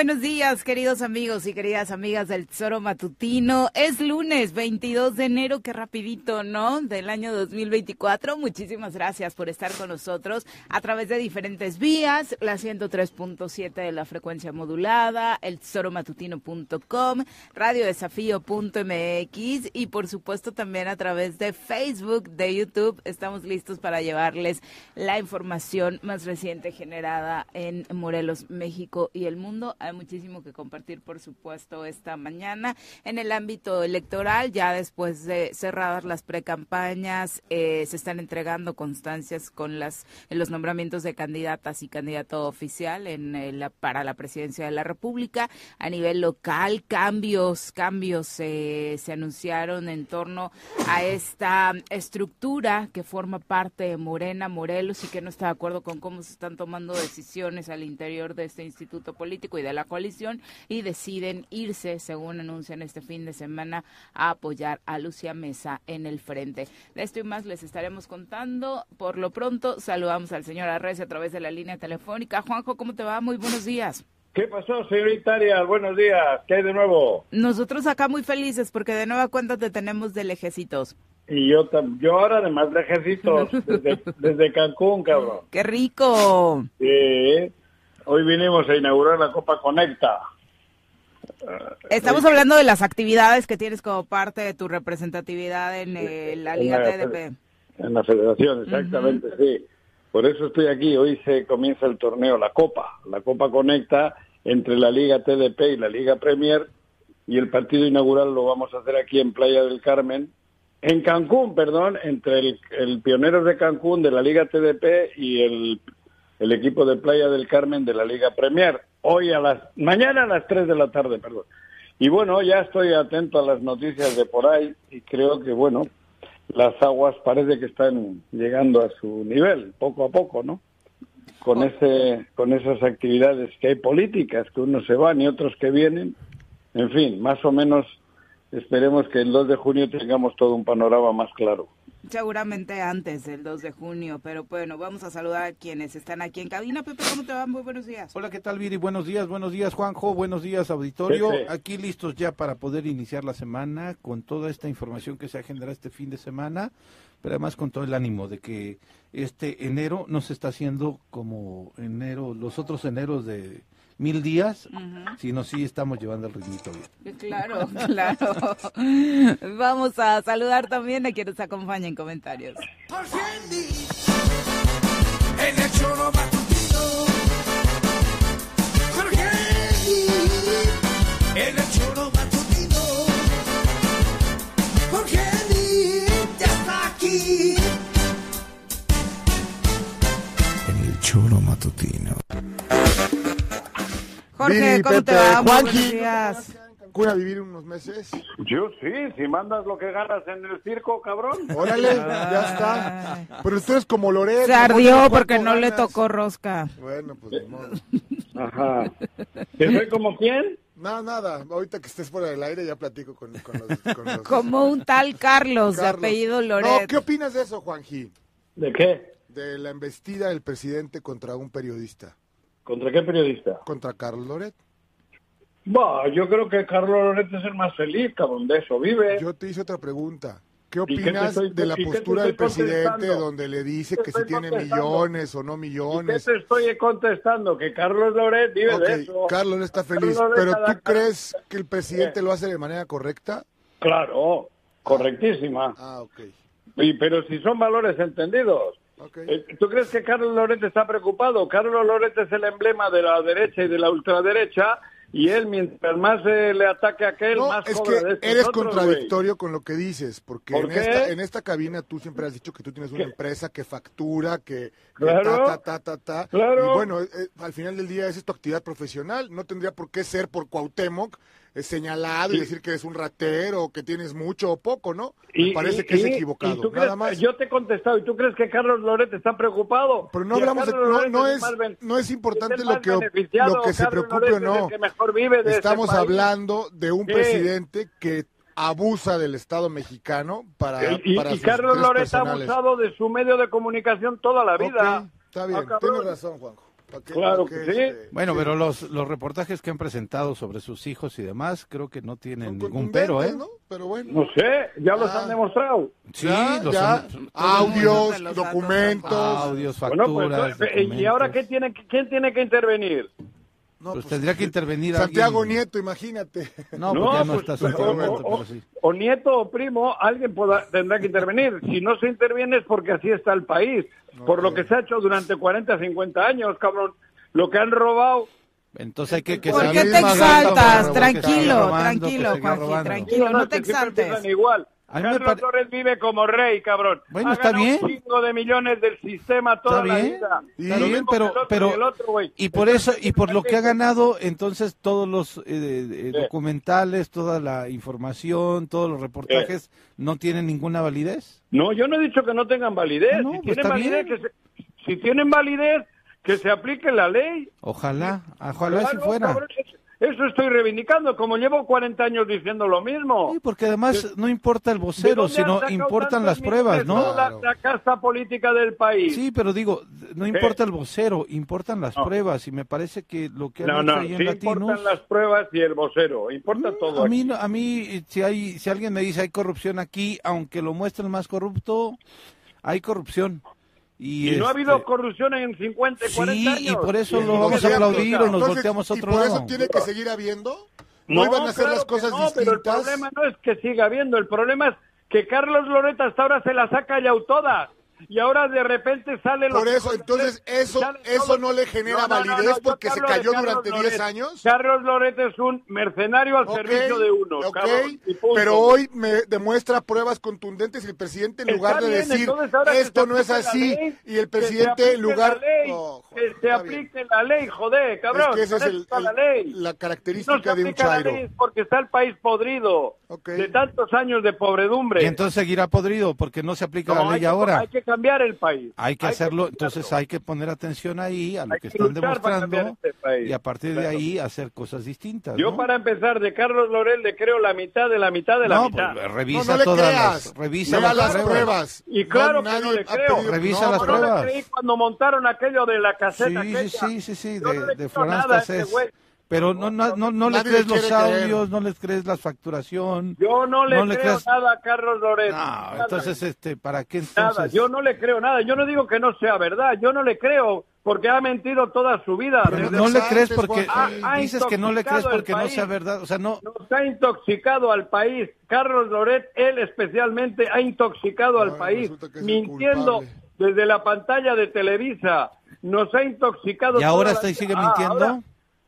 Tal? Muy buenos queridos amigos y queridas amigas del Tesoro Matutino. Es lunes 22 de enero, qué rapidito, ¿no? Del año 2024. Muchísimas gracias por estar con nosotros a través de diferentes vías, la 103.7 de la frecuencia modulada, el tesoromatutino.com, radiodesafío.mx y por supuesto también a través de Facebook, de YouTube. Estamos listos para llevarles la información más reciente generada en Morelos, México y el mundo. Hay que compartir, por supuesto, esta mañana. En el ámbito electoral, ya después de cerradas las precampañas, eh, se están entregando constancias con las los nombramientos de candidatas y candidato oficial en eh, para la presidencia de la República. A nivel local, cambios, cambios eh, se anunciaron en torno a esta estructura que forma parte de Morena, Morelos y que no está de acuerdo con cómo se están tomando decisiones al interior de este instituto político y de la coalición y deciden irse, según anuncian este fin de semana, a apoyar a Lucia Mesa en el frente. De esto y más les estaremos contando. Por lo pronto, saludamos al señor Arrece a través de la línea telefónica. Juanjo, ¿cómo te va? Muy buenos días. ¿Qué pasó, señorita Arias? Buenos días. ¿Qué hay de nuevo? Nosotros acá muy felices porque de nueva cuenta te tenemos de lejecitos. Y yo, yo ahora además lejecitos, desde, desde Cancún, cabrón. ¡Qué rico! Sí, Hoy vinimos a inaugurar la Copa Conecta. Estamos hablando de las actividades que tienes como parte de tu representatividad en eh, la Liga TDP. En la federación, exactamente, sí. Por eso estoy aquí. Hoy se comienza el torneo, la Copa. La Copa Conecta entre la Liga TDP y la Liga Premier. Y el partido inaugural lo vamos a hacer aquí en Playa del Carmen. En Cancún, perdón, entre el, el Pioneros de Cancún de la Liga TDP y el el equipo de Playa del Carmen de la Liga Premier. Hoy a las, mañana a las 3 de la tarde, perdón. Y bueno, ya estoy atento a las noticias de por ahí y creo que bueno, las aguas parece que están llegando a su nivel, poco a poco, ¿no? Con ese, con esas actividades que hay políticas, que unos se van y otros que vienen. En fin, más o menos esperemos que el 2 de junio tengamos todo un panorama más claro. Seguramente antes del 2 de junio, pero bueno, vamos a saludar a quienes están aquí en cabina. Pepe, ¿cómo te va? Muy buenos días. Hola, ¿qué tal, Viri? Buenos días, buenos días, Juanjo, buenos días, auditorio. Pepe. Aquí listos ya para poder iniciar la semana con toda esta información que se ha generado este fin de semana, pero además con todo el ánimo de que este enero no se está haciendo como enero, los otros eneros de mil días, sino sí estamos llevando el ritmito bien. Claro, claro. Vamos a saludar también a quienes nos acompañan en comentarios. En el choro matutino. Jorge Viri, ¿cómo te Pepe, va? Muy Juanji. buenos días. Cancún a vivir unos meses. Yo sí, si mandas lo que ganas en el circo, cabrón. Órale, ya está. Pero ustedes como Loret. Se ardió porque no le tocó rosca. Bueno, pues modo. Ajá. ¿Que soy como quién? No, nada. Ahorita que estés fuera del aire ya platico con, con los, con los- Como un tal Carlos, de Carlos. apellido No, Loret. ¿qué opinas de eso, Juanji? ¿De qué? De la embestida del presidente contra un periodista. ¿Contra qué periodista? Contra Carlos Loret. Bah, yo creo que Carlos Loret es el más feliz, cabrón, de eso vive. Yo te hice otra pregunta. ¿Qué ¿Y qué te opinas estoy- de la postura del presidente donde le dice ¿Qué que si tiene millones o no ¿Y qué millones? te estoy contestando? Que Carlos Loret vive de eso. Carlos está feliz, Carlos pero ¿tú crees que el presidente lo hace de manera correcta? Claro, correctísima. Ah, ok. Y, pero si son valores entendidos. Eh, ¿Tú crees que Carlos Loret está preocupado? Carlos Loret es el emblema de la derecha y de la ultraderecha y él, mientras más eh, le ataque a aquel, No, más es cobra que de estos eres otros, contradictorio con lo que dices, porque ¿Por en esta, en esta cabina tú siempre has dicho que tú tienes una ¿Qué? empresa que factura, que, que Claro. ta, ta, ta, ta, ta. Claro. Y bueno, eh, al final del día esa es tu actividad profesional, no tendría por qué ser por Cuauhtémoc eh, señalado y Y- decir que eres un ratero, que tienes mucho o poco, ¿no? Y- parece y- que es equivocado, nada crees- más. Yo te he contestado, ¿y tú crees que Carlos Loret está preocupado? Pero no hablamos de, no, es, no es importante es lo que, lo que se preocupe o no. El que mejor vive de este Estamos país. hablando de un presidente que abusa del Estado mexicano para, Y, y- para y sus Carlos Loret ha abusado de su medio de comunicación toda la vida. Está bien, Ah, tienes razón, Juanjo. ¿Para qué- Claro que sí. este, Bueno, pero los, los reportajes que han presentado sobre sus hijos y demás, creo que no tienen ningún pero, ¿eh? ¿no? Pero bueno. No sé, ya los Ah. han demostrado. Sí, ya, los ya, han- audios, los documentos. audios, Bueno, facturas, pues, eh, ¿y ahora qué tiene, que- quién tiene que intervenir? No, Pues tendría que intervenir Santiago alguien. Nieto, imagínate. No, porque ya no pues, está o- Santiago o, Nieto, o- pero sí. o nieto o primo, alguien podrá- tendrá que intervenir. Si no se interviene es porque así está el país. Por lo que se ha hecho durante 40, 50 años, cabrón. Lo que han robado. Entonces hay que que ¿Por qué te exaltas? Tranquilo, robando, tranquilo, Juanji, robando. tranquilo. no te exaltes. igual. A Carlos pare- Torres vive como rey, cabrón. Bueno, Ha está bien. un chingo de millones del sistema toda Está la bien, vida. está Lo bien, pero, otro pero y otro, por eso y por lo que ha ganado, entonces todos los eh, eh, Sí. documentales, toda la información, todos los reportajes no tienen ninguna validez. No, yo no he dicho que no tengan validez. Ah, no, si, pues tienen validez que se- si tienen validez, que se aplique la ley. Ojalá, ojalá si fuera. cabrón, eso- estoy reivindicando, como llevo 40 años diciendo lo mismo. Sí, porque además no importa el ¿De vocero, sino importan las pruebas? ¿no? Toda La, la casta política del país. Sí, pero digo, no importa el vocero, importan las No. pruebas y me parece que lo que han no, hecho no, ahí en sí Latinos... importan las pruebas y el vocero, importa todo. A mí, aquí. no- a mí si hay, si alguien me dice hay corrupción aquí, aunque lo muestren más corrupto, hay corrupción. Y, Y no ha este, habido corrupción en 50, 40 Sí, años. y por eso Y lo vamos a aplaudir o nos volteamos a ¿Y otro por lado. eso tiene que seguir habiendo? ¿No, iban a hacer claro las cosas no, pero el distintas? problema no es que siga habiendo, el problema es que Carlos Loreta hasta ahora se las ha callado todas. Y ahora de repente sale Por eso, entonces, eso, eso no le genera validez yo porque se de cayó Carlos durante 10 Loret. años. Carlos Loreto es un mercenario al Ok, servicio de uno. ok, punto. pero hoy me demuestra pruebas contundentes y el presidente en lugar de bien, decir ahora que esto no es así ley, y el presidente en lugar ley, Oh, joder, que se aplique la ley, joder, cabrón. es que ese es el- el- la ley. la No característica de un aplica la chairo. ley es porque está el país podrido Ok. de tantos años de pobredumbre. Y entonces seguirá podrido porque no se aplica No, la hay ley que- ahora. Hay que cambiar el país. Hay que hacerlo, entonces hay que poner atención ahí a lo Hay que que están demostrando este país. y a partir de Claro. ahí hacer cosas distintas. Yo ¿no? para empezar, de Carlos Lorel le creo la mitad de la mitad de la No, mitad. pues, No, revisa no le todas creas. las, revisa las, las pruebas. pruebas. Y claro que no le creo. pedido- Revisa no, las pero- No le pruebas. creí cuando montaron aquello de la caseta Sí, aquella. sí, sí, sí, sí, no de, de Florence Cassés. güey. Pero no, no, no, no le crees los audios, no les crees la facturación. Yo no le No le creo creas- nada a Carlos Loret. No, Nada. entonces, este, ¿para qué Nada, entonces? yo no le creo nada. Yo no digo que no sea verdad. Yo no le creo porque ha mentido toda su vida. Pero no le crees porque ha dices que no le crees porque no sea verdad. O sea, no, Nos ha intoxicado al país. Carlos Loret, él especialmente, ha intoxicado al Ay, país, mintiendo desde la pantalla de Televisa. Nos ha intoxicado. y ahora está y sigue. Ah, mintiendo, ahora,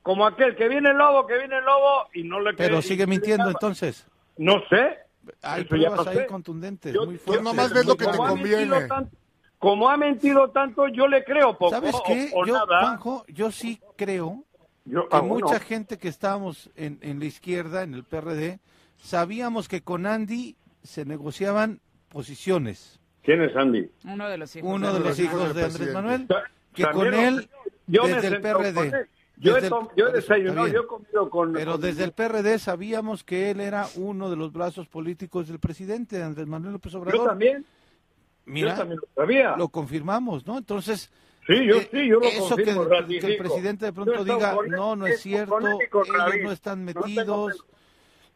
como aquel que viene el lobo, que viene el lobo y no le pero cree- sigue mintiendo entonces. No sé. Hay Eso ya pruebas ahí contundentes, Yo- muy yo fuertes. nomás ves lo que te Como ha conviene. mentido tanto- como ha mentido tanto, yo le creo poco ¿Sabes qué? o Yo, nada. Juanjo, yo sí creo Yo- que ah, mucha gente que estábamos en, en la izquierda, en el PRD, sabíamos que con Andy se negociaban posiciones. ¿Quién es Andy? Uno de los hijos. Uno de los hijos de Andrés. Manuel, que también con él, yo me desde el PRD, él. Yo he, tom- yo he desayunado, yo he comido con... Pero con- desde el PRD sabíamos que él era uno de los brazos políticos del presidente de Andrés Manuel López Yo Obrador. también, Mira, yo también lo sabía. lo confirmamos, ¿no? Entonces, Sí, yo eh, sí, yo lo eso que, confirmo, que el presidente de pronto diga, con no, no es cierto, ellos no están metidos.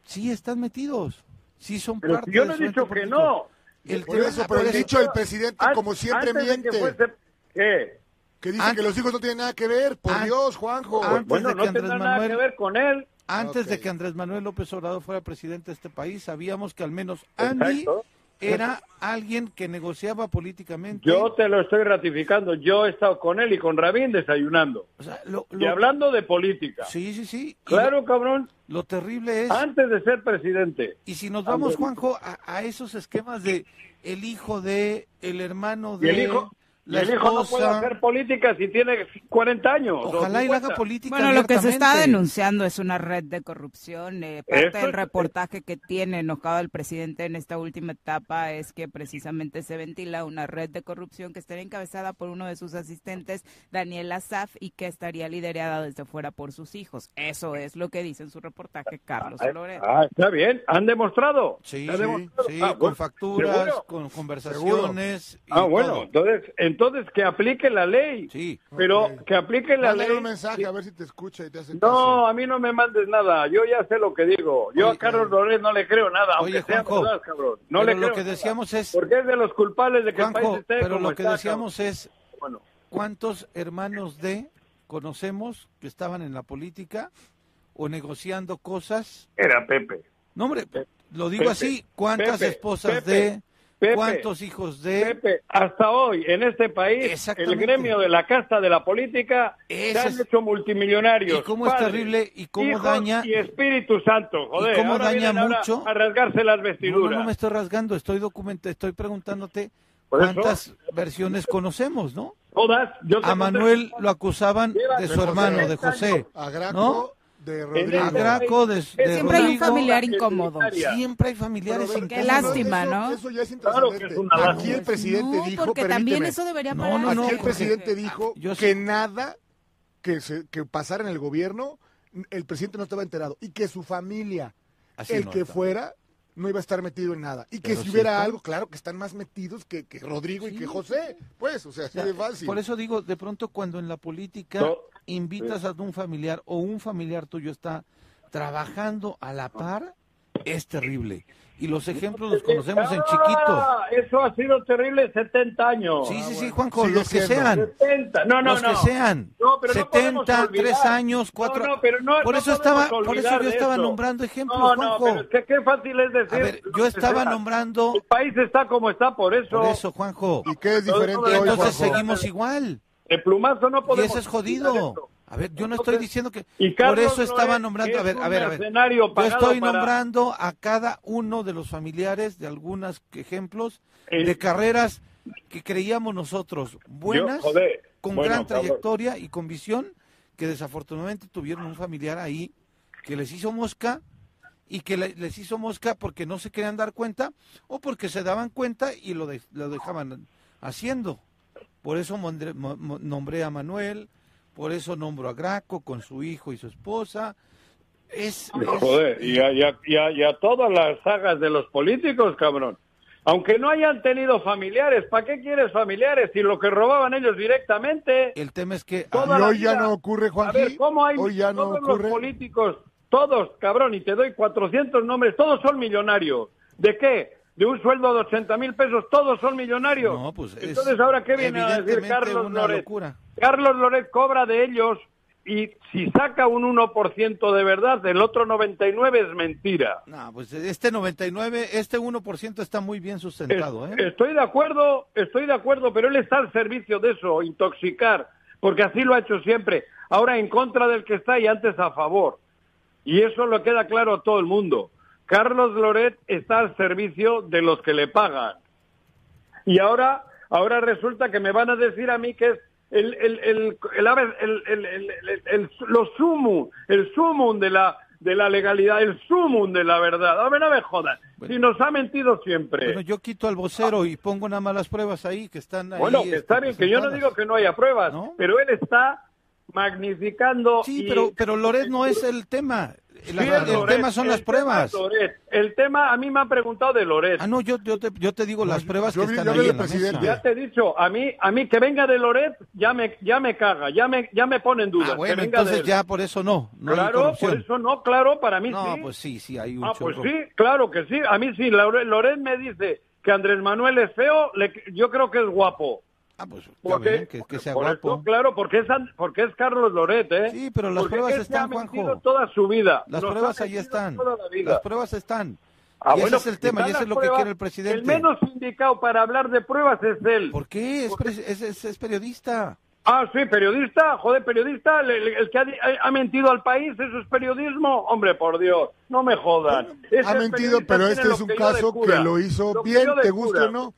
Sí están metidos, sí son Pero parte yo no he dicho que político. no. El Por tema- eso, pero el dicho del presidente, como siempre, que miente. fuese- ¿Qué? Que dice Antes- que los hijos no tienen nada que ver. Por An- Dios, Juanjo. antes Bueno, de no Andrés tendrá nada que ver con él. Antes de que Andrés Manuel López Obrador fuera presidente de este país, sabíamos que al menos Andy Exacto. era alguien que negociaba políticamente. Yo te lo estoy ratificando. Yo he estado con él y con Rabín desayunando. O sea, lo- Y hablando de política. Sí, sí, sí. Claro, cabrón. Lo, terrible es, Antes de ser presidente. y si nos vamos, Andrés. Juanjo, a, a esos esquemas de el hijo de, el hermano Y de, el hijo, la el hijo no puede hacer política si tiene 40 años. ojalá y haga 50. política Bueno, lo que se está denunciando es una red de corrupción. eh, parte del es- reportaje que tiene enojado el presidente en esta última etapa es que precisamente se ventila una red de corrupción que estaría encabezada por uno de sus asistentes, Daniel Azaf, y que estaría liderada desde fuera por sus hijos. Eso es lo que dice en su reportaje Carlos Ah, Loret. Ah, está bien. ¿Han demostrado? Sí, ¿Han sí, demostrado? sí, Ah, con bueno, facturas, ¿seguro? con conversaciones. y Ah, bueno, todo. entonces, entonces que aplique la ley. Sí. Pero que aplique la Mándale ley. un mensaje a ver si te escucha y te hace caso. No, a mí no me mandes nada. Yo ya sé lo que digo. Yo Oye, a Carlos Loret no le creo nada, aunque Oye, sea Juanjo, verdad, cabrón. No pero le lo creo que nada. decíamos es- Porque es de los culpables de que el Juanjo, país esté pero como lo que está, decíamos es. Bueno, ¿cuántos hermanos de conocemos que estaban en la política o negociando cosas? era Pepe. No, hombre, lo digo Pepe, así, ¿cuántas Pepe, esposas Pepe, de, Pepe, cuántos hijos de? Pepe, hasta hoy en este país, el gremio de la casta de la política Ese se han es- hecho multimillonarios. Y cómo es terrible y cómo hijos daña- Y Espíritu Santo, joder. cómo ahora daña mucho- A rasgarse las No, vestiduras. no, no me estoy rasgando, estoy documenta, estoy preguntándote Por eso. cuántas versiones conocemos, ¿no? Todas. Yo A Manuel lo acusaban de de su José. hermano, de José, A Graco ¿no? De Rodrigo. De, de Siempre hay un familiar incómodo. Siempre hay familiares ver, Qué incómodos. lástima, eso- ¿no? Eso ya es Claro que intrascendente. es una lástima. Aquí el presidente no, dijo, porque también eso debería No, parar. no, no, aquí el porque- presidente dijo yo que sí- nada que, se, que pasara en el gobierno, el presidente no estaba enterado y que su familia, Así el no que está. fuera, no iba a estar metido en nada. Y que Pero si hubiera algo, claro que están más metidos que, que Rodrigo y que José. Pues, o sea, así de fácil. Por eso digo, de pronto cuando en la política No. Invitas a un familiar o un familiar tuyo está trabajando a la par, es terrible. Y los ejemplos los conocemos en chiquitos. Ah, eso ha sido terrible 70 años. Sí, sí, sí, Juanjo, Sigue los que siendo. sean. 70, no, no, los no. que sean. No, pero no podemos 70, olvidar. 3 años, 4 No, no, pero no- Por no eso estaba, por eso yo estaba eso. nombrando ejemplos, No, no, Juanjo. pero que qué fácil es decir. A ver, yo estaba sea. nombrando El país está como está, por eso. por eso, Juanjo. ¿Y qué es diferente Y hoy, entonces Juanjo? seguimos igual. El plumazo no Y podemos. eso es jodido. A ver, yo no estoy diciendo que y por eso estaba nombrando, a ver, a ver, a ver. Yo estoy para- nombrando a cada uno de los familiares de algunos ejemplos El- de carreras que creíamos nosotros buenas, Yo, joder, con bueno, gran trayectoria y con visión, que desafortunadamente tuvieron un familiar ahí que les hizo mosca y que le- les hizo mosca porque no se querían dar cuenta o porque se daban cuenta y lo, de- lo dejaban haciendo. Por eso mondre- mo- mo- nombré a Manuel, por eso nombro a Graco con su hijo y su esposa. Es, es- Joder, y a, y a- y a- y a todas las sagas de los políticos, cabrón. Aunque no hayan tenido familiares, ¿para qué quieres familiares si lo que robaban ellos directamente? el tema es que Toda Y la hoy ya no ocurre, A Juanji. ver, ¿cómo hay Hoy ya no todos ocurre. los políticos, todos, cabrón, y te doy 400 nombres, todos son millonarios? ¿De qué? ¿De un sueldo de 80 mil pesos? ¿Todos son millonarios? No, pues es Entonces, ¿ahora qué viene a decir Carlos Loret? locura. Carlos Loret cobra de ellos y si saca un 1% de verdad, el otro 99 es mentira. No, pues este 99, este 1% está muy bien sustentado, ¿eh? Estoy de acuerdo, estoy de acuerdo, pero él está al servicio de eso, intoxicar, porque así lo ha hecho siempre. Ahora en contra del que está y antes a favor. Y eso lo queda claro a todo el mundo. Carlos Loret está al servicio de los que le pagan. Y ahora, ahora resulta que me van a decir a mí que es el, el, el, el, lo sumum, el sumum de la, de la legalidad, el sumum de la verdad. A ver, no me jodas. Si nos ha mentido siempre. Bueno, yo quito al vocero y pongo nada más las pruebas ahí que están ahí. Bueno, que este, está bien, que yo no digo que no haya pruebas, ¿No? pero él está magnificando. Sí, y- pero, pero Loret no es el tema. La- Sí, el Loret, tema son las pruebas. Loret. El tema, a mí me han preguntado de Loret. Ah, no, yo, yo, te, yo te digo las pruebas yo que están ahí en la presidente. mesa. Ya te he dicho, a mí, a mí que venga de Loret ya me, ya me caga, ya me, ya me pone en duda. Ah, bueno, que venga de entonces ya por eso no, no claro, por eso no, claro, para mí no, sí. pues sí, sí, hay un ah, pues sí, claro que sí. A mí sí, Laure- Loret me dice que Andrés Manuel es feo, le- yo creo que es guapo. Ah, pues Porque, ven, que, que sea por guapo. claro, porque es, porque es Carlos Loret, ¿eh? Sí, pero las Porque pruebas están, Juanjo. toda su vida. Las Nos pruebas ahí están. toda la vida. Las pruebas están. Ah, y bueno, ese es el tema, y eso es lo que quiere el presidente. El menos indicado para hablar de pruebas es él. ¿Por qué? Es, pre- es, es- es periodista. Ah, sí, periodista, joder, periodista, el, el- el que ha, mentido al país, ¿eso es periodismo? Hombre, por Dios, no me jodan. Ese Ha mentido, pero este es un caso que lo hizo lo bien, te guste cura. o no.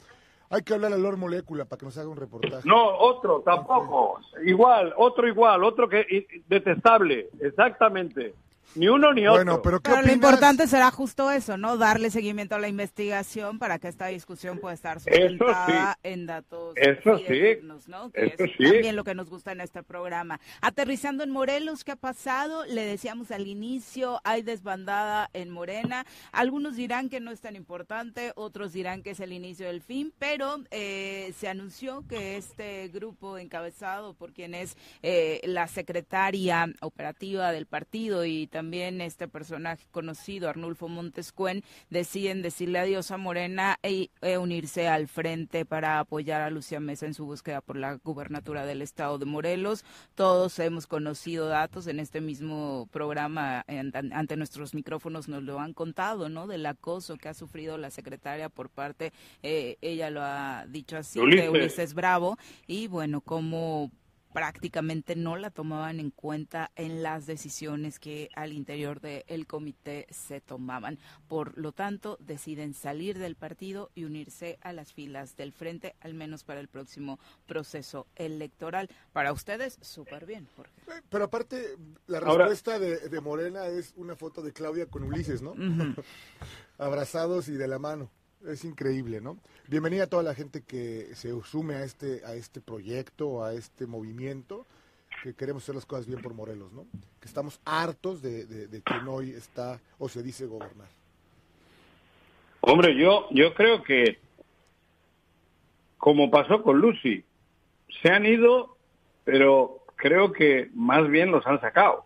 Hay que hablar a Lord Molécula para que nos haga un reportaje. No, otro, tampoco. Igual, otro igual, otro que detestable, exactamente. Ni uno ni Bueno, otro. pero ¿qué Pero lo importante será justo eso, ¿no? Darle seguimiento a la investigación para que esta discusión pueda estar sustentada en datos Eso sí. ¿no? Que Eso es sí. también lo que nos gusta en este programa. Aterrizando en Morelos, ¿qué ha pasado? Le decíamos al inicio, hay desbandada en Morena. Algunos dirán que no es tan importante, otros dirán que es el inicio del fin, pero eh, se anunció que este grupo encabezado por quien es eh, la secretaria operativa del partido y también este personaje conocido, Arnulfo Montescuen, deciden decirle adiós a Morena e, e unirse al frente para apoyar a Lucía Mesa en su búsqueda por la gubernatura del estado de Morelos. Todos hemos conocido datos en este mismo programa, en- ante nuestros micrófonos nos lo han contado, ¿no? Del acoso que ha sufrido la secretaria por parte, eh, ella lo ha dicho así, Ulises. de Ulises Bravo, y bueno, como prácticamente no la tomaban en cuenta en las decisiones que al interior del comité se tomaban. Por lo tanto, deciden salir del partido y unirse a las filas del frente, al menos para el próximo proceso electoral. Para ustedes, súper bien, Jorge. Eh, Pero aparte, la Ahora- respuesta de, de Morena es una foto de Claudia con Ulises, ¿no? Abrazados y de la mano. Es increíble, ¿no? Bienvenida a toda la gente que se sume a este, a este proyecto, a este movimiento, que queremos hacer las cosas bien por Morelos, ¿no? Que estamos hartos de, de, quien hoy está o se dice gobernar. Hombre, yo, yo creo que, como pasó con Lucy, se han ido, pero creo que más bien los han sacado.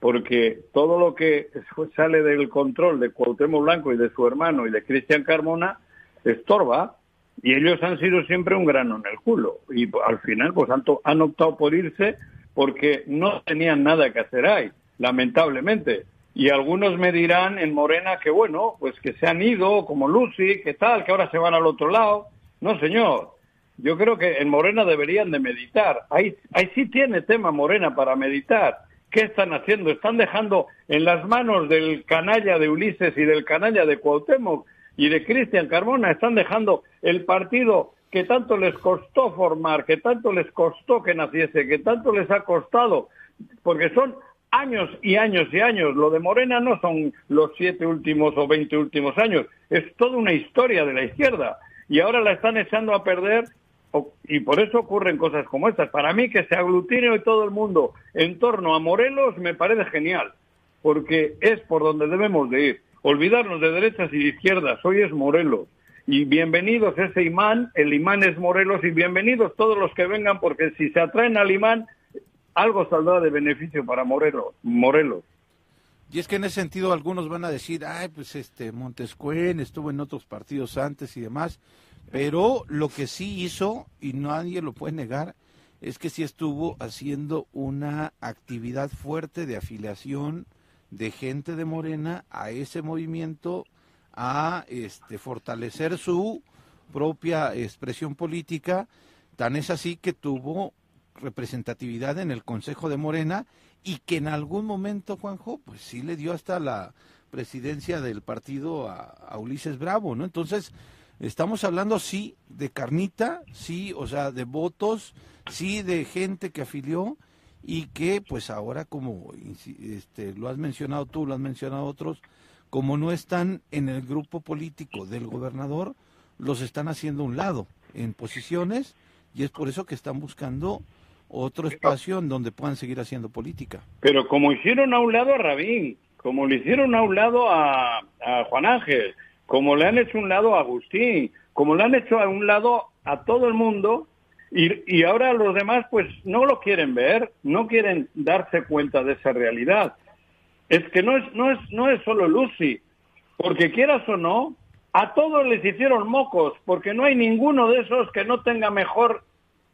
Porque todo lo que sale del control de Cuauhtémoc Blanco y de su hermano y de Cristian Carmona estorba y ellos han sido siempre un grano en el culo. Y al final pues han, han optado por irse porque no tenían nada que hacer ahí, lamentablemente. Y algunos me dirán en Morena que bueno, pues que se han ido, como Lucy, que tal, que ahora se van al otro lado. No, señor. Yo creo que en Morena deberían de meditar. Ahí, ahí sí tiene tema Morena para meditar. ¿Qué están haciendo? Están dejando en las manos del canalla de Ulises y del canalla de Cuauhtémoc y de Cristian Carmona, están dejando el partido que tanto les costó formar, que tanto les costó que naciese, que tanto les ha costado, porque son años y años y años. Lo de Morena no son los siete últimos o veinte últimos años, es toda una historia de la izquierda. Y ahora la están echando a perder y por eso ocurren cosas como estas. Para mí que se aglutine hoy todo el mundo en torno a Morelos me parece genial, porque es por donde debemos de ir. Olvidarnos de derechas y de izquierdas, hoy es Morelos. Y bienvenidos ese imán, el imán es Morelos, y bienvenidos todos los que vengan, porque si se atraen al imán, algo saldrá de beneficio para Morelos. Morelos. Y es que en ese sentido algunos van a decir, ay, pues este Montescuen estuvo en otros partidos antes y demás, pero lo que sí hizo, y nadie lo puede negar, es que sí estuvo haciendo una actividad fuerte de afiliación de gente de Morena a ese movimiento, a este fortalecer su propia expresión política, tan es así que tuvo representatividad en el Consejo de Morena y que en algún momento, Juanjo, pues sí le dio hasta la presidencia del partido a, a Ulises Bravo, ¿no? Entonces, estamos hablando sí de carnita, sí, o sea, de votos, sí de gente que afilió y que pues ahora como este, lo has mencionado tú, lo has mencionado otros, como no están en el grupo político del gobernador, los están haciendo a un lado en posiciones y es por eso que están buscando otro espacio en donde puedan seguir haciendo política. Pero como hicieron a un lado a Rabín, como le hicieron a un lado a, a Juan Ángel, como le han hecho un lado a Agustín, como le han hecho a un lado a todo el mundo, y, y ahora los demás pues no lo quieren ver, no quieren darse cuenta de esa realidad. Es que no es, no es, no es solo Lucy, porque quieras o no, a todos les hicieron mocos, porque no hay ninguno de esos que no tenga mejor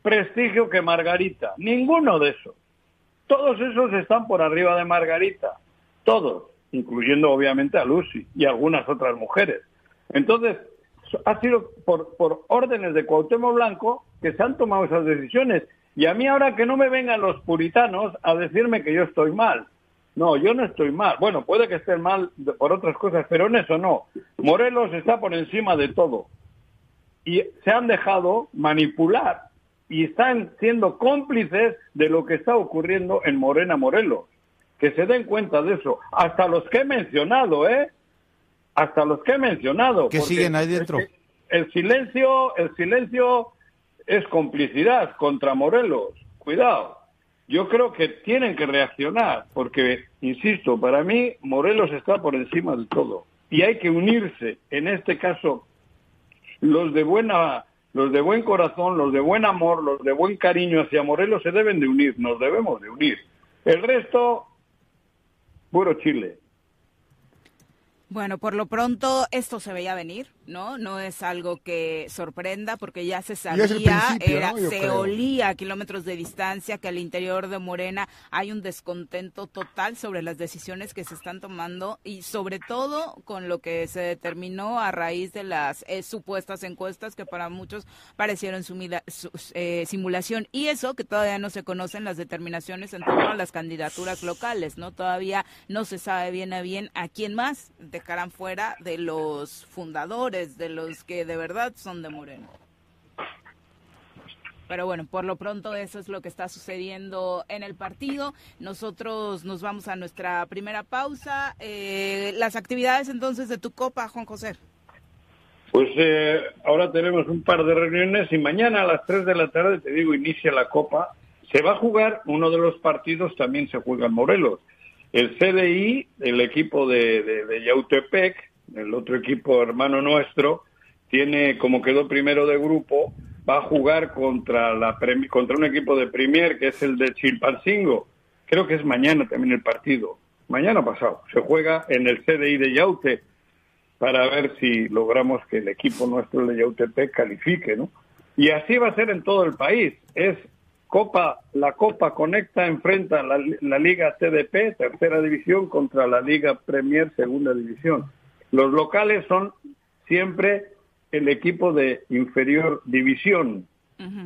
prestigio que Margarita, ninguno de esos. Todos esos están por arriba de Margarita, todos, incluyendo obviamente a Lucy y algunas otras mujeres. Entonces, ha sido por, por órdenes de Cuauhtémoc Blanco que se han tomado esas decisiones. Y a mí ahora que no me vengan los puritanos a decirme que yo estoy mal. No, yo no estoy mal. Bueno, puede que esté mal por otras cosas, pero en eso no. Morelos está por encima de todo. Y se han dejado manipular y están siendo cómplices de lo que está ocurriendo en Morena Morelos. Que se den cuenta de eso. Hasta los que he mencionado, ¿eh? Hasta los que he mencionado. Que siguen ahí dentro. es que El silencio, el silencio es complicidad contra Morelos. Cuidado. Yo creo que tienen que reaccionar, porque, insisto, para mí Morelos está por encima de todo. Y hay que unirse, en este caso, los de buena, los de buen corazón, los de buen amor, los de buen cariño hacia Morelos se deben de unir, nos debemos de unir. El resto, puro Chile. Bueno, por lo pronto esto se veía venir, ¿no? No es algo que sorprenda porque ya se sabía, era, se creo. olía a kilómetros de distancia que al interior de Morena hay un descontento total sobre las decisiones que se están tomando y sobre todo con lo que se determinó a raíz de las eh, supuestas encuestas que para muchos parecieron su- eh, simulación y eso que todavía no se conocen las determinaciones en torno a las candidaturas locales, ¿no? Todavía no se sabe bien a bien a quién más dejarán fuera de los fundadores, de los que de verdad son de Moreno. Pero bueno, por lo pronto eso es lo que está sucediendo en el partido. Nosotros nos vamos a nuestra primera pausa. Eh, las actividades entonces de tu copa, Juan José. Pues eh, ahora tenemos un par de reuniones y mañana a las 3 de la tarde, te digo, inicia la Copa. Se va a jugar, uno de los partidos también se juega en Morelos. El CDI, el equipo de Yautepec, el otro equipo hermano nuestro, tiene, como quedó primero de grupo, va a jugar contra, la, contra un equipo de Premier, que es el de Chilpancingo. Creo que es mañana también el partido. Mañana pasado. Se juega en el CDI de Yaute para ver si logramos que el equipo nuestro de Yautepec califique, ¿no? Y así va a ser en todo el país. Es Copa, la Copa Conecta enfrenta la, la Liga TDP, tercera división, contra la Liga Premier, segunda división. Los locales son siempre el equipo de inferior división.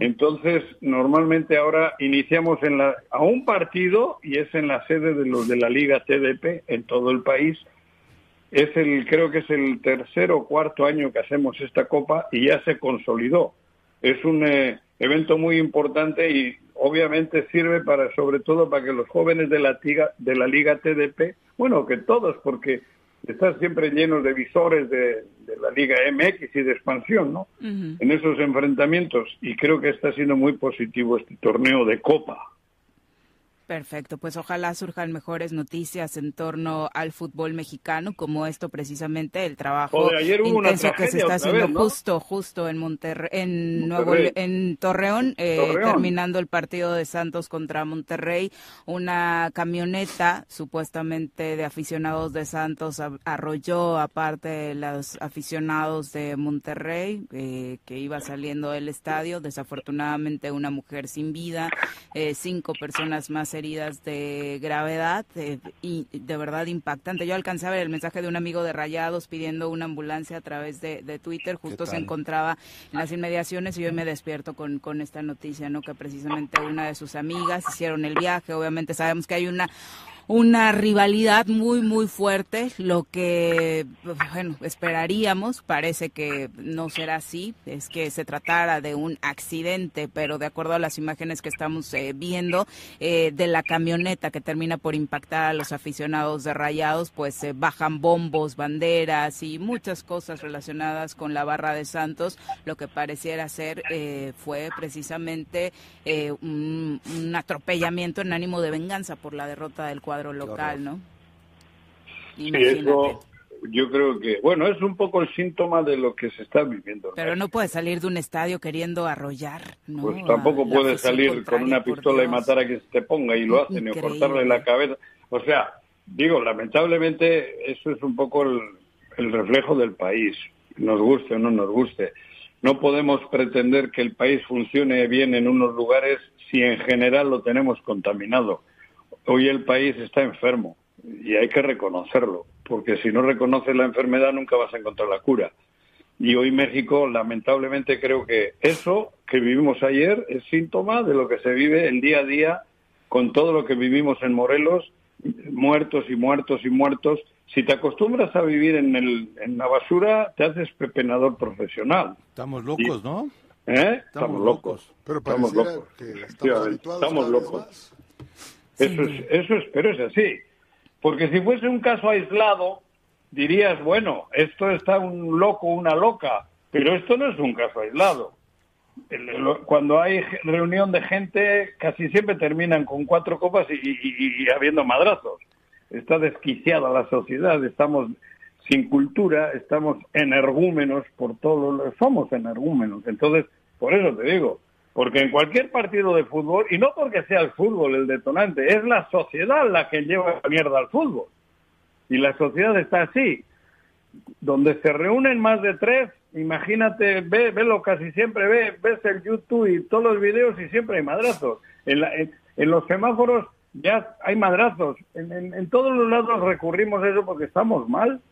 Entonces, normalmente ahora iniciamos en la, a un partido y es en la sede de los de la Liga TDP en todo el país. Es el, creo que es el tercer o cuarto año que hacemos esta copa y ya se consolidó. Es un eh, evento muy importante y obviamente sirve para, sobre todo, para que los jóvenes de la, tiga, de la Liga TDP, bueno, que todos, porque está siempre lleno de visores de, de la Liga MX y de expansión, ¿no? En esos enfrentamientos y creo que está siendo muy positivo este torneo de Copa. Perfecto, pues ojalá surjan mejores noticias en torno al fútbol mexicano, como esto precisamente, el trabajo Joder, ayer hubo una intenso que se está haciendo vez, ¿no? justo, justo en Monterrey, en Nuevo, Monterrey. En Torreón, eh, Torreón. terminando el partido de Santos contra Monterrey, una camioneta supuestamente de aficionados de Santos arrolló aparte de los aficionados de Monterrey eh, que iba saliendo del estadio, desafortunadamente una mujer sin vida, eh, cinco personas más heridas de gravedad eh, y de verdad impactante. Yo alcancé a ver el mensaje de un amigo de Rayados pidiendo una ambulancia a través de, de Twitter, justo se encontraba en las inmediaciones y hoy me despierto con, con esta noticia, ¿no? Que precisamente una de sus amigas hicieron el viaje, obviamente sabemos que hay una una rivalidad muy muy fuerte, lo que bueno, esperaríamos, parece que no será así, es que se tratara de un accidente, pero de acuerdo a las imágenes que estamos eh, viendo eh, de la camioneta que termina por impactar a los aficionados de Rayados, pues se bajan bombos, banderas y muchas cosas relacionadas con la barra de Santos, lo que pareciera ser eh, fue precisamente eh, un, un atropellamiento en ánimo de venganza por la derrota del cuadro local, ¿no? Sí, eso yo creo que, bueno, es un poco el síntoma de lo que se está viviendo. Pero no puedes salir de un estadio queriendo arrollar, ¿no? Pues tampoco afición salir con una pistola y matar a quien se te ponga y lo hacen, o cortarle la cabeza. O sea, digo, lamentablemente eso es un poco el, el reflejo del país, nos guste o no nos guste. No podemos pretender que el país funcione bien en unos lugares si en general lo tenemos contaminado. Hoy el país está enfermo y hay que reconocerlo, porque si no reconoces la enfermedad nunca vas a encontrar la cura. Y hoy México, lamentablemente, creo que eso que vivimos ayer es síntoma de lo que se vive el día a día con todo lo que vivimos en Morelos, muertos y muertos y muertos. Si te acostumbras a vivir en, el, en la basura, te haces pepenador profesional. Estamos locos, ¿no? ¿Eh? Estamos locos. Pero Estamos locos. que estamos locos. Eso es, eso es, pero es así. Porque si fuese un caso aislado, dirías, bueno, esto está un loco, una loca, pero esto no es un caso aislado. Cuando hay reunión de gente, casi siempre terminan con cuatro copas y, y- habiendo madrazos. Está desquiciada la sociedad, estamos sin cultura, estamos energúmenos por todo, lo- somos energúmenos. Entonces, por eso te digo, porque en cualquier partido de fútbol, y no porque sea el fútbol el detonante, es la sociedad la que lleva la mierda al fútbol. Y la sociedad está así. Donde se reúnen más de tres, imagínate, ve, velo casi siempre, ve, ves el YouTube y todos los videos y siempre hay madrazos. En, la- en- los semáforos ya hay madrazos. En- en todos los lados recurrimos a eso porque estamos mal.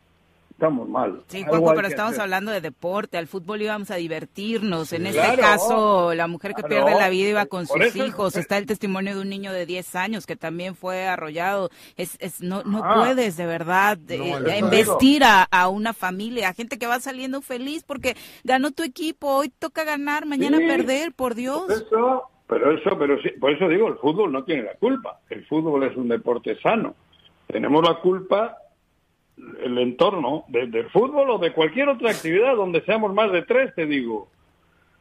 Estamos mal. Sí, pero estamos hacer. hablando de deporte, al fútbol íbamos a divertirnos. en este caso, la mujer que claro. pierde la vida iba con sus eso- hijos. Está el testimonio de un niño de 10 años que también fue arrollado. Es, es no, no Ah. puedes de verdad eh, No, embestir a, a una familia, a gente que va saliendo feliz porque ganó tu equipo, hoy toca ganar, mañana Sí. perder, por Dios. Eso, pero eso, pero sí, por eso digo, el fútbol no tiene la culpa. El fútbol es un deporte sano. Tenemos la culpa el entorno de- del fútbol o de cualquier otra actividad donde seamos más de tres, te digo.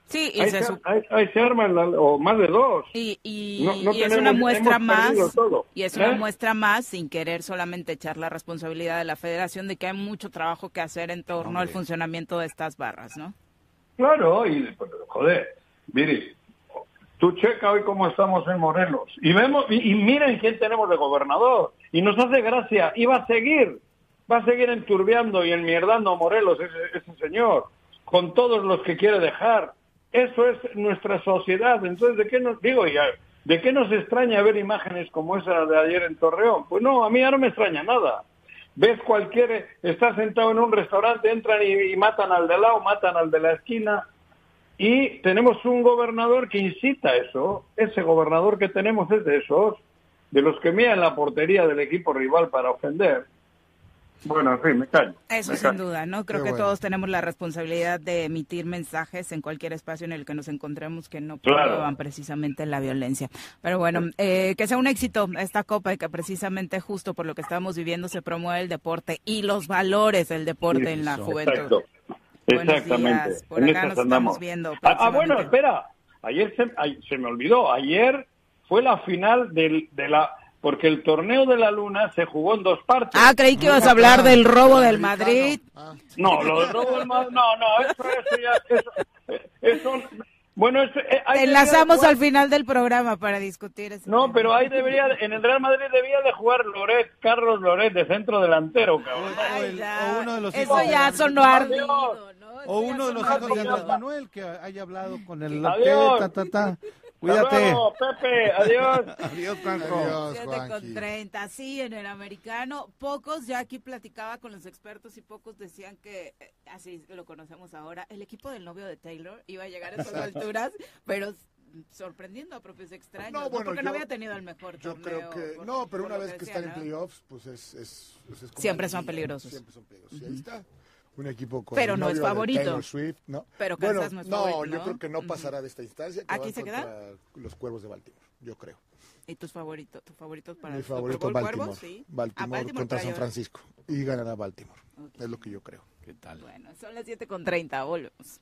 Sí, y Ahí se se, su- ahí- ahí se arman la- o más de dos. Y, y- No- no y es una muestra más, y es ¿eh? una muestra más, sin querer solamente echar la responsabilidad de la federación, de que hay mucho trabajo que hacer en torno al funcionamiento de estas barras, ¿no? Claro, y pues, joder, mire, tú checa hoy cómo estamos en Morelos y vemos y, y miren quién tenemos de gobernador y nos hace gracia va a seguir, va a seguir enturbiando y enmierdando a Morelos ese, señor con todos los que quiere dejar. Eso es nuestra sociedad. Entonces, ¿de qué nos digo ya? ¿De qué nos extraña ver imágenes como esa de ayer en Torreón? Pues no, a mí ya no me extraña nada. Ves cualquier, está sentado en un restaurante, entran y, matan al de lado, matan al de la esquina. Y tenemos un gobernador que incita eso. Ese gobernador que tenemos es de esos, de los que miran la portería del equipo rival para ofender. Bueno, sí, me callo. Eso me sin callo. duda, ¿no? Creo Qué que bueno. todos tenemos la responsabilidad de emitir mensajes en cualquier espacio en el que nos encontremos que no Claro. promuevan precisamente la violencia. Pero bueno, eh, que sea un éxito esta Copa y que precisamente justo por lo que estamos viviendo se promueve el deporte y los valores del deporte en la juventud. Exacto. Buenos Exactamente. días. Por En acá nos andamos. estamos viendo Ah, ah, bueno, espera. Ayer se, ay, se me olvidó. Ayer fue la final del, de la... Porque el torneo de la luna se jugó en dos partes. Ah, creí que ibas a hablar del robo del Madrid. Ah, No, lo del robo del Madrid... No, no, eso, eso ya... Eso, eso- bueno, eso, eh, enlazamos jugar- al final del programa para discutir eso. No, pero ahí debería... En el Real Madrid debía de jugar Loret, Carlos Loret, de centro delantero, cabrón. O, el- o uno de los Eso hijos ya. Eso O uno de los hijos de. Andrés Manuel que haya hablado con el Adiós. ta, ta, ta. Hasta Cuídate. luego, Pepe, adiós. Adiós, Franco. Adiós, 7 Juanji. con 30, sí, en el americano, pocos, ya aquí platicaba con los expertos y pocos decían que, eh, así lo conocemos ahora, el equipo del novio de Taylor iba a llegar a estas alturas, pero sorprendiendo a propios extraños, No, ¿no? bueno, porque no yo- había tenido el mejor Yo torneo. creo que por- no, pero una vez que decían, están en ¿no? playoffs, pues es, es, pues es como Siempre son liga, peligrosos. Siempre son peligrosos. Y ahí está. Un equipo con Pero el no es favorito. Taylor Swift, ¿no? Pero bueno, Kansas no es no, favorito, yo ¿no? creo que no pasará de esta instancia. que ¿Aquí se queda? Los Cuervos de Baltimore, yo creo. ¿Y tus favoritos? ¿Tus favoritos para Mi el Super favorito Bowl, Baltimore. Cuervos? Sí. Baltimore, A Baltimore contra San. Francisco. Y ganará Baltimore. Es lo que yo creo. ¿Qué tal? Bueno, son las 7 con 30, volvemos.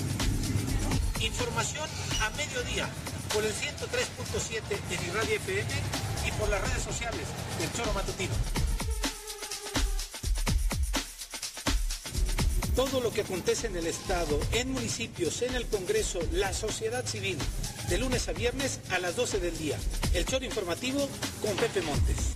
Información a mediodía por el 103.7 en Irradia FM y por las redes sociales del Choro Matutino. Todo lo que acontece en el Estado, en municipios, en el Congreso, la sociedad civil, de lunes a viernes a las 12 del día. El Choro Informativo con Pepe Montes.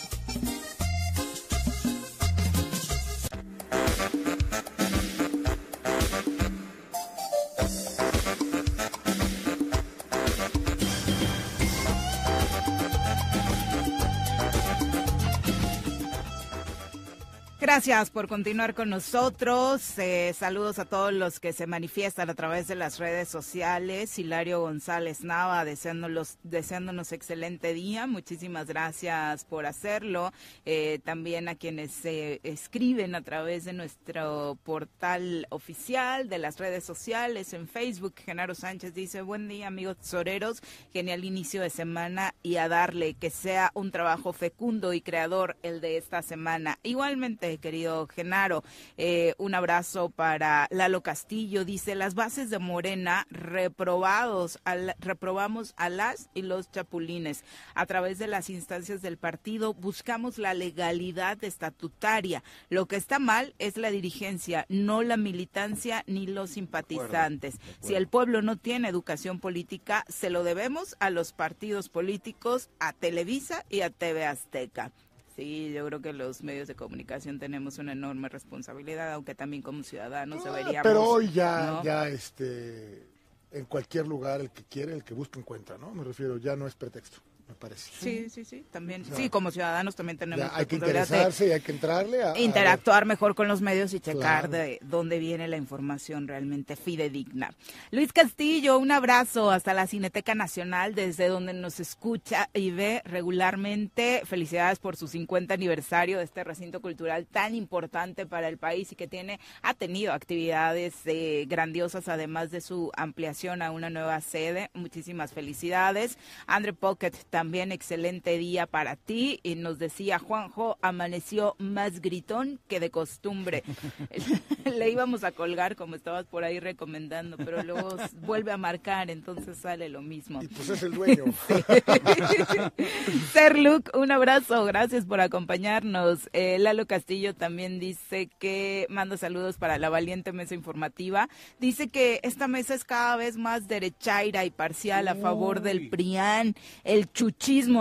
Gracias por continuar con nosotros. Eh, saludos a todos los que se manifiestan a través de las redes sociales. Hilario González Nava, deseándolos, deseándonos excelente día. Muchísimas gracias por hacerlo. Eh, también a quienes se escriben a través de nuestro portal oficial de las redes sociales en Facebook. Genaro Sánchez dice, buen día amigos tesoreros, genial inicio de semana y a darle que sea un trabajo fecundo y creador el de esta semana. Igualmente, querido Genaro, eh, un abrazo para Lalo Castillo. Dice, las bases de Morena reprobados, al- reprobamos a las y los chapulines. A través de las instancias del partido buscamos la legalidad estatutaria. Lo que está mal es la dirigencia, no la militancia ni los simpatizantes. Si el pueblo no tiene educación política, se lo debemos a los partidos políticos, a Televisa y a TV Azteca. Sí, yo creo que los medios de comunicación tenemos una enorme responsabilidad, aunque también como ciudadanos deberíamos. Ah, Pero hoy ya, ¿no? ya este, en cualquier lugar el que quiere, el que busca encuentra, ¿no? Me refiero, ya no es pretexto, me parece. Sí, sí, sí, también. O sea, sí, como ciudadanos también tenemos Ya hay que de interesarse y hay que entrarle a, a interactuar mejor con los medios y checar Claro. de dónde viene la información realmente fidedigna. Luis Castillo, un abrazo hasta la Cineteca Nacional, desde donde nos escucha y ve regularmente. Felicidades por su 50 aniversario de este recinto cultural tan importante para el país y que tiene, ha tenido actividades eh, grandiosas, además de su ampliación a una nueva sede. Muchísimas felicidades. Andre Pocket también también excelente día para ti. Y nos decía Juanjo, amaneció más gritón que de costumbre. Le íbamos a colgar como estabas por ahí recomendando, pero luego vuelve a marcar, entonces sale lo mismo. Y pues es el dueño. Ser Luke, un abrazo, gracias por acompañarnos. Eh, Lalo Castillo también dice que manda saludos para la valiente mesa informativa. Dice que esta mesa es cada vez más derechaira y parcial a favor del PRIAN, el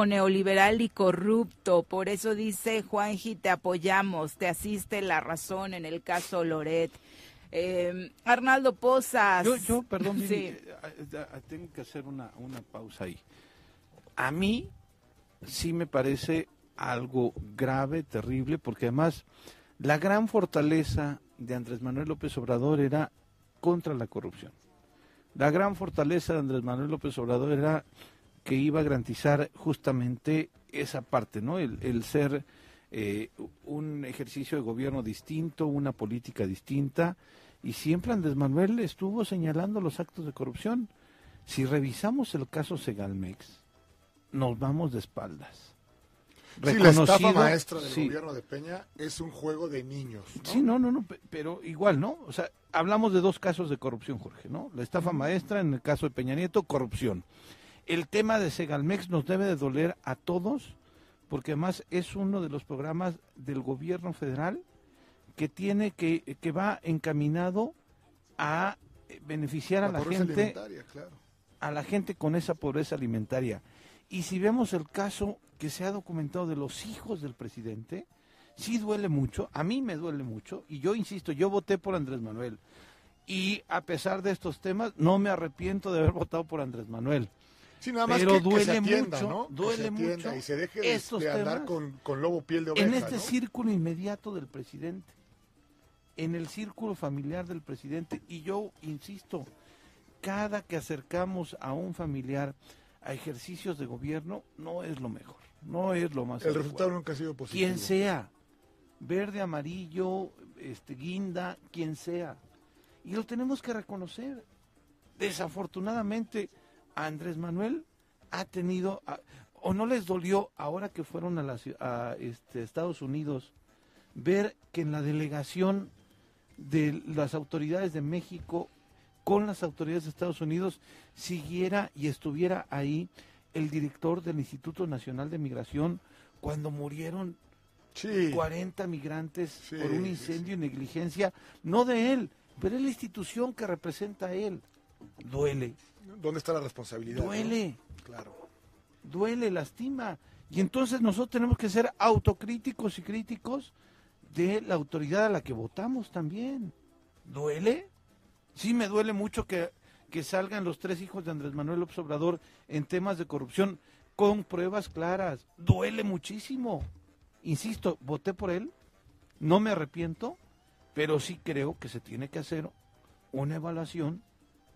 neoliberal y corrupto. Por eso dice Juanji, te apoyamos, te asiste la razón en el caso Loret. Eh, Arnaldo Pozas. Yo, yo perdón, Sí. eh, eh, eh, tengo que hacer una, una pausa ahí. A mí sí me parece algo grave, terrible, porque además la gran fortaleza de Andrés Manuel López Obrador era contra la corrupción. La gran fortaleza de Andrés Manuel López Obrador era que iba a garantizar justamente esa parte, ¿no? El, el ser eh, un ejercicio de gobierno distinto, una política distinta, y siempre Andrés Manuel estuvo señalando los actos de corrupción. Si revisamos el caso Segalmex, nos vamos de espaldas. Sí, la estafa Reconocido- maestra del sí. gobierno de Peña es un juego de niños. ¿no? Sí, no, no, no, pe- pero igual, ¿no? O sea, hablamos de dos casos de corrupción, Jorge, ¿no? La estafa maestra en el caso de Peña Nieto, corrupción. El tema de Segalmex nos debe de doler a todos, porque además es uno de los programas del gobierno federal que tiene que, que va encaminado a beneficiar a La gente claro. a la gente con esa pobreza alimentaria. Y si vemos el caso que se ha documentado de los hijos del presidente, sí duele mucho, a mí me duele mucho, y yo insisto, yo voté por Andrés Manuel. Y a pesar de estos temas, no me arrepiento de haber votado por Andrés Manuel. Sí, nada más Pero que, que duele se atienda, mucho, duele se mucho y se deje de, estos de andar con, con lobo piel de oveja, en este ¿no? círculo inmediato del presidente, en el círculo familiar del presidente. Y yo insisto, cada que acercamos a un familiar a ejercicios de gobierno, no es lo mejor, no es lo más El adecuado. resultado nunca ha sido positivo. Quien sea, verde, amarillo, este, guinda, quien sea. Y lo tenemos que reconocer. Desafortunadamente, a Andrés Manuel ha tenido, a- o no les dolió ahora que fueron a, la a, este, Estados Unidos, ver que en la delegación de las autoridades de México con las autoridades de Estados Unidos siguiera y estuviera ahí el director del Instituto Nacional de Migración cuando murieron 40 migrantes por un incendio y negligencia, no de él, pero es la institución que representa a él. Duele, ¿Dónde está la responsabilidad? duele, no? Claro. duele, lastima. Y entonces nosotros tenemos que ser autocríticos y críticos de la autoridad a la que votamos también. ¿Duele? Sí, me duele mucho que, que salgan los tres hijos de Andrés Manuel López Obrador en temas de corrupción con pruebas claras. Duele muchísimo. Insisto, voté por él, no me arrepiento, pero sí creo que se tiene que hacer una evaluación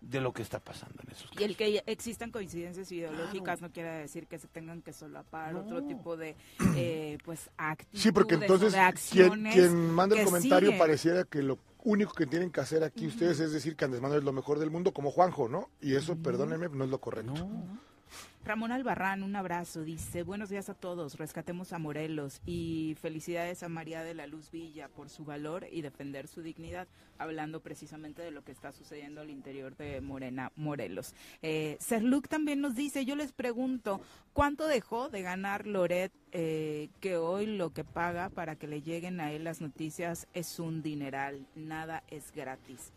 de lo que está pasando en esos Y el que existan coincidencias ideológicas no quiere decir que se tengan que solapar otro tipo de eh, pues actitudes Sí, porque o entonces de quien, acciones quien manda el comentario siguen. pareciera que lo único que tienen que hacer aquí ustedes es decir que Andrés Manuel es lo mejor del mundo, como Juanjo, ¿no? Y eso, perdónenme, no es lo correcto. Ramón Albarrán, un abrazo, dice, buenos días a todos, rescatemos a Morelos y felicidades a María de la Luz Villa por su valor y defender su dignidad, hablando precisamente de lo que está sucediendo al interior de Morena, Morelos. Eh, Serluc también nos dice, yo les pregunto, ¿cuánto dejó de ganar Loret eh, que hoy lo que paga para que le lleguen a él las noticias es un dineral, nada es gratis?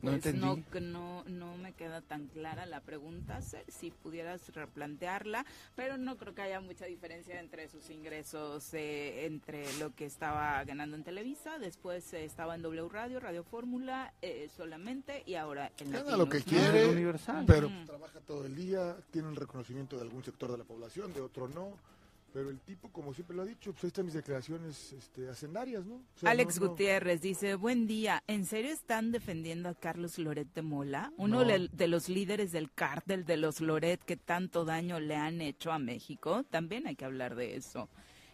Pues no, que no, no me queda tan clara la pregunta, Ser, si pudieras replantearla, pero no creo que haya mucha diferencia entre sus ingresos, eh, entre lo que estaba ganando en Televisa, después eh, estaba en W Radio, Radio Fórmula eh, solamente y ahora en Gana lo que quiere, pero Ujú. trabaja todo el día, tiene un reconocimiento de algún sector de la población, de otro no. Pero el tipo, como siempre lo ha dicho, pues ahí están mis declaraciones este, hacendarias, ¿no? O sea, Alex no- no- Gutiérrez dice, buen día, ¿en serio están defendiendo a Carlos Loret de Mola? Uno No. le- de los líderes del cártel de los Loret que tanto daño le han hecho a México. También hay que hablar de eso.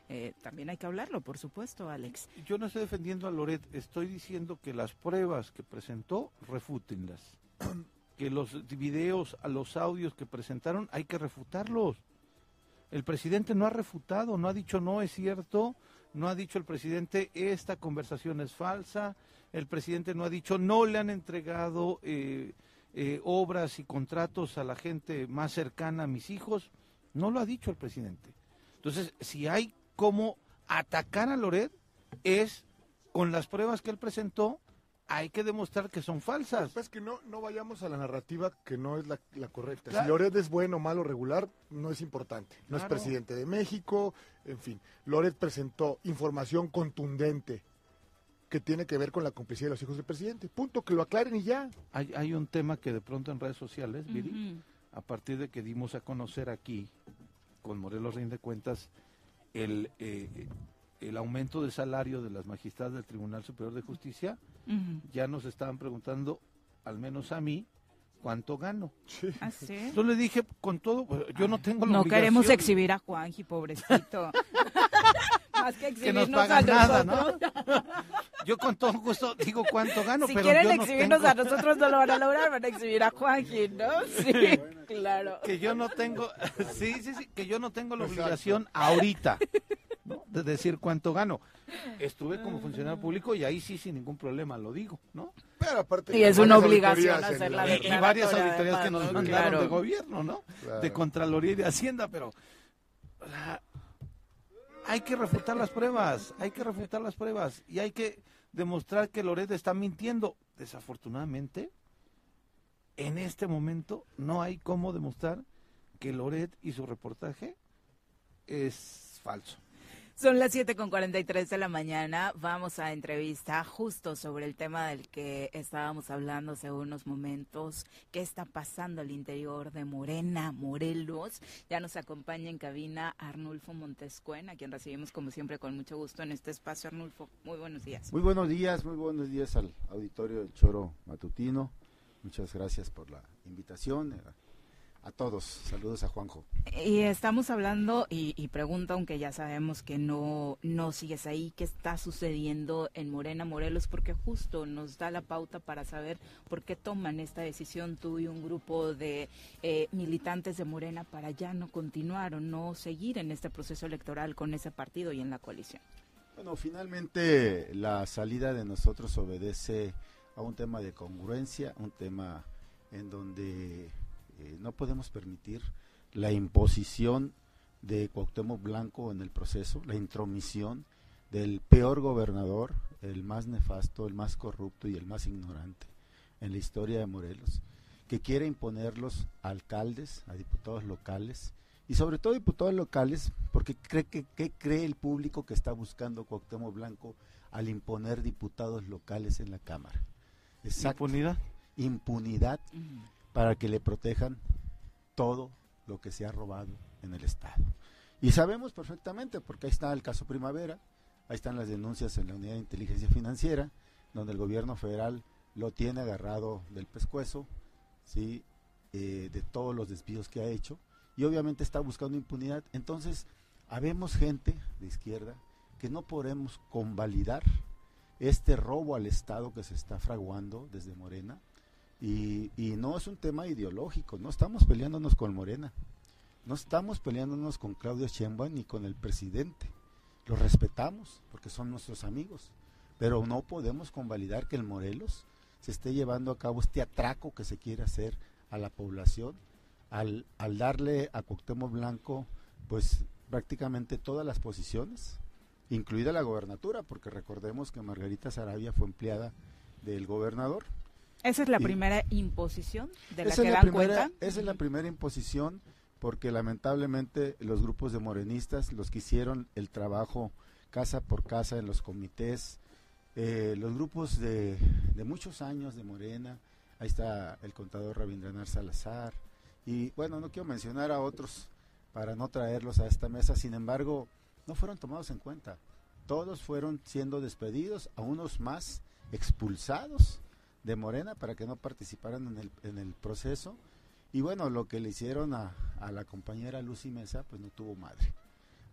Eh, también hay que hablarlo, por supuesto, Alex. Yo no estoy defendiendo a Loret, estoy diciendo que las pruebas que presentó, refútenlas. que los videos, a los audios que presentaron hay que refutarlos. El presidente no ha refutado, no ha dicho no es cierto, no ha dicho el presidente esta conversación es falsa, el presidente no ha dicho no le han entregado eh, eh, obras y contratos a la gente más cercana a mis hijos, no lo ha dicho el presidente. Entonces, si hay como atacar a Loret, es con las pruebas que él presentó, hay que demostrar que son falsas. Pues que no, no vayamos a la narrativa que no es la, la correcta. Claro. Si Loret es bueno, malo, regular, no es importante. No es presidente de México, en fin. Loret presentó información contundente que tiene que ver con la complicidad de los hijos del presidente. Punto, que lo aclaren y ya. Hay, hay un tema que de pronto en redes sociales, Viri, a partir de que dimos a conocer aquí, con Morelos Rinde Cuentas, el, eh, el aumento de salario de las magistradas del Tribunal Superior de Justicia, ya nos estaban preguntando, al menos a mí, cuánto gano. ¿Ah, sí? Yo le dije, con todo, pues, yo no tengo la No queremos exhibir a Juanji, pobrecito. Más que que nos exhibirnos pagan a nada, ¿no? Yo con todo gusto digo cuánto gano, Si pero quieren yo no exhibirnos tengo- a nosotros no lo van a lograr, van a exhibir a Juanji, ¿no? Sí, claro. que yo no tengo, sí, sí, sí, que yo no tengo la obligación ahorita ¿no? de decir cuánto gano. Estuve como funcionario público y ahí sí sin ningún problema lo digo, ¿no? Pero aparte Y es una obligación hacer la- la Y, y varias auditorías que nos mandaron Claro. de gobierno, ¿no? Claro. De Contraloría y de Hacienda, pero o sea, hay que refutar las pruebas, hay que refutar las pruebas y hay que demostrar que Loret está mintiendo. Desafortunadamente, en este momento no hay cómo demostrar que Loret y su reportaje es falso. Son las 7 con 43 de la mañana. Vamos a entrevista justo sobre el tema del que estábamos hablando hace unos momentos. ¿Qué está pasando al interior de Morena, Morelos? Ya nos acompaña en cabina Arnulfo Montescuen, a quien recibimos como siempre con mucho gusto en este espacio. Arnulfo, muy buenos días. Muy buenos días, muy buenos días al auditorio del Choro Matutino. Muchas gracias por la invitación. A todos, saludos a Juanjo. Y estamos hablando, y, y pregunta, aunque ya sabemos que no, no sigues ahí, ¿qué está sucediendo en Morena, Morelos? Porque justo nos da la pauta para saber por qué toman esta decisión tú y un grupo de eh, militantes de Morena para ya no continuar o no seguir en este proceso electoral con ese partido y en la coalición. Bueno, finalmente la salida de nosotros obedece a un tema de congruencia, un tema en donde eh, no podemos permitir la imposición de Cuauhtémoc Blanco en el proceso, la intromisión del peor gobernador, el más nefasto, el más corrupto y el más ignorante en la historia de Morelos, que quiere imponerlos a alcaldes, a diputados locales y sobre todo diputados locales, porque cree que ¿qué cree el público que está buscando Cuauhtémoc Blanco al imponer diputados locales en la Cámara. Exacto. Impunidad. Impunidad para que le protejan todo lo que se ha robado en el Estado. Y sabemos perfectamente, porque ahí está el caso Primavera, ahí están las denuncias en la Unidad de Inteligencia Financiera, donde el gobierno federal lo tiene agarrado del pescuezo, ¿sí? Eh, de todos los desvíos que ha hecho, y obviamente está buscando impunidad. Entonces, habemos gente de izquierda que no podemos convalidar este robo al Estado que se está fraguando desde Morena, y, y no es un tema ideológico, no estamos peleándonos con Morena, no estamos peleándonos con Claudio Sheinbaum ni con el presidente. Los respetamos porque son nuestros amigos, pero no podemos convalidar que el Morelos se esté llevando a cabo este atraco que se quiere hacer a la población al, al darle a Cuauhtémoc Blanco pues prácticamente todas las posiciones, incluida la gobernatura, porque recordemos que Margarita Sarabia fue empleada del gobernador. ¿Esa es la Y- primera imposición de la esa que es la dan primera, cuenta? Esa es la primera imposición porque lamentablemente los grupos de morenistas, los que hicieron el trabajo casa por casa en los comités, eh, los grupos de, de muchos años de Morena, ahí está el contador Rabindranath Salazar, y bueno, no quiero mencionar a otros para no traerlos a esta mesa, sin embargo, no fueron tomados en cuenta. Todos fueron siendo despedidos, a unos más expulsados de Morena para que no participaran en el, en el proceso. Y bueno, lo que le hicieron a, a la compañera Lucy Mesa, pues no tuvo madre.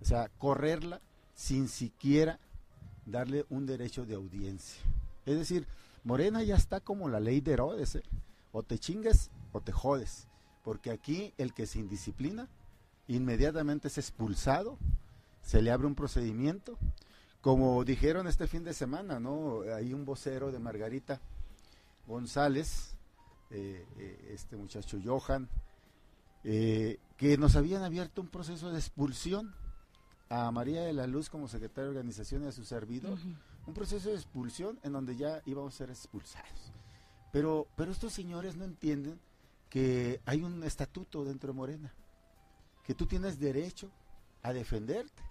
O sea, correrla sin siquiera darle un derecho de audiencia. Es decir, Morena ya está como la ley de Herodes, ¿eh? o te chingas o te jodes, porque aquí el que se indisciplina inmediatamente es expulsado, se le abre un procedimiento, como dijeron este fin de semana, ¿no? Hay un vocero de Margarita González, eh, eh, este muchacho Johan, eh, que nos habían abierto un proceso de expulsión a María de la Luz como secretaria de organización y a su servidor, un proceso de expulsión en donde ya íbamos a ser expulsados. Pero, pero estos señores no entienden que hay un estatuto dentro de Morena, que tú tienes derecho a defenderte.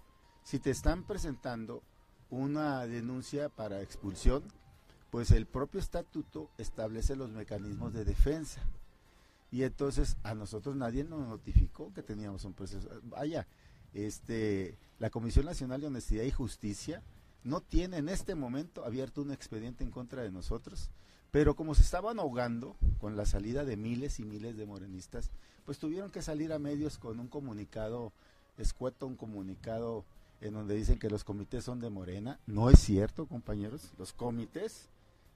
Si te están presentando una denuncia para expulsión, pues el propio estatuto establece los mecanismos de defensa. Y entonces a nosotros nadie nos notificó que teníamos un proceso. Vaya, este, la Comisión Nacional de Honestidad y Justicia no tiene en este momento abierto un expediente en contra de nosotros, pero como se estaban ahogando con la salida de miles y miles de morenistas, pues tuvieron que salir a medios con un comunicado escueto, un comunicado en donde dicen que los comités son de Morena. No es cierto, compañeros, los comités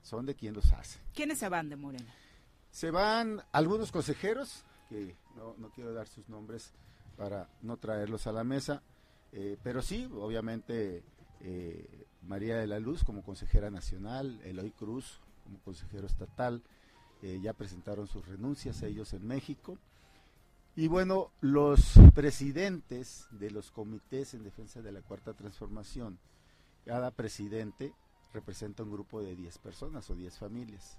son de quien los hace. ¿Quiénes se van de Morena? Se van algunos consejeros, que no, no quiero dar sus nombres para no traerlos a la mesa, eh, pero sí, obviamente, eh, María de la Luz como consejera nacional, Eloy Cruz como consejero estatal, eh, ya presentaron sus renuncias ellos en México. Y bueno, los presidentes de los comités en defensa de la cuarta transformación, cada presidente representa un grupo de 10 personas o 10 familias.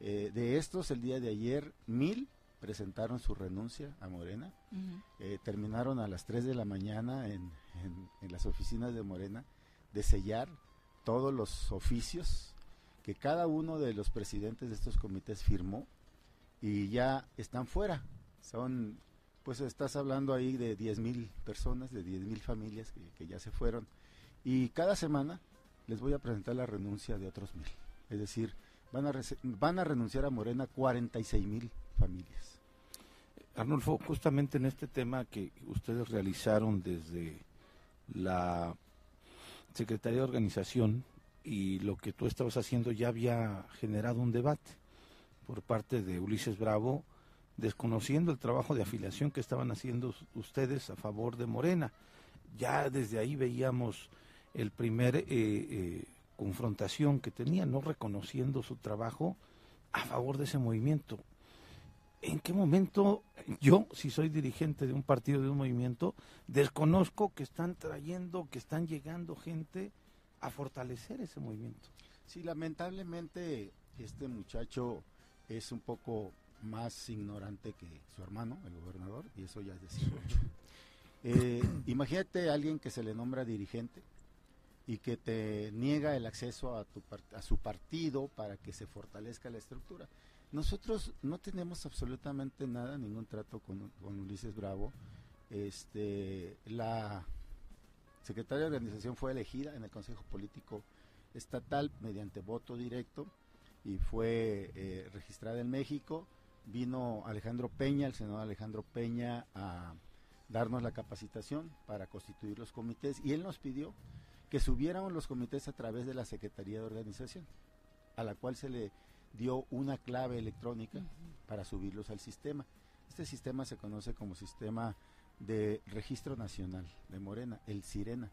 Eh, de estos, el día de ayer, mil presentaron su renuncia a Morena. Eh, terminaron a las 3 de la mañana en, en- en las oficinas de Morena de sellar todos los oficios que cada uno de los presidentes de estos comités firmó y ya están fuera. Son, pues estás hablando ahí de 10 mil personas, de 10 mil familias que, que ya se fueron. Y cada semana les voy a presentar la renuncia de otros mil. Es decir, van a, van a renunciar a Morena 46 mil familias. Arnulfo, justamente en este tema que ustedes realizaron desde la Secretaría de Organización y lo que tú estabas haciendo ya había generado un debate por parte de Ulises Bravo, desconociendo el trabajo de afiliación que estaban haciendo us- ustedes a favor de Morena. Ya desde ahí veíamos el primer eh, eh, confrontación que tenía, no reconociendo su trabajo a favor de ese movimiento. ¿En qué momento yo, si soy dirigente de un partido, de un movimiento, desconozco que están trayendo, que están llegando gente a fortalecer ese movimiento? Sí, lamentablemente este muchacho es un poco más ignorante que su hermano, el gobernador, y eso ya es decir mucho. Eh, imagínate a alguien que se le nombra dirigente y que te niega el acceso a, tu a su partido para que se fortalezca la estructura. Nosotros no tenemos absolutamente nada, ningún trato con, con Ulises Bravo. Este, la secretaria de organización fue elegida en el Consejo Político Estatal mediante voto directo y fue eh, registrada en México. Vino Alejandro Peña, el senador Alejandro Peña, a darnos la capacitación para constituir los comités y él nos pidió que subiéramos los comités a través de la Secretaría de Organización, a la cual se le dio una clave electrónica para subirlos al sistema. Este sistema se conoce como sistema de registro nacional de Morena, el Sirena.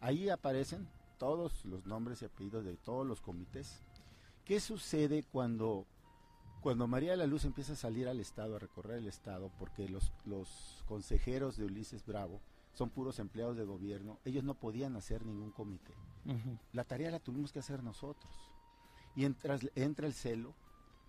Ahí aparecen todos los nombres y apellidos de todos los comités. ¿Qué sucede cuando, cuando María de la Luz empieza a salir al Estado, a recorrer el Estado, porque los, los consejeros de Ulises Bravo son puros empleados de gobierno, ellos no podían hacer ningún comité. La tarea la tuvimos que hacer nosotros. Y entra, entra el celo,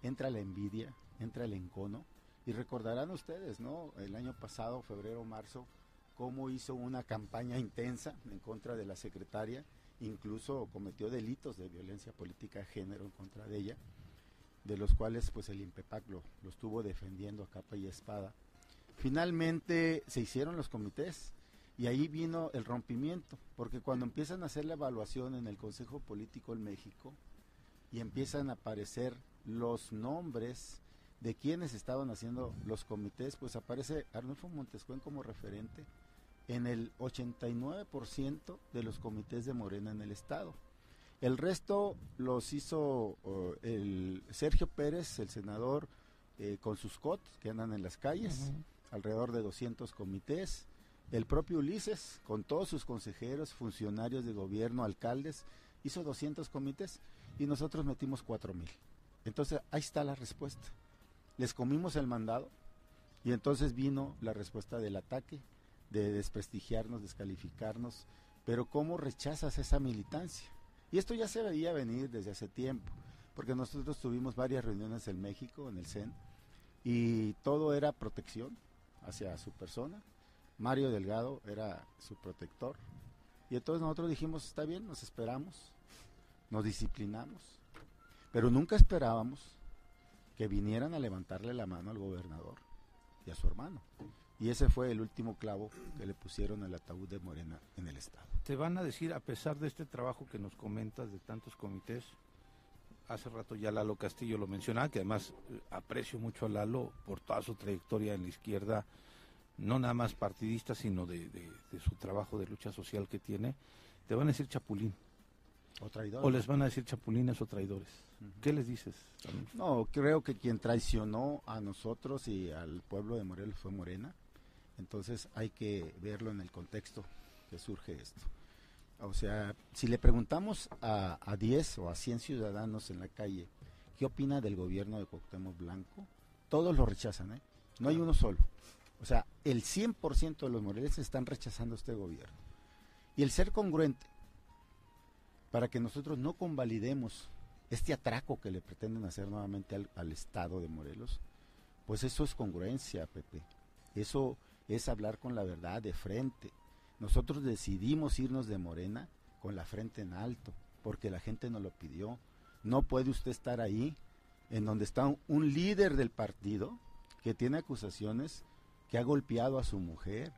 entra la envidia, entra el encono. Y recordarán ustedes, ¿no? El año pasado, febrero, marzo, cómo hizo una campaña intensa en contra de la secretaria, incluso cometió delitos de violencia política de género en contra de ella, de los cuales pues el INPEPAC lo, lo estuvo defendiendo a capa y espada. Finalmente se hicieron los comités y ahí vino el rompimiento, porque cuando empiezan a hacer la evaluación en el Consejo Político en México y empiezan a aparecer los nombres de quienes estaban haciendo los comités, pues aparece Arnulfo Montescuen como referente en el 89% de los comités de Morena en el estado. El resto los hizo uh, el Sergio Pérez, el senador, eh, con sus COT que andan en las calles, alrededor de 200 comités, el propio Ulises, con todos sus consejeros, funcionarios de gobierno, alcaldes, hizo 200 comités y nosotros metimos 4 mil. Entonces, ahí está la respuesta. Les comimos el mandado y entonces vino la respuesta del ataque, de desprestigiarnos, descalificarnos. Pero ¿cómo rechazas esa militancia? Y esto ya se veía venir desde hace tiempo, porque nosotros tuvimos varias reuniones en México, en el CEN, y todo era protección hacia su persona. Mario Delgado era su protector. Y entonces nosotros dijimos, está bien, nos esperamos, nos disciplinamos, pero nunca esperábamos que vinieran a levantarle la mano al gobernador y a su hermano. Y ese fue el último clavo que le pusieron al ataúd de Morena en el Estado. Te van a decir, a pesar de este trabajo que nos comentas de tantos comités, hace rato ya Lalo Castillo lo mencionaba, que además eh, aprecio mucho a Lalo por toda su trayectoria en la izquierda, no nada más partidista, sino de, de- de su trabajo de lucha social que tiene, te van a decir chapulín. O traidor. O les van a decir chapulines o traidores. ¿Qué les dices? No, creo que quien traicionó a nosotros y al pueblo de Morelos fue Morena. Entonces hay que verlo en el contexto que surge esto. O sea, si le preguntamos a, a 10 o a 100 ciudadanos en la calle qué opina del gobierno de Cuauhtémoc Blanco, todos lo rechazan, ¿eh? No hay uno solo. O sea, el 100% de los morelenses están rechazando este gobierno. Y el ser congruente para que nosotros no convalidemos este atraco que le pretenden hacer nuevamente al, Estado de Morelos, pues eso es congruencia, Pepe. Eso es hablar con la verdad de frente. Nosotros decidimos irnos de Morena con la frente en alto, porque la gente nos lo pidió. No puede usted estar ahí, en donde está un líder del partido que tiene acusaciones, que ha golpeado a su mujer,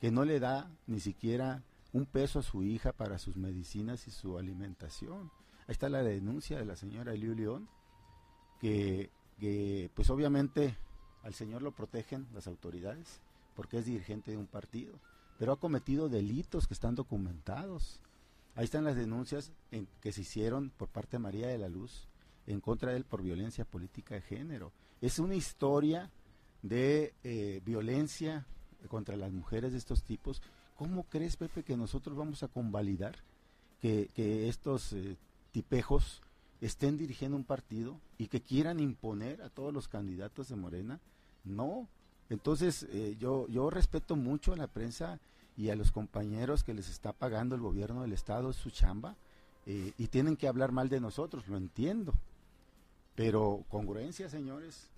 que no le da ni siquiera un peso a su hija para sus medicinas y su alimentación. Ahí está la denuncia de la señora Eliu León, que, pues obviamente al señor lo protegen las autoridades porque es dirigente de un partido, pero ha cometido delitos que están documentados. Ahí están las denuncias en- que se hicieron por parte de María de la Luz en contra de él por violencia política de género. Es una historia de eh, violencia contra las mujeres de estos tipos. ¿Cómo crees, Pepe, que nosotros vamos a convalidar que, que estos eh, tipejos estén dirigiendo un partido y que quieran imponer a todos los candidatos de Morena? No. Entonces, eh, yo, yo respeto mucho a la prensa y a los compañeros que les está pagando el gobierno del Estado, es su chamba, eh, y tienen que hablar mal de nosotros, lo entiendo. Pero congruencia, señores.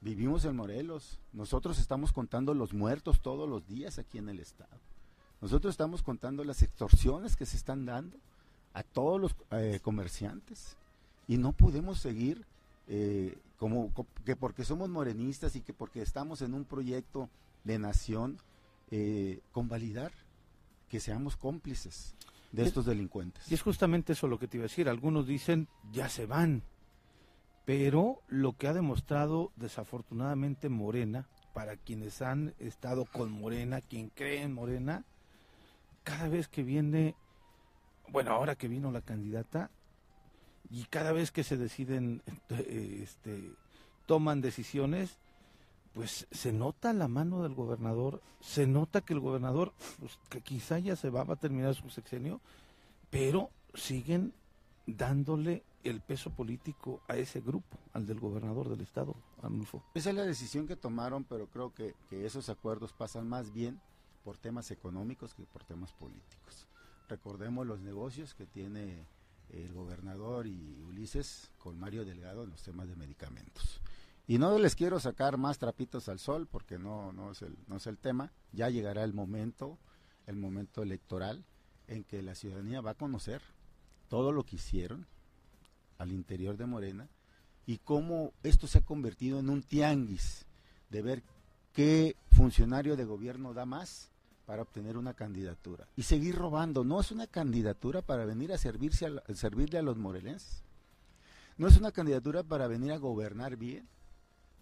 Vivimos en Morelos. Nosotros estamos contando los muertos todos los días aquí en el Estado. Nosotros estamos contando las extorsiones que se están dando a todos los eh, comerciantes. Y no podemos seguir eh, como co- que porque somos morenistas y que porque estamos en un proyecto de nación, eh, convalidar que seamos cómplices de Es- estos delincuentes. Y es justamente eso lo que te iba a decir. Algunos dicen, ya se van. Pero lo que ha demostrado desafortunadamente Morena, para quienes han estado con Morena, quien cree en Morena, cada vez que viene, bueno, ahora que vino la candidata, y cada vez que se deciden, este, toman decisiones, pues se nota la mano del gobernador, se nota que el gobernador, pues, que quizá ya se va a terminar su sexenio, pero siguen dándole el peso político a ese grupo, al del gobernador del estado, Arnulfo. Esa es la decisión que tomaron, pero creo que, que esos acuerdos pasan más bien por temas económicos que por temas políticos. Recordemos los negocios que tiene el gobernador y Ulises con Mario Delgado en los temas de medicamentos. Y no les quiero sacar más trapitos al sol porque no, no, es el, no es el tema. Ya llegará el momento, el momento electoral, en que la ciudadanía va a conocer todo lo que hicieron al interior de Morena y cómo esto se ha convertido en un tianguis de ver qué funcionario de gobierno da más para obtener una candidatura y seguir robando. No es una candidatura para venir a servirse a servirle a los morelenses. No es una candidatura para venir a gobernar bien.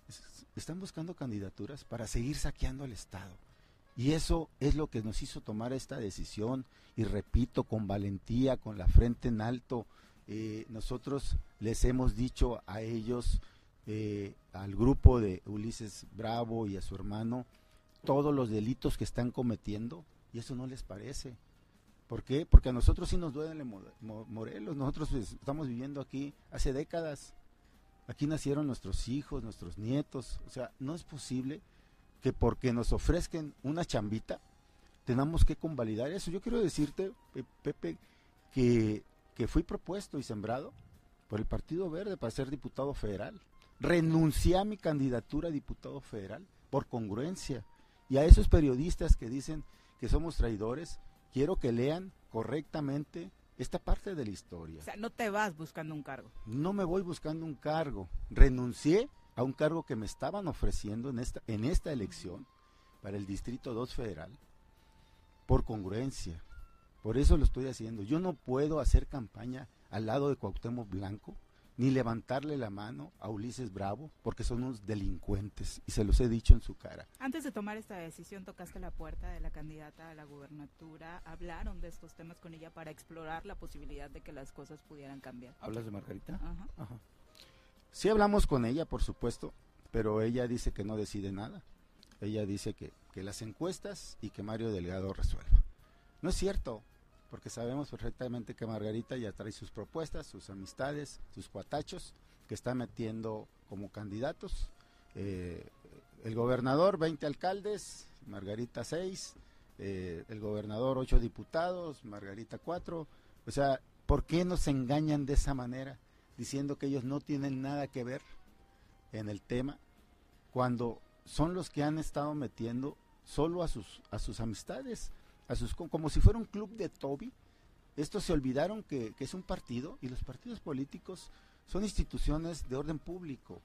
Es- Están buscando candidaturas para seguir saqueando al Estado. Y eso es lo que nos hizo tomar esta decisión. Y repito, con valentía, con la frente en alto, eh, nosotros les hemos dicho a ellos eh, al grupo de Ulises Bravo y a su hermano todos los delitos que están cometiendo y eso no les parece. ¿Por qué? Porque a nosotros sí nos duele Mo- Mo- Morelos, nosotros estamos viviendo aquí hace décadas. Aquí nacieron nuestros hijos, nuestros nietos, o sea, no es posible que porque nos ofrezcan una chambita tenemos que convalidar eso. Yo quiero decirte, Pe- Pepe, que, que fui propuesto y sembrado por el Partido Verde para ser diputado federal. Renuncié a mi candidatura a diputado federal por congruencia. Y a esos periodistas que dicen que somos traidores, quiero que lean correctamente esta parte de la historia. O sea, no te vas buscando un cargo. No me voy buscando un cargo. Renuncié a un cargo que me estaban ofreciendo en esta, en esta elección para el Distrito 2 Federal por congruencia. Por eso lo estoy haciendo. Yo no puedo hacer campaña al lado de Cuauhtémoc Blanco ni levantarle la mano a Ulises Bravo porque son unos delincuentes y se los he dicho en su cara. Antes de tomar esta decisión, tocaste la puerta de la candidata a la gubernatura. Hablaron de estos temas con ella para explorar la posibilidad de que las cosas pudieran cambiar. ¿Hablas de Margarita? Ajá. Ajá. Sí hablamos con ella, por supuesto, pero ella dice que no decide nada. Ella dice que, que las encuestas y que Mario Delgado resuelva. No es cierto, porque sabemos perfectamente que Margarita ya trae sus propuestas, sus amistades, sus cuatachos, que está metiendo como candidatos. Eh, el gobernador, 20 alcaldes, Margarita 6, eh, el gobernador 8 diputados, Margarita 4. O sea, ¿por qué nos engañan de esa manera? Diciendo que ellos no tienen nada que ver en el tema, cuando son los que han estado metiendo solo a sus, a sus amistades, como si fuera un club de Toby. Estos se olvidaron que, que es un partido y los partidos políticos son instituciones de orden público,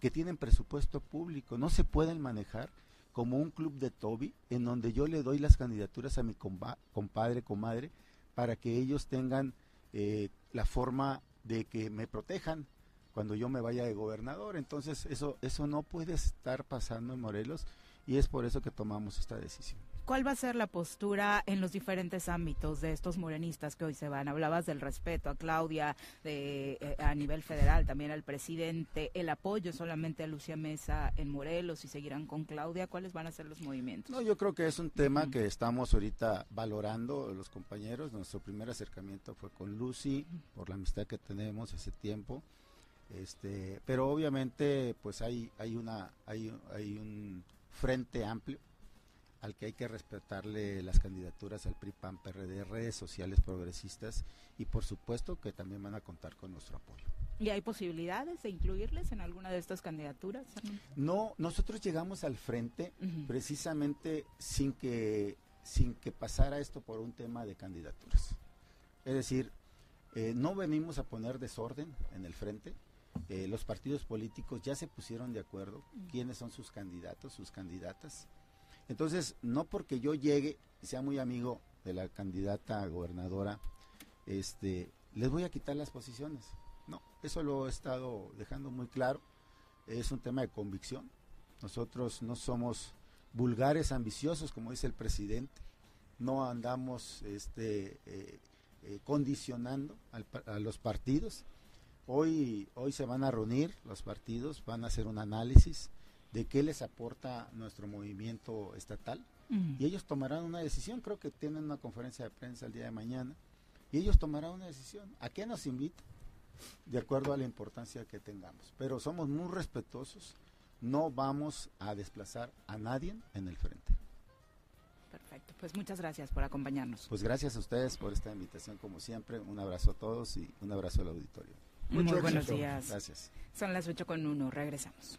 que tienen presupuesto público, no se pueden manejar como un club de Toby en donde yo le doy las candidaturas a mi compa- compadre, comadre, para que ellos tengan eh, la forma de que me protejan cuando yo me vaya de gobernador. Entonces eso, eso no puede estar pasando en Morelos y es por eso que tomamos esta decisión. ¿Cuál va a ser la postura en los diferentes ámbitos de estos morenistas que hoy se van? Hablabas del respeto a Claudia de, eh, a nivel federal, también al presidente, el apoyo solamente a Lucía Mesa en Morelos y seguirán con Claudia. ¿Cuáles van a ser los movimientos? No, yo creo que es un tema que estamos ahorita valorando los compañeros. Nuestro primer acercamiento fue con Lucy por la amistad que tenemos hace tiempo. Este, pero obviamente pues hay hay una hay, hay un frente amplio al que hay que respetarle las candidaturas al PRI, PAN, PRD, redes sociales progresistas y por supuesto que también van a contar con nuestro apoyo. ¿Y hay posibilidades de incluirles en alguna de estas candidaturas? No, nosotros llegamos al frente precisamente sin que sin que pasara esto por un tema de candidaturas. Es decir, eh, no venimos a poner desorden en el frente. Eh, los partidos políticos ya se pusieron de acuerdo quiénes son sus candidatos, sus candidatas. Entonces, no porque yo llegue y sea muy amigo de la candidata gobernadora, este, les voy a quitar las posiciones. No, eso lo he estado dejando muy claro. Es un tema de convicción. Nosotros no somos vulgares, ambiciosos, como dice el presidente. No andamos este, eh, eh, condicionando al a los partidos. Hoy, hoy se van a reunir los partidos, van a hacer un análisis de qué les aporta nuestro movimiento estatal y ellos tomarán una decisión. Creo que tienen una conferencia de prensa el día de mañana y ellos tomarán una decisión. ¿A qué nos invitan? De acuerdo a la importancia que tengamos. Pero somos muy respetuosos. No vamos a desplazar a nadie en el frente. Perfecto, pues muchas gracias por acompañarnos. Pues gracias a ustedes por esta invitación, como siempre. Un abrazo a todos y un abrazo al auditorio. Muy buenos días. Gracias. Son las 8 con 1, regresamos.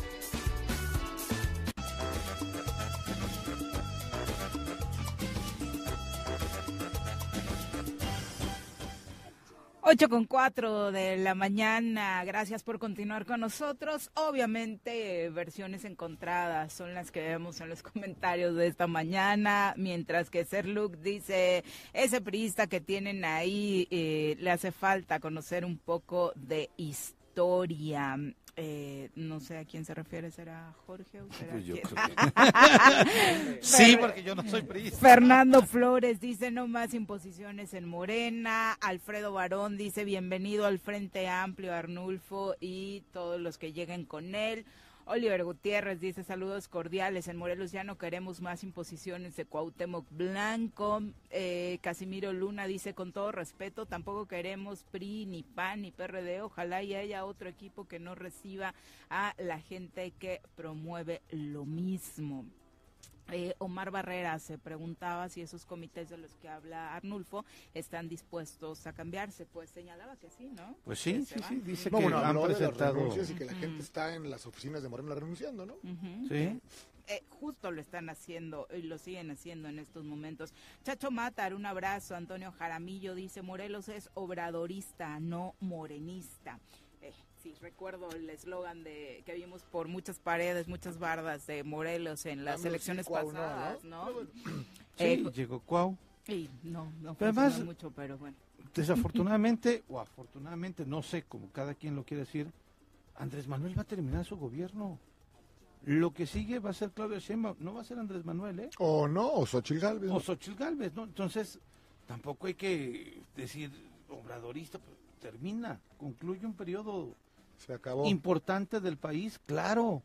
8 con 4 de la mañana. Gracias por continuar con nosotros. Obviamente, versiones encontradas son las que vemos en los comentarios de esta mañana. Mientras que Serluc dice: ese priista que tienen ahí eh, le hace falta conocer un poco de historia. Eh, no sé a quién se refiere, ¿será Jorge o será Pues yo quién? creo que- Sí, porque yo no soy priista. Fernando Flores dice no más imposiciones en Morena. Alfredo Barón dice bienvenido al Frente Amplio Arnulfo y todos los que lleguen con él. Oliver Gutiérrez dice saludos cordiales. En Morelos ya no queremos más imposiciones de Cuauhtémoc Blanco. Eh, Casimiro Luna dice con todo respeto, tampoco queremos PRI, ni PAN, ni PRD. Ojalá y haya otro equipo que no reciba a la gente que promueve lo mismo. Eh, Omar Barrera se preguntaba si esos comités de los que habla Arnulfo están dispuestos a cambiarse. Pues señalaba que sí, ¿no? Pues sí, sí, sí, dice No, que bueno, han habló de las presentado... y que la gente está en las oficinas de Morena renunciando, ¿no? Sí. Eh, justo lo están haciendo y lo siguen haciendo en estos momentos. Chacho Matar, un abrazo. Antonio Jaramillo dice, Morelos es obradorista, no morenista. Sí, recuerdo el eslogan de que vimos por muchas paredes, muchas bardas de Morelos en las sí, elecciones Cuau pasadas, ¿no? Sí, Eh, llegó Cuau. y no, no Pero además- mucho, pero bueno. Desafortunadamente, o afortunadamente, no sé, como cada quien lo quiere decir, Andrés Manuel va a terminar su gobierno. Lo que sigue va a ser Claudia Sheinbaum, no va a ser Andrés Manuel, ¿eh? O no, o Xochitl Gálvez. O Xochitl Gálvez, ¿no? Entonces, tampoco hay que decir obradorista, pues, termina, concluye un periodo Se acabó. importante del país, claro,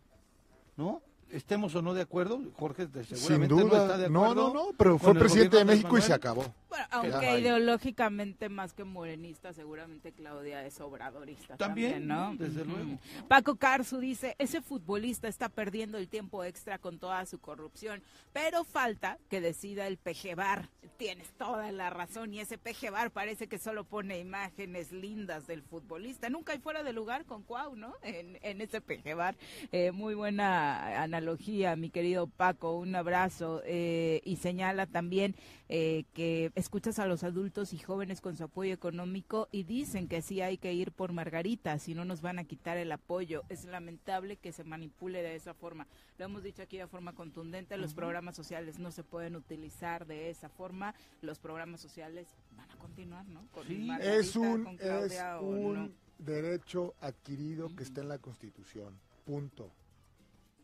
¿no? Estemos o no de acuerdo, Jorge de- Sin seguramente no duda. está de no, acuerdo. no, no, pero con fue presidente de México y se acabó. Bueno, aunque ideológicamente más que morenista, seguramente Claudia es obradorista también, También, ¿no? desde luego. Paco Carzu dice, ese futbolista está perdiendo el tiempo extra con toda su corrupción, pero falta que decida el pejebar. Tienes toda la razón y ese pejebar parece que solo pone imágenes lindas del futbolista. Nunca hay fuera de lugar con Cuau, ¿no? En, en ese pejebar. Eh, muy buena analogía, mi querido Paco. Un abrazo. Eh, y señala también eh, que escuchas a los adultos y jóvenes con su apoyo económico y dicen que sí hay que ir por Margarita, si no nos van a quitar el apoyo. Es lamentable que se manipule de esa forma. Lo hemos dicho aquí de forma contundente, los programas sociales no se pueden utilizar de esa forma. Los programas sociales van a continuar, ¿no? Con Margarita, Es un, con es Claudia o un no. derecho adquirido que está en la Constitución. Punto.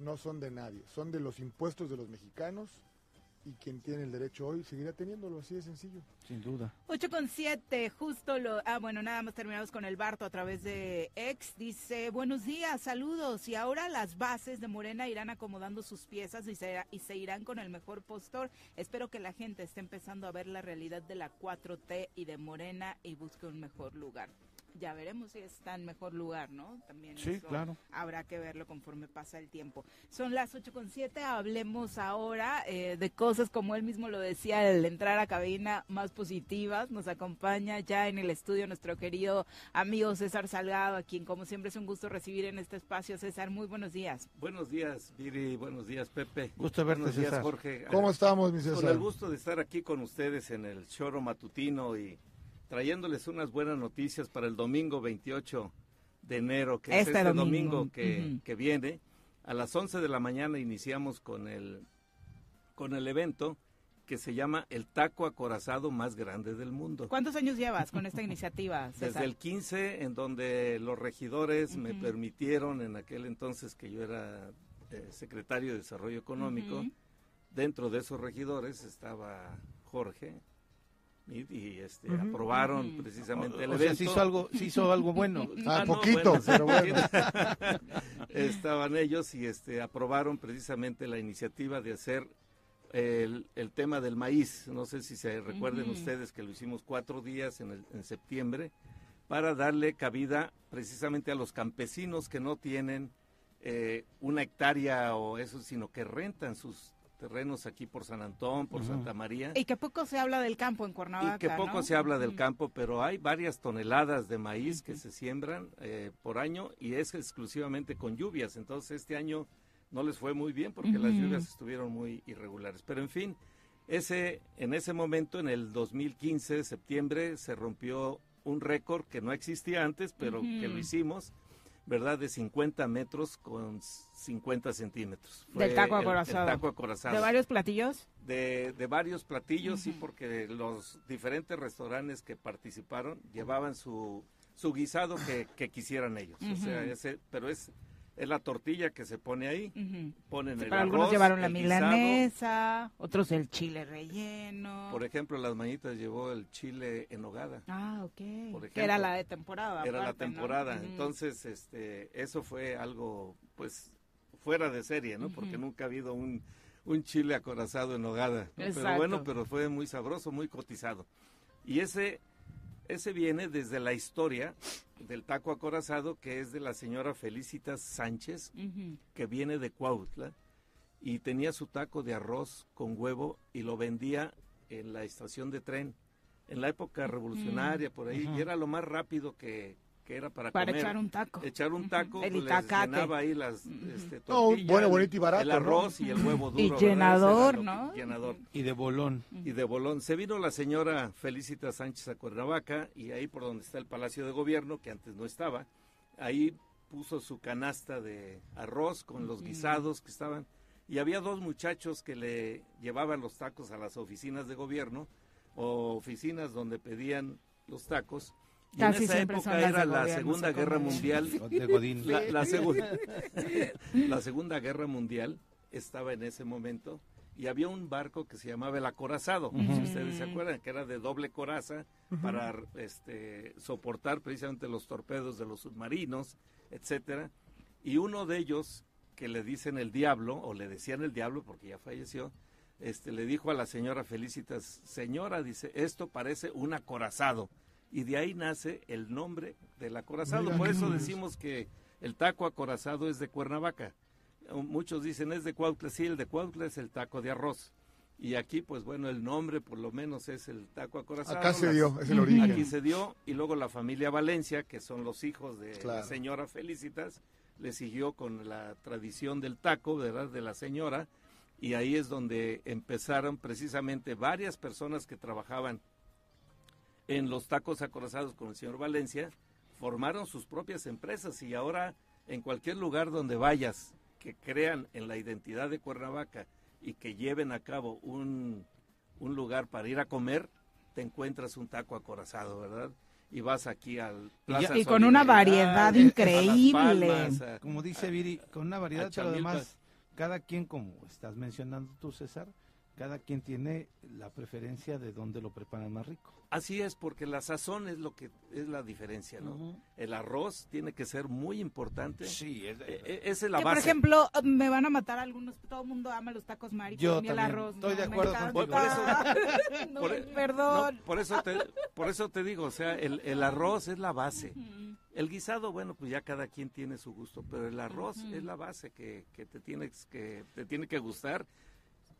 No son de nadie, son de los impuestos de los mexicanos y quien tiene el derecho hoy seguirá teniéndolo, así de sencillo. Sin duda. 8 con 7, justo lo... Ah, bueno, nada más terminamos con el Barto a través de ex. Dice, buenos días, saludos. Y ahora las bases de Morena irán acomodando sus piezas y se, y se irán con el mejor postor. Espero que la gente esté empezando a ver la realidad de la 4T y de Morena y busque un mejor lugar. Ya veremos si está en mejor lugar, ¿no? También Sí, eso claro. habrá que verlo conforme pasa el tiempo. Son las 8 con 7, hablemos ahora eh, de cosas como él mismo lo decía, el entrar a cabina más positivas. Nos acompaña ya en el estudio nuestro querido amigo César Salgado, a quien como siempre es un gusto recibir en este espacio. César, muy buenos días. Buenos días, Viri. Buenos días, Pepe. Gusto verte, Buenos días, César. Jorge. ¿Cómo estamos, mi Con César? el gusto de estar aquí con ustedes en el choro matutino y trayéndoles unas buenas noticias para el domingo 28 de enero, que es Este este domingo. domingo, que, que viene. A las 11 de la mañana iniciamos con el, con el evento que se llama el taco acorazado más grande del mundo. ¿Cuántos años llevas con esta iniciativa, César? Desde el 15, en donde los regidores me permitieron, en aquel entonces que yo era eh, secretario de Desarrollo Económico, dentro de esos regidores estaba Jorge, y, y, este, aprobaron precisamente O- el o sea, sí hizo algo- sí hizo algo bueno. Ah, no, poquito, pero bueno. Estaban ellos y este aprobaron precisamente la iniciativa de hacer el, el tema del maíz. No sé si se recuerden ustedes que lo hicimos cuatro días en, el- en septiembre para darle cabida precisamente a los campesinos que no tienen eh, una hectárea o eso, sino que rentan sus terrenos aquí por San Antón, por. Santa María. Y que poco se habla del campo en Cuernavaca, Y que poco ¿no? se habla del campo, pero hay varias toneladas de maíz que se siembran eh, por año y es exclusivamente con lluvias. Entonces este año no les fue muy bien porque las lluvias estuvieron muy irregulares. Pero en fin, ese, en ese momento, en el 2015, septiembre, se rompió un récord que no existía antes, pero que lo hicimos, ¿verdad? De 50 metros con 50 centímetros. Del taco el- el acorazado. taco acorazado ¿De varios platillos? de, de varios platillos, sí, porque los diferentes restaurantes que participaron llevaban su, su guisado que, que quisieran ellos. O sea, ese, pero es, es la tortilla que se pone ahí, ponen Sí, el para arroz, algunos llevaron la guisado. milanesa, otros el chile relleno. Por ejemplo, las mañitas llevó el chile en nogada. Ah, ok. que era la de temporada. Era la temporada. Entonces, este, eso fue algo, pues, fuera de serie, ¿no? Porque nunca ha habido un, un chile acorazado en nogada. ¿no? Pero bueno, pero fue muy sabroso, muy cotizado. Y ese, ese viene desde la historia del taco acorazado, que es de la señora Felicitas Sánchez, que viene de Cuautla, y tenía su taco de arroz con huevo y lo vendía en la estación de tren. En la época revolucionaria, por ahí, y era lo más rápido que, que era para, Para comer. echar un taco. Echar un taco, El pues, llenaba ahí las este, No, bueno, el- bonito y barato, El ¿no? arroz y el huevo duro. Y llenador, que- ¿no? Llenador. Y de bolón. Y de Bolón. Se vino la señora Felicita Sánchez a Cuernavaca y ahí por donde está el Palacio de Gobierno, que antes no estaba, ahí puso su canasta de arroz con los guisados que estaban. Y había dos muchachos que le llevaban los tacos a las oficinas de gobierno o oficinas donde pedían los tacos. Y Casi en esa época era la gobierno, Segunda se Guerra. Mundial. De Godín. La, la segu- la Segunda Guerra Mundial estaba en ese momento y había un barco que se llamaba el acorazado, si ustedes se acuerdan, que era de doble coraza para este, soportar precisamente los torpedos de los submarinos, etcétera. Y uno de ellos, que le dicen el diablo, o le decían el diablo porque ya falleció, este, le dijo a la señora Felicitas, señora, dice, esto parece un acorazado. Y de ahí nace el nombre del acorazado. Mira Por eso decimos que el taco acorazado es de Cuernavaca. Muchos dicen es de Cuautla, sí, el de Cuautla es el taco de arroz. Y aquí, pues bueno, el nombre por lo menos es el taco acorazado. Acá se dio, es el origen. Aquí se dio, y luego la familia Valencia, que son los hijos de la señora Felicitas, le siguió con la tradición del taco, ¿verdad?, de la señora, y ahí es donde empezaron precisamente varias personas que trabajaban en los tacos acorazados con el señor Valencia, formaron sus propias empresas y ahora en cualquier lugar donde vayas que crean en la identidad de Cuernavaca y que lleven a cabo un, un lugar para ir a comer, te encuentras un taco acorazado, ¿verdad? Y vas aquí al Plaza Y con una variedad a increíble. Palmas, a- Como dice Viri, con una variedad, pero además, cada quien, como estás mencionando tú, César, cada quien tiene la preferencia de dónde lo preparan más rico. Así es, porque la sazón es lo que es la diferencia, ¿no? El arroz tiene que ser muy importante. Sí, es, la Que, por base. ejemplo, me van a matar algunos. Todo el mundo ama los tacos Mari, Yo mí el también, arroz. estoy no, de acuerdo contigo. Por No, Por- e- perdón. No, por eso te, por eso te digo, o sea, el, el arroz es la base. El guisado, bueno, pues ya cada quien tiene su gusto, pero el arroz es la base que, que te tiene que te tiene que gustar.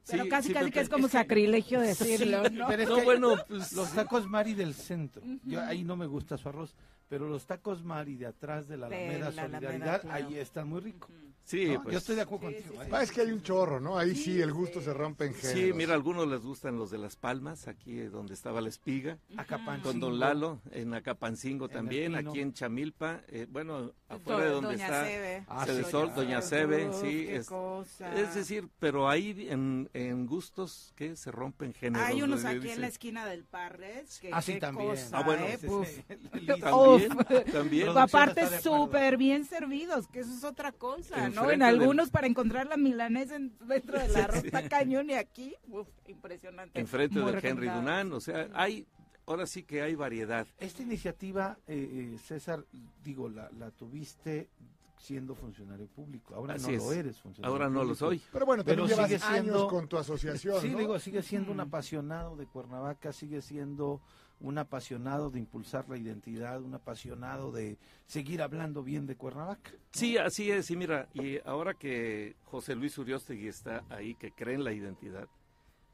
Pero Sí, casi, sí, casi que es como sacrilegio decirlo, ¿no? Pero es No, que bueno, pues- los tacos Mari del centro, yo ahí no me gusta su arroz, pero los tacos Mari de atrás de la De Alameda la Alameda, Solidaridad, claro. ahí están muy ricos. Sí, ¿no? pues. Yo estoy de acuerdo Sí, contigo. sí, ¿eh? sí. Ah, es que hay un chorro, ¿no? Ahí sí, el gusto se rompe en géneros. Sí, mira, a algunos les gustan los de Las Palmas, aquí eh, donde estaba la espiga. Acapancingo. Con Don Lalo, en Acapancingo En también, aquí en Chamilpa, eh, bueno, afuera de Do- donde Doña está Sebe. Ah, Sede Sol. Doña Sebe, Uf, sí. qué Es, cosa. es decir, pero ahí en, en gustos que se rompen géneros. Hay unos aquí dicen. en la esquina del Parres. Que, Ah, sí, qué también. cosa, Ah, bueno, También, también. Aparte de súper bien servidos, que eso es otra cosa, ¿no? Enfrente En algunos para encontrar la milanesa en- dentro del arroz está cañón y aquí, uf, impresionante. Enfrente de Henry. Dunant, o sea, hay, ahora sí que hay variedad. Esta iniciativa, eh, eh, César, digo, la, la tuviste siendo funcionario público. Ahora Así no es. lo eres funcionario Ahora no lo soy. Pero bueno, Pero llevas sigue siendo- años con tu asociación, Sí, ¿no? digo, sigue siendo un apasionado de Cuernavaca, sigue siendo un apasionado de impulsar la identidad, un apasionado de seguir hablando bien de Cuernavaca. Sí, así es. Y mira, y ahora que José Luis Uriostegui está ahí, que cree en la identidad,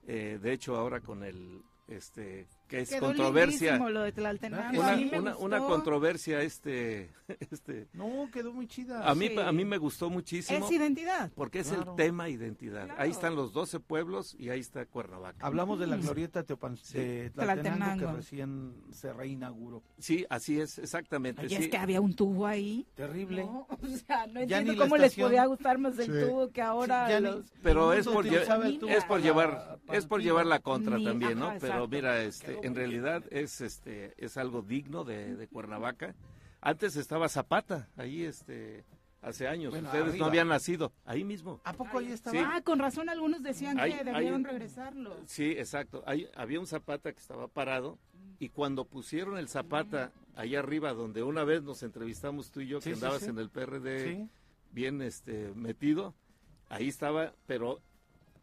eh, de hecho ahora con el, este, que es Quedó controversia, lo de Tlaltenango, una, una, una controversia, este, este, No, quedó muy chida. a mí, Sí. a mí me gustó muchísimo. Es identidad. Porque es Claro. el tema identidad. Claro. Ahí están los 12 pueblos y ahí está Cuernavaca. Hablamos de la Mm. glorieta Teopan- Sí. de Tlaltenango, que Tlaltenango. recién se reinauguró. Sí, así es, exactamente. Sí. es que había un tubo ahí. Terrible. No, o sea, no Ya entiendo cómo les podía gustar más el Sí. tubo que ahora ya los... Pero es por, es por llevar Es por llevar la contra también, ¿no? Pero mira, este, en realidad es, este, es algo digno de, de Cuernavaca. Antes estaba Zapata, ahí, este, hace años. Bueno, Ustedes arriba. no habían nacido, ahí mismo. ¿A poco ahí estaba? Sí. Ah, con razón algunos decían que un- regresarlo. Sí, exacto. Hay- había un Zapata que estaba parado y cuando pusieron el Zapata ahí arriba, donde una vez nos entrevistamos tú y yo, Sí, que sí, andabas sí. en el PRD Sí. bien este, metido, ahí estaba, pero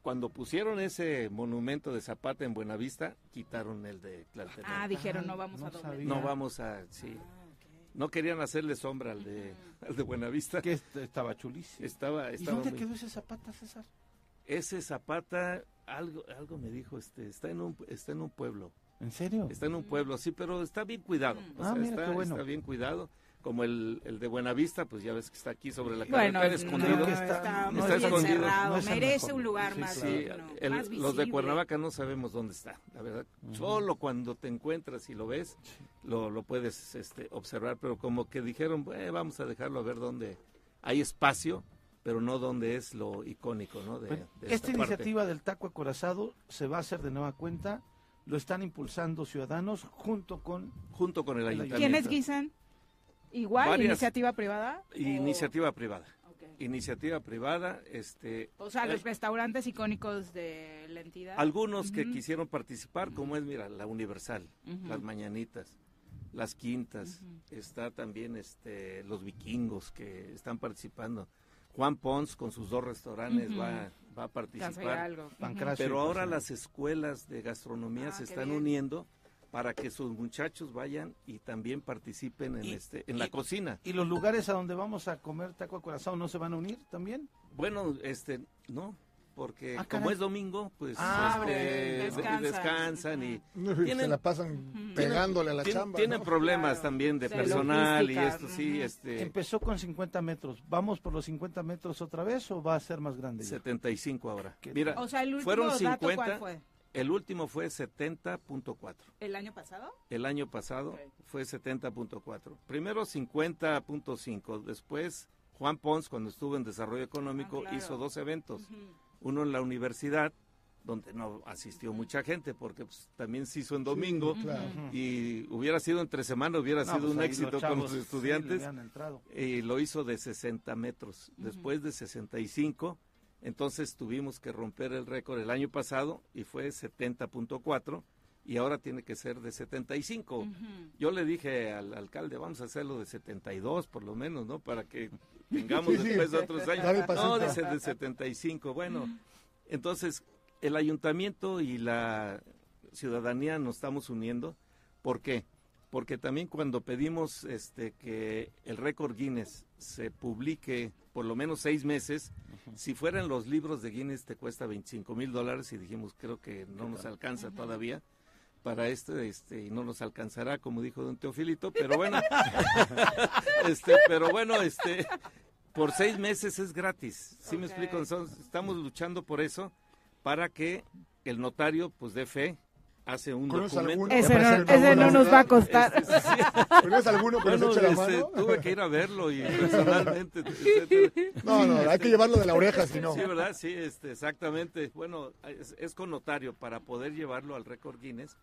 cuando pusieron ese monumento de Zapata en Buenavista, quitaron el de Tlaltenango. Ah, dijeron, no vamos no a. No vamos a, sí. No querían hacerle sombra al de, al de Buenavista. Que est- estaba chulísimo. Estaba, ¿Y estaba dónde muy- quedó ese zapata, César? Ese Zapata, algo, algo me dijo, este, está en un, está en un pueblo. ¿En serio? Está en un pueblo, sí, pero está bien cuidado. O Ah, mira, está, qué bueno. está bien cuidado. Como el, el de Buenavista, pues ya ves que está aquí sobre la Bueno, carretera, no, escondido. Está- está no escondido. No es el merece mejor. un lugar Sí, más, claro. Sí, el- más los de. Cuernavaca no sabemos dónde está, la verdad. Solo cuando te encuentras y lo ves, lo, lo puedes este, observar, pero como que dijeron, "Eh, vamos a dejarlo a ver dónde hay espacio, pero no donde es lo icónico, ¿no? De, Bueno, de esta esta parte. iniciativa del taco acorazado se va a hacer de nueva cuenta. Lo están impulsando ciudadanos junto con Junto con el ayuntamiento. ¿Quiénes guisan? ¿Igual? Varias- ¿Iniciativa privada? Iniciativa privada. Iniciativa privada, este... O sea, los restaurantes icónicos de la entidad. Algunos que quisieron participar, como es, mira, la Universal, las Mañanitas, las Quintas, está también este, los vikingos que están participando. Juan Pons con sus dos restaurantes va, va a participar. Pancracio. Pero y ahora las escuelas de gastronomía Ah, se están bien. uniendo para que sus muchachos vayan y también participen en Y- este en la cocina. ¿Y los lugares a donde vamos a comer taco acorazado no se van a unir también? Bueno, este, no, porque Ah, como es domingo, pues Ah, este, de- descansan. descansan y Se la pasan pegándole a la tienen, chamba. tienen ¿no? problemas Claro. también de De personal y esto sí, este Empezó con 50 metros. ¿Vamos por los 50 metros otra vez o va a ser más grande? ya? 75 ahora. ¿Qué Mira, O sea, el último fueron dato, 50, ¿cuál fue? El último fue 70.4. ¿El año pasado? El año pasado Ok. fue 70.4. Primero 50.5, después Juan Pons cuando estuvo en desarrollo económico Ah, claro. hizo dos eventos. Uno en la universidad donde no asistió mucha gente porque pues, también se hizo en domingo claro. y hubiera sido entre semana hubiera No, sido pues un los éxito con los estudiantes y lo hizo de 60 metros. Después de 65, entonces tuvimos que romper el récord el año pasado y fue 70.4 y ahora tiene que ser de 75. Yo le dije al alcalde, vamos a hacerlo de 72 por lo menos, ¿no? Para que tengamos Sí, sí. después de otros años. No, dice de 75. Bueno, entonces el ayuntamiento y la ciudadanía nos estamos uniendo. ¿Por qué? Porque también cuando pedimos este que el récord Guinness se publique por lo menos seis meses, si fueran los libros de Guinness te cuesta 25 mil dólares y dijimos creo que no nos alcanza todavía para este, este, y no nos alcanzará, como dijo don Teofilito, pero bueno, este, pero bueno, este, por seis meses es gratis, ¿sí me Ok. explico? Entonces, estamos luchando por eso, para que el notario, pues, dé fe, hace un ¿Conoces documento. Ese no, ese nos va a costar. Este, sí. ¿Conoces alguno que Bueno, nos eche la este, mano? tuve que ir a verlo y personalmente, etcétera. No, no, hay Este, que llevarlo de la oreja, si no. Sí, ¿verdad? Sí, este, exactamente. Bueno, es, es con notario para poder llevarlo al récord Guinness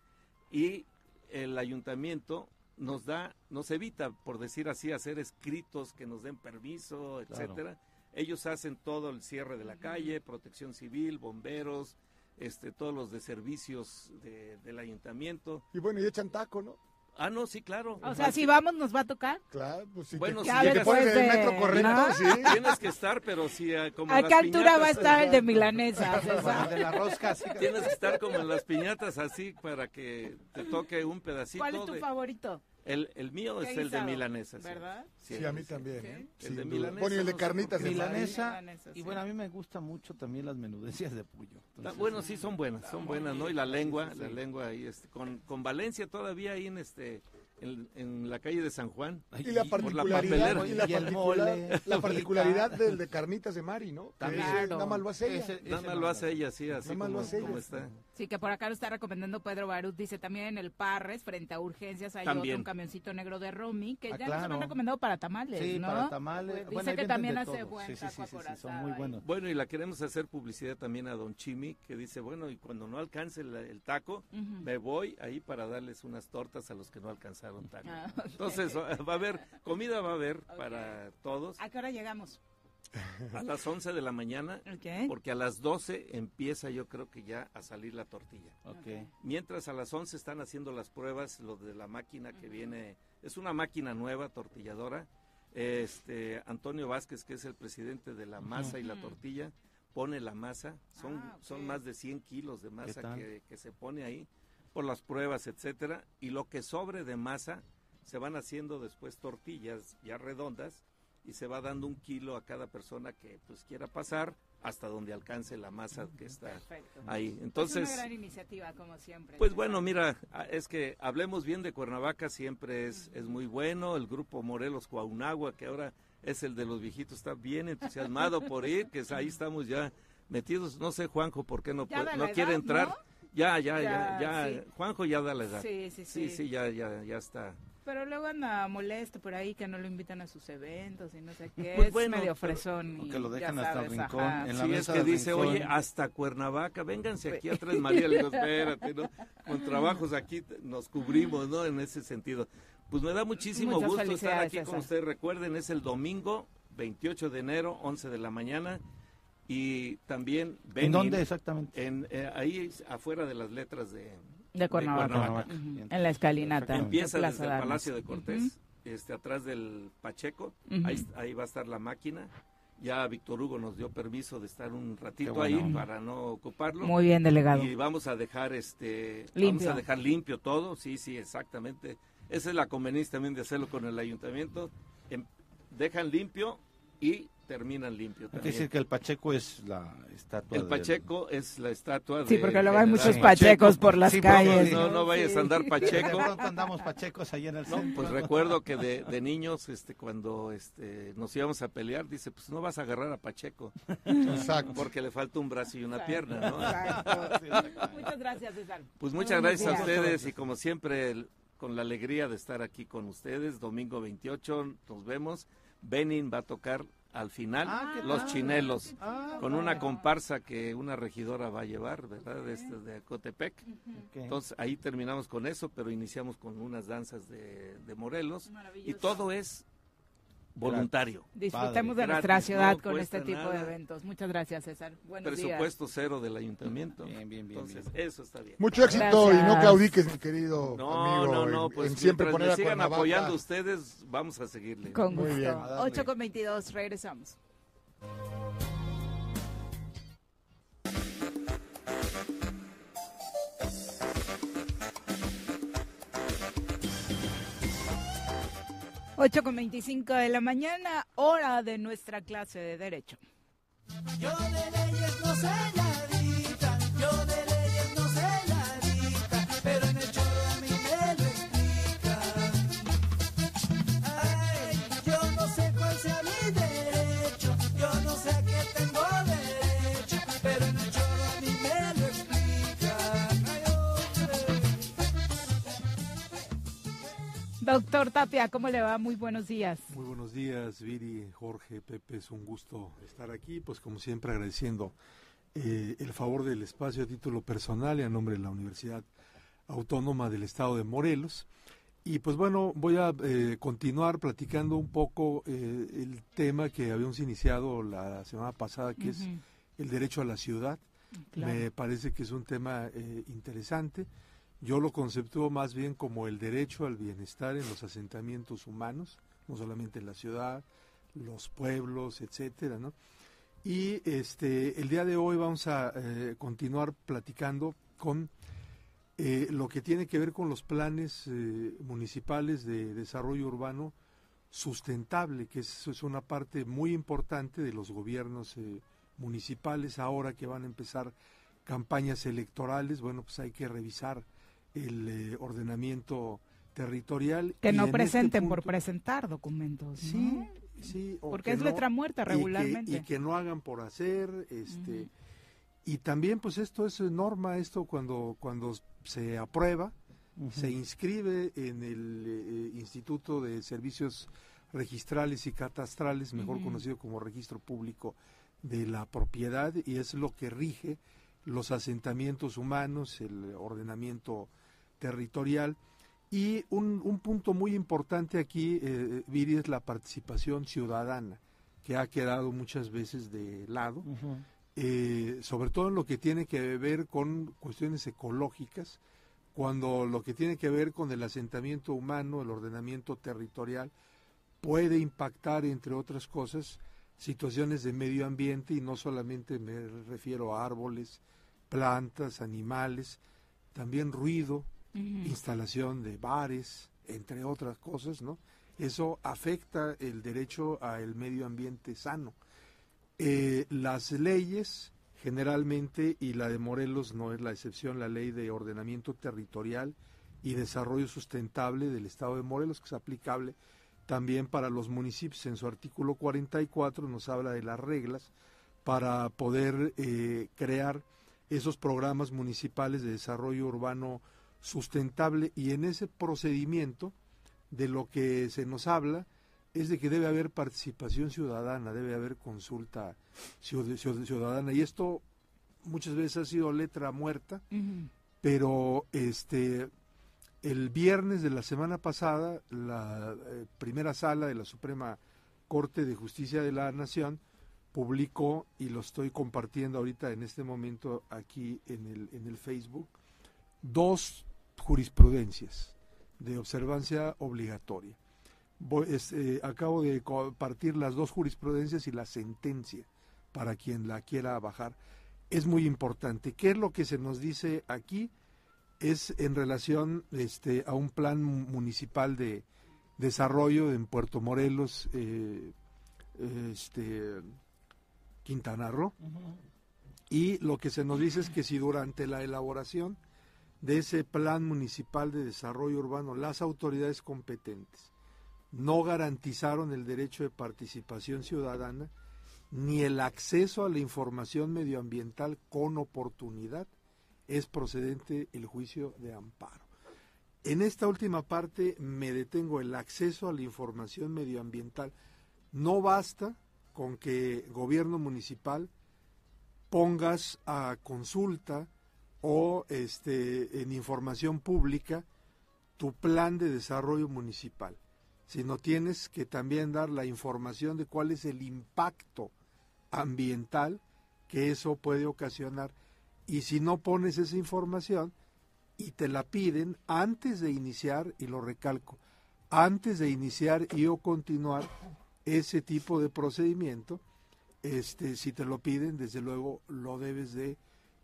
y el ayuntamiento nos da, nos evita, por decir así, hacer escritos que nos den permiso, etcétera. Ellos hacen todo el cierre de la calle, protección civil, bomberos, este, todos los de servicios de- del ayuntamiento. Y bueno, y echan taco, ¿no? Ah, no, sí, claro. O sea, si vamos, nos va a tocar. Claro, pues si Bueno, te, sí, si te después pones el metro correcto, ¿no? sí. Tienes que estar, pero sí, ah, como ¿A las qué altura va a estar el de milanesa, el de la rosca, sí. Tienes que estar como en las piñatas así para que te toque un pedacito. ¿Cuál es tu de- favorito? El, el mío ¿Qué es el de milanesa. sí. ¿Verdad? Sí, a mí también. ¿eh? El de milanesa, Bueno, y el de carnitas Milanesa. Milanesa, bueno, a mí me gustan mucho también las menudencias de pollo. Ah, Entonces, bueno, sí son buenas, son buenas, ¿no? Y la lengua, sí, la sí. lengua ahí, este, con, con Valencia todavía ahí en este, en, en la calle de San Juan. Y la particularidad, papelera. y la, particular- la particularidad del de carnitas de Mari, ¿no? También. nada más lo hace ella. Nada más lo hace ella, sí, así Nada más como, lo hace como está. Sí, que por acá lo está recomendando Pedro Barut. Dice también en el Parres, frente a Urgencias, hay También. otro, un camioncito negro de Romy, que Ah, ya nos claro. han recomendado para tamales, Sí, ¿no? para tamales. Pues Bueno, que también hace todo. buen Sí, sí, sí, sí, sí, son muy ahí. buenos. Bueno, y la queremos hacer publicidad también a Don Chimi, que dice, bueno, y cuando no alcance el, el taco, me voy ahí para darles unas tortas a los que no alcanzaron taco. Ah. Entonces, va va a haber, comida va a haber para todos ¿A qué hora llegamos? A las 11 de la mañana, porque a las 12 empieza yo creo que ya a salir la tortilla. Mientras a las 11 están haciendo las pruebas, lo de la máquina que viene, es una máquina nueva, tortilladora. Este Antonio Vázquez, que es el presidente de la masa y la tortilla, pone la masa, son, Ah, ok. son más de 100 kilos de masa que, que se pone ahí por las pruebas, etcétera, y lo que sobre de masa se van haciendo después tortillas ya redondas y se va dando un kilo a cada persona que pues quiera pasar hasta donde alcance la masa que está Perfecto. ahí. es Entonces, una gran iniciativa, como siempre. pues bueno, mira, es que hablemos bien de Cuernavaca, siempre es, es muy bueno. El grupo Morelos Cuaunagua, que ahora es el de los viejitos, está bien entusiasmado por ir, que es- ahí estamos ya metidos. No sé, Juanjo, por qué no, puede- no quiere entrar. ¿no? Ya, ya, ya, Ya, ya. sí. Juanjo ya da la edad. Sí, sí, Sí, sí. sí, ya, ya, ya está. Pero luego anda molesto por ahí que no lo invitan a sus eventos y no sé qué. Pues es bueno, medio pero- fresón. o y que lo dejan hasta el rincón, ajá. en la Sí, es mesa que dice, rincón. oye, hasta Cuernavaca, vénganse aquí a Tres María. Le digo, espérate, ¿no? Con trabajos aquí te- nos cubrimos, ¿no? En ese sentido. Pues me da muchísimo Muchas gusto estar aquí con ustedes. Recuerden, es el domingo 28 de enero, 11 de la mañana. Y también ¿En dónde exactamente? En, eh, ahí afuera de las letras de, De Cuernavaca. En la escalinata. Empieza de desde el. Palacio de Cortés, este, atrás del Pacheco, ahí, ahí va a estar la máquina. Ya Víctor Hugo nos dio permiso de estar un ratito ahí para no ocuparlo. Muy bien, delegado. Y vamos a dejar este vamos Limpio. a dejar limpio todo, sí, sí, exactamente. Esa es la conveniencia también de hacerlo con el ayuntamiento. Em- dejan limpio y terminan limpio Hay que también. decir que el Pacheco es la estatua El del- Pacheco es la estatua Sí, de porque luego hay muchos pachecos por las Sí, calles. No, ¿no? vayas a andar De pacheco. pronto andamos pachecos allá en el No, centro. pues recuerdo que de, de niños, este, cuando este, nos íbamos a pelear, dice, pues no vas a agarrar a Pacheco. Exacto. Porque le falta un brazo y una Exacto, pierna, ¿no? exacto. Muchas gracias, César. Pues muchas buenos gracias a ustedes y como siempre, el- con la alegría de estar aquí con ustedes, domingo 28, nos vemos. Benin va a tocar al final Ah, ¿qué los tal? chinelos Ah, con una comparsa que una regidora va a llevar, ¿verdad? De, este, de Cotepec. ok. Entonces ahí terminamos con eso, pero iniciamos con unas danzas de, de Morelos y todo es voluntario. Disfrutemos de nuestra ciudad no con este tipo de eventos. Muchas gracias, César. Buenos días. Presupuesto cero del ayuntamiento. Bien, bien, bien, Entonces, bien. eso está bien. Mucho éxito y no claudiques, mi querido No, amigo. no, no, en- pues en siempre poner a sigan Cuernavaca. apoyando ustedes, vamos a seguirle. Con Muy gusto. bien. 8 con 22, regresamos. Ocho con 25 de la mañana, hora de nuestra clase de Derecho. Yo de leyes no sé nadita, yo de Doctor Tapia, ¿cómo le va? Muy buenos días. Muy buenos días, Viri, Jorge, Pepe, es un gusto estar aquí, pues como siempre agradeciendo eh, el favor del espacio a título personal y a nombre de la Universidad Autónoma del Estado de Morelos. Y pues bueno, voy a eh, continuar platicando un poco eh, el tema que habíamos iniciado la semana pasada, que es el derecho a la ciudad. Claro. Me parece que es un tema eh, interesante. Yo lo conceptúo más bien como el derecho al bienestar en los asentamientos humanos, no solamente en la ciudad, los pueblos, etcétera, ¿no? Y este, el día de hoy vamos a eh, continuar platicando con eh, lo que tiene que ver con los planes eh, municipales de desarrollo urbano sustentable, que es, es una parte muy importante de los gobiernos eh, municipales ahora que van a empezar campañas electorales, bueno, pues hay que revisar el eh, ordenamiento territorial. Que no este presenten por presentar documentos. Sí, ¿no? sí. o Porque que es no- letra muerta y que- regularmente. Y que, no hagan por hacer, este, y también pues esto es norma, esto cuando, cuando se aprueba, se inscribe en el eh, Instituto de Servicios Registrales y Catastrales, mejor conocido como Registro Público de la Propiedad, y es lo que rige los asentamientos humanos, el ordenamiento territorial. Y un, un punto muy importante aquí, eh, Viri, es la participación ciudadana, que ha quedado muchas veces de lado, eh, sobre todo en lo que tiene que ver con cuestiones ecológicas, cuando lo que tiene que ver con el asentamiento humano, el ordenamiento territorial, puede impactar, entre otras cosas, situaciones de medio ambiente y no solamente me refiero a árboles, plantas, animales, también ruido, Instalación de bares, entre otras cosas, ¿no? Eso afecta el derecho al medio ambiente sano. Eh, las leyes, generalmente, y la de Morelos no es la excepción, la ley de ordenamiento territorial y desarrollo sustentable del Estado de Morelos, que es aplicable también para los municipios. En su artículo 44 nos habla de las reglas para poder eh, crear esos programas municipales de desarrollo urbano sustentable y en ese procedimiento de lo que se nos habla es de que debe haber participación ciudadana, debe haber consulta ciud- ciud- ciudadana. Y esto muchas veces ha sido letra muerta, pero este el viernes de la semana pasada la eh, primera sala de la Suprema Corte de Justicia de la Nación publicó y lo estoy compartiendo ahorita en este momento aquí en el en el Facebook dos jurisprudencias de observancia obligatoria. Voy- es, eh, acabo de compartir las dos jurisprudencias y la sentencia para quien la quiera bajar. Es muy importante. ¿Qué es lo que se nos dice aquí? Es en relación este, a un plan mu- municipal de desarrollo en Puerto Morelos, eh, este, Quintana Roo. Y lo que se nos dice es que si durante la elaboración de ese plan municipal de desarrollo urbano las autoridades competentes no garantizaron el derecho de participación ciudadana ni el acceso a la información medioambiental con oportunidad, es procedente el juicio de amparo. En esta última parte me detengo el acceso a la información medioambiental. No basta con que gobierno municipal pongas a consulta o este en información pública tu plan de desarrollo municipal, sino tienes que también dar la información de cuál es el impacto ambiental que eso puede ocasionar. Y si no pones esa información y te la piden antes de iniciar y lo recalco, antes de iniciar y o continuar ese tipo de procedimiento, este si te lo piden, desde luego lo debes de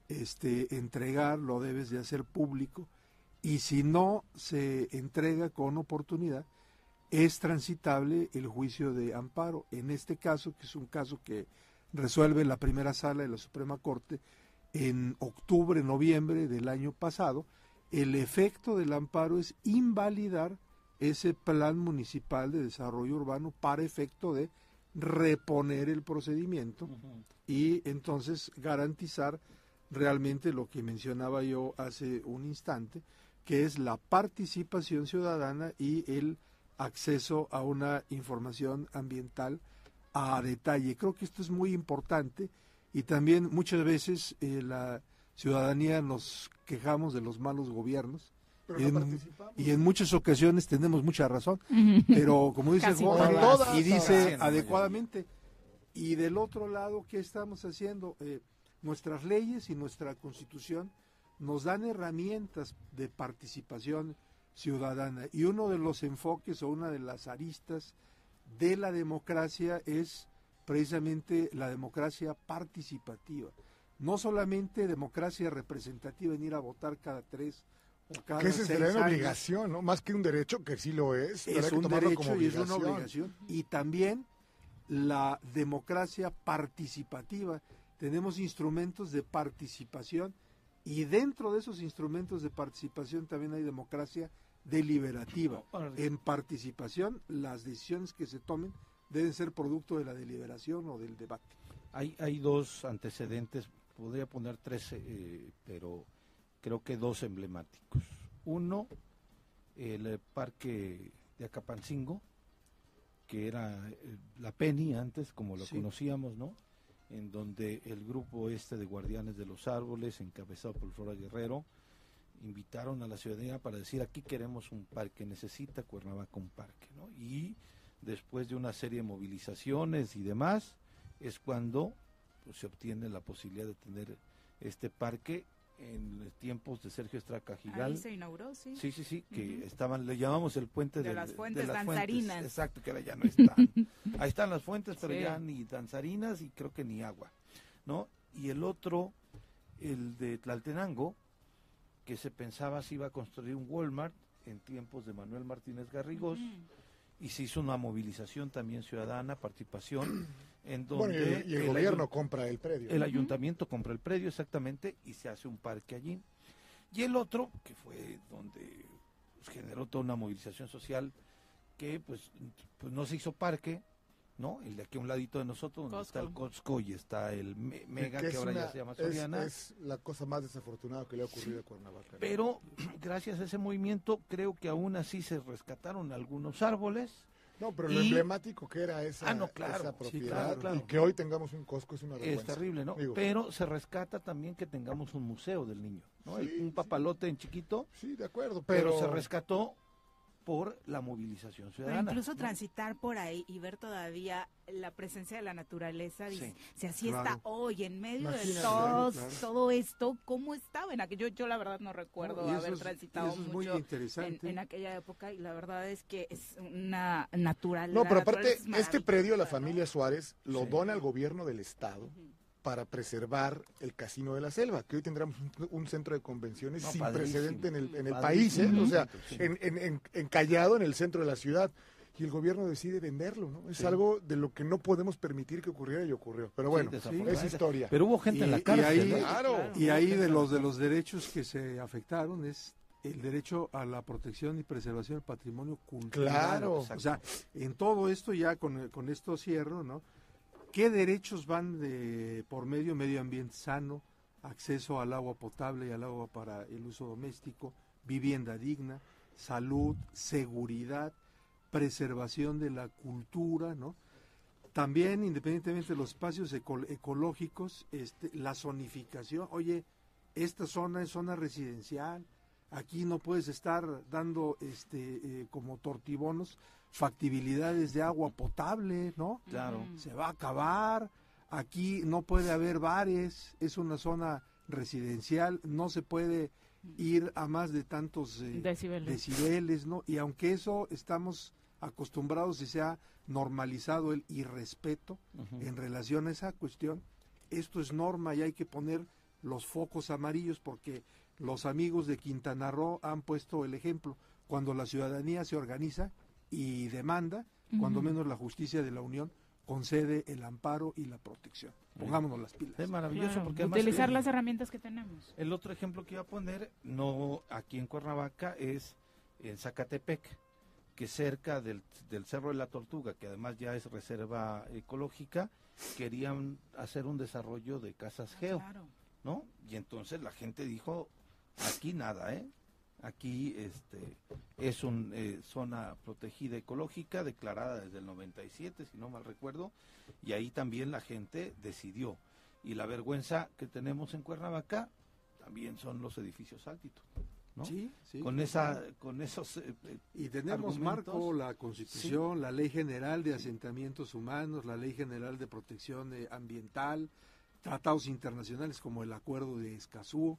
este entregar, lo debes de hacer público y si no se entrega con oportunidad, es transitable el juicio de amparo. En este caso, que es un caso que resuelve la primera sala de la Suprema Corte en octubre, noviembre del año pasado, el efecto del amparo es invalidar ese plan municipal de desarrollo urbano para efecto de reponer el procedimiento y entonces garantizar realmente lo que mencionaba yo hace un instante, que es la participación ciudadana y el acceso a una información ambiental a detalle. Creo que esto es muy importante y también muchas veces eh, la ciudadanía nos quejamos de los malos gobiernos Pero y, no en, participamos. y en muchas ocasiones tenemos mucha razón, pero como dice todas. y dice adecuadamente, y del otro lado, ¿qué estamos haciendo? Eh, nuestras leyes y nuestra constitución nos dan herramientas de participación ciudadana y uno de los enfoques o una de las aristas de la democracia es precisamente la democracia participativa. No solamente democracia representativa en ir a votar cada tres o cada Que esa seis sería una años. obligación, ¿no? Más que un derecho, que sí lo es. Es un derecho como y es una obligación. Y también la democracia participativa. Tenemos instrumentos de participación y dentro de esos instrumentos de participación también hay democracia deliberativa. En participación, las decisiones que se tomen deben ser producto de la deliberación o del debate. Hay, hay dos antecedentes, podría poner tres, eh, pero creo que dos emblemáticos. Uno, el parque de Acapancingo, que era eh, la Penny antes, como lo Sí. conocíamos, ¿no? En donde el grupo este de Guardianes de los Árboles, encabezado por Flora Guerrero, invitaron a la ciudadanía para decir aquí queremos un parque, necesita Cuernavaca un parque, ¿no? Y después de una serie de movilizaciones y demás, es cuando pues, se obtiene la posibilidad de tener este parque en los tiempos de Sergio Estraca Gigal. Ahí se inauguró, sí. Sí, sí, sí, que estaban, le llamamos el puente De del- las fuentes las danzarinas. exacto, que ahora ya no están. Ahí están las fuentes, pero Sí. ya ni danzarinas y creo que ni agua, ¿no? Y el otro, el de Tlaltenango, que se pensaba se iba a construir un Walmart en tiempos de Manuel Martínez Garrigós, y se hizo una movilización también ciudadana, participación, en Bueno, y el- y el ayu- gobierno compra el predio. El ayuntamiento compra el predio exactamente y se hace un parque allí. Y el otro, que fue donde pues, generó toda una movilización social, que pues, pues no se hizo parque, ¿no? El de aquí a un ladito de nosotros, donde está el Costco y está el Me- Mega, que, ahora ya se llama Soriana. Es, la cosa más desafortunada que le ha ocurrido a Cuernavaca. Pero gracias a ese movimiento creo que aún así se rescataron algunos árboles. No, pero lo y- emblemático que era esa, Ah, no, claro, esa sí, propiedad claro, claro. y que hoy tengamos un Costco es una Es vergüenza. terrible, ¿no? Digo, Pero se rescata también que tengamos un museo del niño, ¿no? Un papalote en chiquito. Sí, de acuerdo, pero... pero- se rescató por la movilización Pero ciudadana. incluso ¿no? transitar por ahí y ver todavía la presencia de la naturaleza, Sí, si así claro. está hoy, en medio Imagínate, de todos- claro, claro. todo esto, ¿cómo estaba en aquello? Yo la verdad no recuerdo No, haber es- transitado mucho interesante. En, en aquella época y la verdad es que es una natural. No, pero aparte, este predio la ¿no? familia Suárez lo Sí. dona al gobierno del estado para preservar el Casino de la Selva, que hoy tendremos un, un centro de convenciones No, sin padrísimo. precedente en el, en el país, ¿eh? o sea, Sí. en, en- en- encallado en el centro de la ciudad. Y el gobierno decide venderlo, ¿no? Es Sí. algo de lo que no podemos permitir que ocurriera y ocurrió. Pero Sí, bueno, desafortunadamente. es historia. Pero hubo gente en la Y- cárcel, Y ahí, ¿no? Claro. y ahí de los de los derechos que se afectaron es el derecho a la protección y preservación del patrimonio cultural. Claro. O sea, en todo esto ya con, con esto cierro, ¿no? ¿Qué derechos van de por medio medio ambiente sano, acceso al agua potable y al agua para el uso doméstico, vivienda digna, salud, seguridad, preservación de la cultura, ¿no? También, independientemente de los espacios eco- ecológicos, este, la zonificación. Oye, esta zona es zona residencial. Aquí no puedes estar dando, este, eh, como tortibonos, factibilidades de agua potable, ¿no? Claro. Se va a acabar. Aquí no puede haber bares. Es una zona residencial. No se puede ir a más de tantos eh, Decibeles. decibeles, ¿no? Y aunque eso estamos acostumbrados y se ha normalizado el irrespeto en relación a esa cuestión, esto es norma y hay que poner los focos amarillos porque los amigos de Quintana Roo han puesto el ejemplo. Cuando la ciudadanía se organiza y demanda, cuando menos la justicia de la Unión concede el amparo y la protección. Pongámonos las pilas. Es maravilloso Claro, porque además utilizar el- las herramientas que tenemos. El otro ejemplo que iba a poner, no aquí en Cuernavaca, es en Zacatepec, que cerca del, del Cerro de la Tortuga, que además ya es reserva ecológica, querían hacer un desarrollo de casas geo, Claro. ¿no? Y entonces la gente dijo, aquí nada, ¿eh? Aquí este es una zona protegida ecológica declarada desde el 97, si no mal recuerdo, y ahí también la gente decidió. Y la vergüenza que tenemos en Cuernavaca también son los edificios altitos, ¿no? Sí, sí, con esa con esos eh, eh, Y tenemos argumentos. marco, la Constitución, la Ley General de Asentamientos Humanos, la Ley General de Protección eh, Ambiental, tratados internacionales como el Acuerdo de Escazú.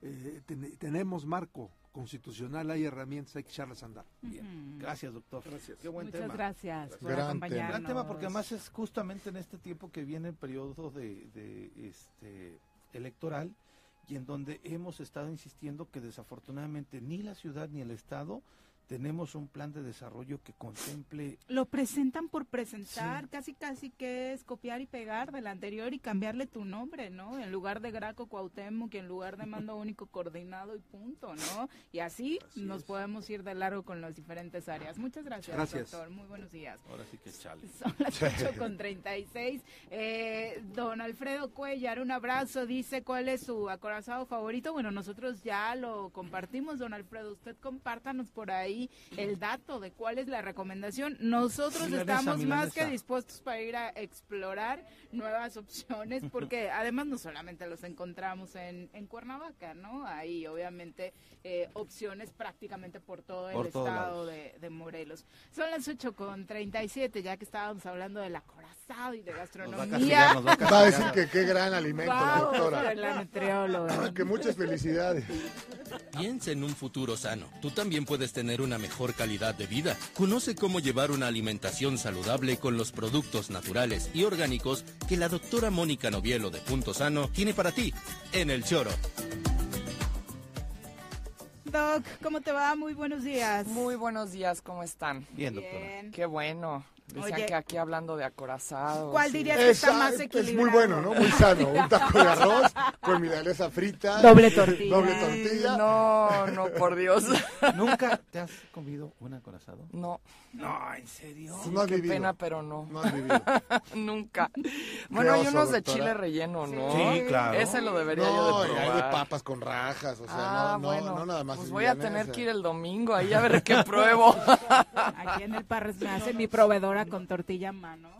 Eh, ten- tenemos marco constitucional, hay herramientas, hay que echarlas a andar. Bien, gracias doctor. Gracias. Qué buen Muchas tema. gracias por Gran acompañarnos. Gran tema porque además es justamente en este tiempo que viene el periodo de, de, este electoral y en donde hemos estado insistiendo que desafortunadamente ni la ciudad ni el estado tenemos un plan de desarrollo que contemple Lo presentan por presentar, casi casi que es copiar y pegar del anterior y cambiarle tu nombre, ¿no? En lugar de Graco Cuauhtémoc, que en lugar de Mando Único Coordinado y punto, ¿no? Y así, nos podemos ir de largo con las diferentes áreas. Muchas gracias, Gracias. doctor. Muy buenos días. Ahora sí que chale. Son las 8 con 36. Eh, don Alfredo Cuellar, un abrazo. Dice cuál es su acorazado favorito. Bueno, nosotros ya lo compartimos, don Alfredo. Usted compártanos por ahí el dato de cuál es la recomendación. Nosotros Milanesa, estamos más que dispuestos para ir a explorar nuevas opciones, porque además no solamente los encontramos en, en Cuernavaca, ¿no? Hay obviamente eh, opciones prácticamente por todo el Por estado de, de Morelos. Son las 8 con 37, ya que estábamos hablando del acorazado y de gastronomía. Va a decir que qué gran alimento, Vamos doctora. la nutrióloga. que muchas felicidades. Piensa en un futuro sano. Tú también puedes tener una mejor calidad de vida. Conoce cómo llevar una alimentación saludable con los productos naturales y orgánicos que la doctora Mónica Novielo de Punto Sano tiene para ti en el Choro. Doc, ¿cómo te va? Muy buenos días. Muy buenos días, ¿cómo están? Bien, doctora. Bien. Qué bueno. Decían Oye. que aquí hablando de acorazados. ¿Cuál dirías que está Esa más es equilibrado? muy bueno, ¿no? Muy sano. Un taco de arroz con milanesa frita. Doble tortilla. Doble Ay, tortilla. No, no, por Dios. ¿Nunca te has comido un acorazado? No. No, ¿en serio? Sí, No has qué vivido. pena, pero no. No has vivido. Nunca. Bueno, hay unos de doctora. chile relleno, ¿no? Sí, claro. Ese lo debería No, yo de y probar. hay de papas con rajas, o sea, ah, no, no, bueno. no nada más. Pues es voy a tener que ir el domingo ahí a ver qué pruebo. Aquí en el Parres me hace mi proveedora con tortilla a mano.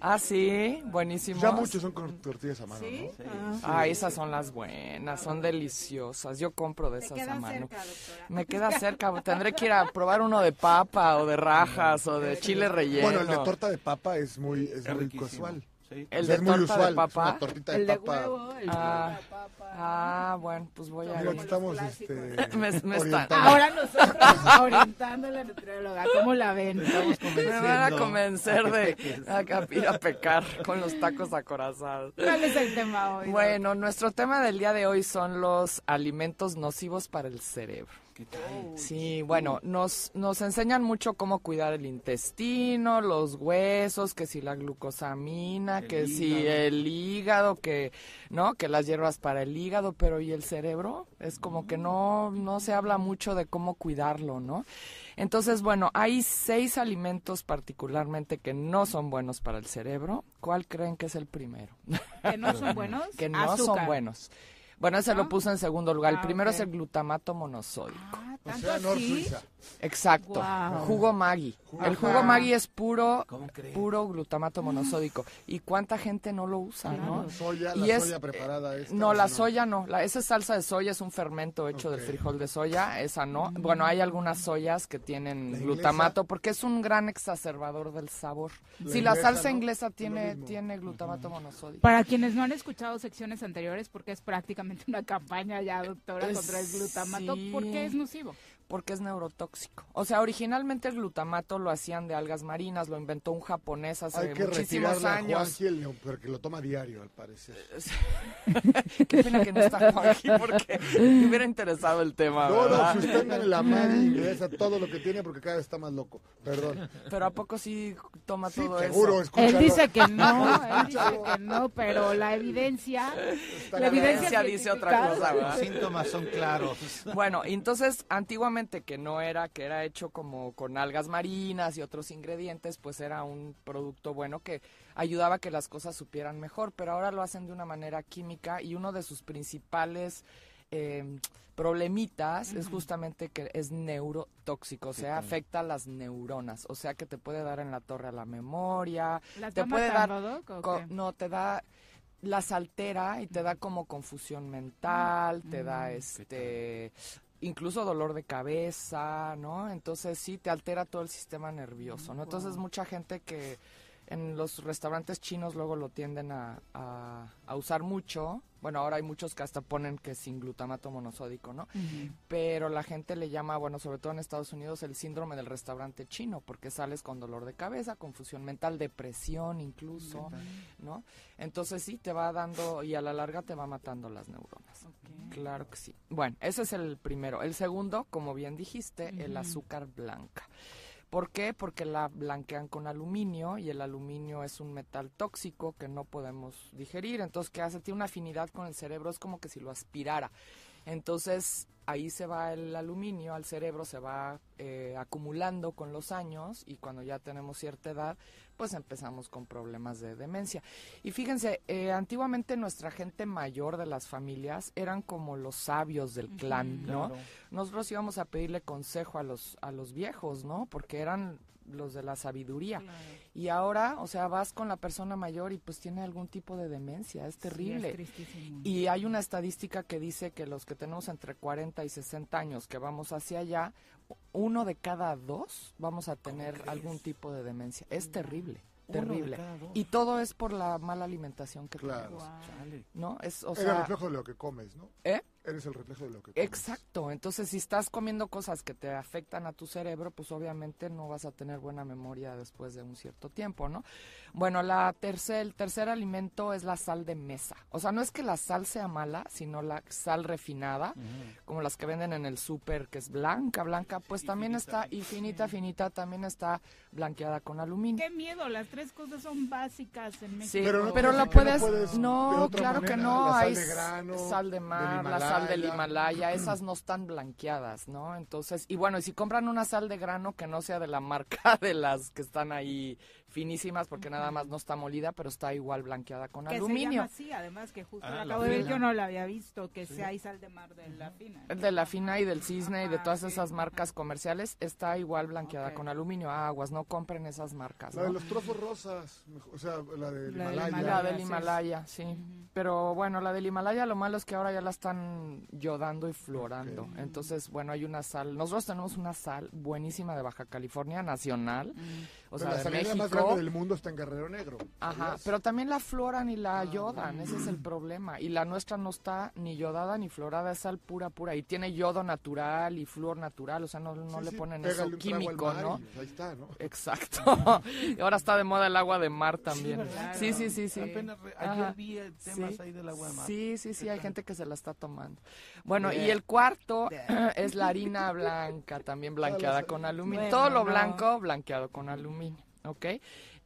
ah, sí, buenísimo. Ya muchos son con tortillas a mano, ¿Sí? ¿no? Ah. Ah, esas son las buenas, son deliciosas. Yo compro de esas queda a mano. cerca. Me queda cerca, tendré que ir a probar uno de papa o de rajas o de chile relleno. Bueno, el de torta de papa es muy, es, Es muy casual. Sí. El de es muy torta usual. de papa. Una tortita de El de papa. huevo, el Ah. de papa. Ah, bueno, pues voy a aquí estamos este, Me- me están- orientando. Ahora nosotros orientando a la nutrióloga, ¿cómo la ven? Me van a convencer a de a ir a pecar con los tacos acorazados. ¿Cuál es el tema hoy? Bueno, nuestro tema del día de hoy son los alimentos nocivos para el cerebro. ¿Qué tal? Sí, bueno, nos, nos enseñan mucho cómo cuidar el intestino, los huesos, que si la glucosamina, El que si el hígado, que, ¿no? Que las hierbas para el hígado, pero ¿y el cerebro? Es como que no, no se habla mucho de cómo cuidarlo, ¿no? Entonces, bueno, hay seis alimentos particularmente que no son buenos para el cerebro. ¿Cuál creen que es el primero? ¿Que no son buenos? que no son buenos. Bueno, ese lo ¿No? puso en segundo lugar. El Ah, primero es el glutamato monosódico. Ah, O ¿tanto sea, así? Suiza. Exacto. Jugo Maggi. El jugo Maggi es puro puro glutamato monosódico. ¿Y cuánta gente no lo usa, no? Soya, Y la es- soya preparada esta, No, la ¿o soya no. La, esa salsa de soya es un fermento hecho del frijol de soya. Esa no. Bueno, hay algunas soyas que tienen glutamato porque es un gran exacerbador del sabor. La si la salsa ¿no? inglesa tiene, tiene glutamato monosódico. Para quienes no han escuchado secciones anteriores, porque es prácticamente una campaña ya, doctora, contra el glutamato, sí. ¿por qué es nocivo? Porque es neurotóxico. O sea, originalmente el glutamato lo hacían de algas marinas, lo inventó un japonés hace Hay que muchísimos retirarle a años. Juanji el neo- porque lo toma diario, al parecer. Qué pena que no está Juanji porque me hubiera interesado el tema, No, no, ¿verdad? suspendan la madre ingresa todo lo que tiene porque cada vez está más loco. Perdón. Pero ¿a poco sí toma Sí, todo seguro, eso? escúchalo. Él dice que no, él dice que no, pero la evidencia, Está la evidencia evidencia dice otra cosa, Los ¿verdad? síntomas son claros. Bueno, entonces antiguamente que no era, que era hecho como con algas marinas y otros ingredientes, pues era un producto bueno que ayudaba a que las cosas supieran mejor, pero ahora lo hacen de una manera química y uno de sus principales eh, problemitas es justamente que es neurotóxico, o sea, afecta a las neuronas, o sea que te puede dar en la torre a la memoria, ¿La te puede dar, co- no, te da, las altera y te da como confusión mental, te da Mm. este incluso dolor de cabeza, ¿no? Entonces sí te altera todo el sistema nervioso, ¿no? Entonces mucha gente que en los restaurantes chinos luego lo tienden a, a- a usar mucho Bueno, ahora hay muchos que hasta ponen que sin glutamato monosódico, ¿no? Pero la gente le llama, bueno, sobre todo en Estados Unidos, el síndrome del restaurante chino, porque sales con dolor de cabeza, confusión mental, depresión incluso, ¿no? Entonces sí, te va dando y a la larga te va matando las neuronas. Claro que sí. Bueno, ese es el primero. El segundo, como bien dijiste, el azúcar blanca. ¿Por qué? Porque la blanquean con aluminio y el aluminio es un metal tóxico que no podemos digerir. Entonces, ¿qué hace? Tiene una afinidad con el cerebro, es como que si lo aspirara. Entonces, ahí se va el aluminio al cerebro, se va eh, acumulando con los años y cuando ya tenemos cierta edad, pues empezamos con problemas de demencia. Y fíjense, eh, antiguamente nuestra gente mayor de las familias eran como los sabios del clan, ¿no? Claro. Nosotros íbamos a pedirle consejo a los, a los viejos, ¿no? Porque eran los de la sabiduría. Y ahora, o sea, vas con la persona mayor y pues tiene algún tipo de demencia, es terrible. y hay una estadística que dice que los que tenemos entre 40 y 60 años que vamos hacia allá, uno de cada dos vamos a tener algún tipo de demencia. Es terrible. Terrible. Y todo es por la mala alimentación que Claro. tenemos. ¿No? Es, o sea, el reflejo de lo que comes, ¿no? ¿Eh? Eres el reflejo de lo que comes. Exacto, entonces si estás comiendo cosas que te afectan a tu cerebro, pues obviamente no vas a tener buena memoria después de un cierto tiempo, ¿no? Bueno, la tercer, el tercer alimento es la sal de mesa. O sea, no es que la sal sea mala, sino la sal refinada, como las que venden en el súper, que es blanca, blanca, pues también está, y finita, finita, también está blanqueada con aluminio. Qué miedo, las tres cosas son básicas en México. Sí, Pero pero, no lo puedes- puedes, no puedes claro que no, la sal hay de grano, sal de mar, la sal del Himalaya. Esas no están blanqueadas, ¿no? Entonces, y bueno, y si compran una sal de grano que no sea de la marca de las que están ahí finísimas, porque nada más no está molida, pero está igual blanqueada con que se aluminio. llama así, además que justo Ah, la la acabo de ver, yo no la había visto, que sea hay sal de mar de la fina. El de la fina y del cisne y de todas esas marcas comerciales está igual blanqueada con aluminio. Aguas, no compren esas marcas. La ¿no? de los trozos rosas, mejor- o sea, la del La del Himalaya. Himalaya, la del Himalaya, sí. Pero bueno, la del Himalaya lo malo es que ahora ya la están yodando y florando. Entonces, bueno, hay una sal. Nosotros tenemos una sal buenísima de Baja California, nacional. O Pero sea, la de salina más México. grande del mundo está en Guerrero Negro. Ajá, ¿sabías? pero también la floran y la yodan, ese es el problema. Y la nuestra no está ni yodada ni florada, es sal pura, pura. Y tiene yodo natural y flúor natural, o sea, no, no Sí, le sí, ponen eso químico, ¿no? y, pues, ahí está, ¿no? Exacto. y ahora está de moda el agua de mar también. ¿verdad? Sí, sí, sí, sí. Apenas re- ayer Ajá. vi, eh, temas Sí. ahí del agua de mar. Sí, sí, sí, hay gente que se la está tomando. Bueno, y el cuarto es la harina blanca, también blanqueada con aluminio. Bueno, Todo lo no. blanco, blanqueado con aluminio, ¿ok?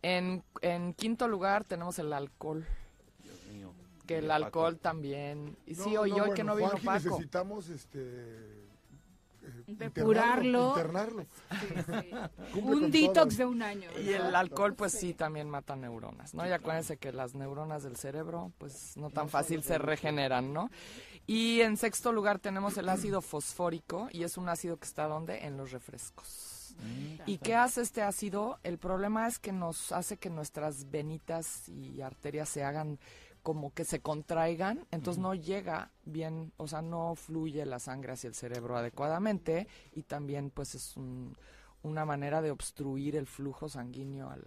En, en quinto lugar tenemos el alcohol. Que el Paco. alcohol también. Y sí, hoy, no, hoy bueno, que no vino Juanji, Paco. necesitamos este eh, Depurarlo. internarlo. Un detox de un año. Y el alcohol, pues sí, también mata neuronas, ¿no? Y acuérdense que las neuronas del cerebro, pues no tan fácil se regeneran, ¿no? Y en sexto lugar tenemos el ácido fosfórico, y es un ácido que está ¿dónde? En los refrescos. ¿Y qué hace este ácido? El problema es que nos hace que nuestras venitas y arterias se hagan como que se contraigan, entonces no llega bien, o sea, no fluye la sangre hacia el cerebro adecuadamente y también pues es un- una manera de obstruir el flujo sanguíneo al,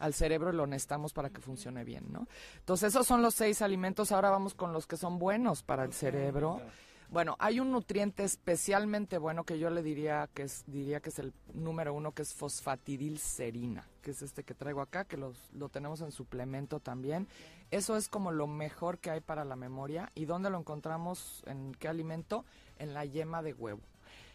al cerebro y lo necesitamos para que funcione bien, ¿no? Entonces esos son los seis alimentos, ahora vamos con los que son buenos para el cerebro. Bueno, hay un nutriente especialmente bueno que yo le diría que es, diría que es el número uno, que es fosfatidilcerina, que es este que traigo acá, que los- lo tenemos en suplemento también. Eso es como lo mejor que hay para la memoria. ¿Y dónde lo encontramos? ¿En qué alimento? En la yema de huevo.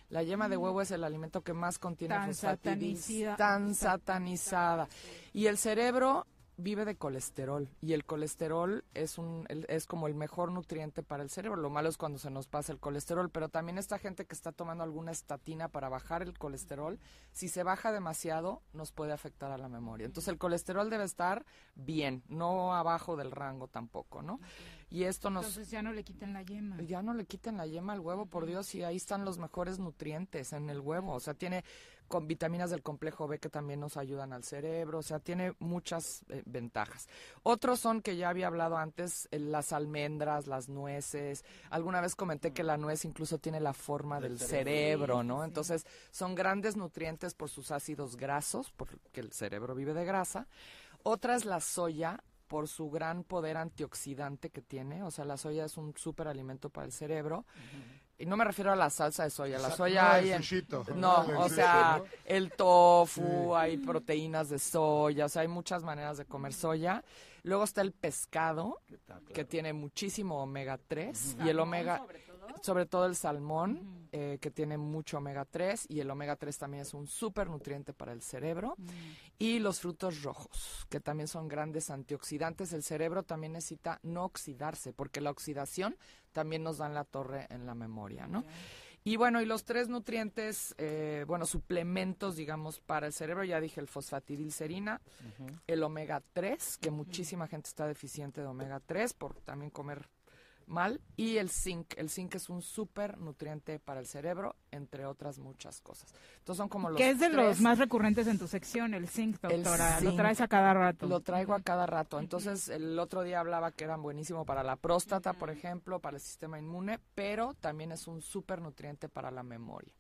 La yema de huevo es el alimento que más contiene Tan fosfatidil, tan satanizada. Y el cerebro vive de colesterol y el colesterol es un es como el mejor nutriente para el cerebro. Lo malo es cuando se nos pasa el colesterol, pero también esta gente que está tomando alguna estatina para bajar el colesterol, si se baja demasiado nos puede afectar a la memoria. Entonces el colesterol debe estar bien, no abajo del rango tampoco, ¿no? Y esto nos Entonces ya no le quiten la yema. ya no le quiten la yema al huevo, por Dios, y ahí están los mejores nutrientes en el huevo. O sea, tiene con vitaminas del complejo B que también nos ayudan al cerebro, o sea, tiene muchas eh, ventajas. Otros son que ya había hablado antes, eh, las almendras, las nueces. Alguna vez comenté que la nuez incluso tiene la forma del, cerebro, ¿no? Entonces, son grandes nutrientes por sus ácidos grasos, porque el cerebro vive de grasa. Otra es la soya, por su gran poder antioxidante que tiene. O sea, la soya es un súper alimento para el cerebro. Y no me refiero a la salsa de soya, la soya no, hay el en- sushito. No, o sea, el tofu, hay proteínas de soya, o sea, hay muchas maneras de comer soya. Luego está el pescado, que tiene muchísimo omega 3 y el omega sobre todo el salmón, eh, que tiene mucho omega 3 y el omega 3 también es un súper nutriente para el cerebro. Y los frutos rojos, que también son grandes antioxidantes. El cerebro también necesita no oxidarse, porque la oxidación también nos da en la torre en la memoria, ¿no? Y bueno, y los tres nutrientes, eh, bueno, suplementos, digamos, para el cerebro, ya dije el fosfatidilcerina, el omega 3, que muchísima gente está deficiente de omega 3 por también comer mal, y el zinc. El zinc es un súper nutriente para el cerebro, entre otras muchas cosas. Entonces son como los Que es de tres- los más recurrentes en tu sección, el zinc, el doctora. Lo zinc. traes a cada rato. Lo traigo a cada rato. Entonces, el otro día hablaba que eran buenísimo para la próstata, por ejemplo, para el sistema inmune, pero también es un súper nutriente para la memoria.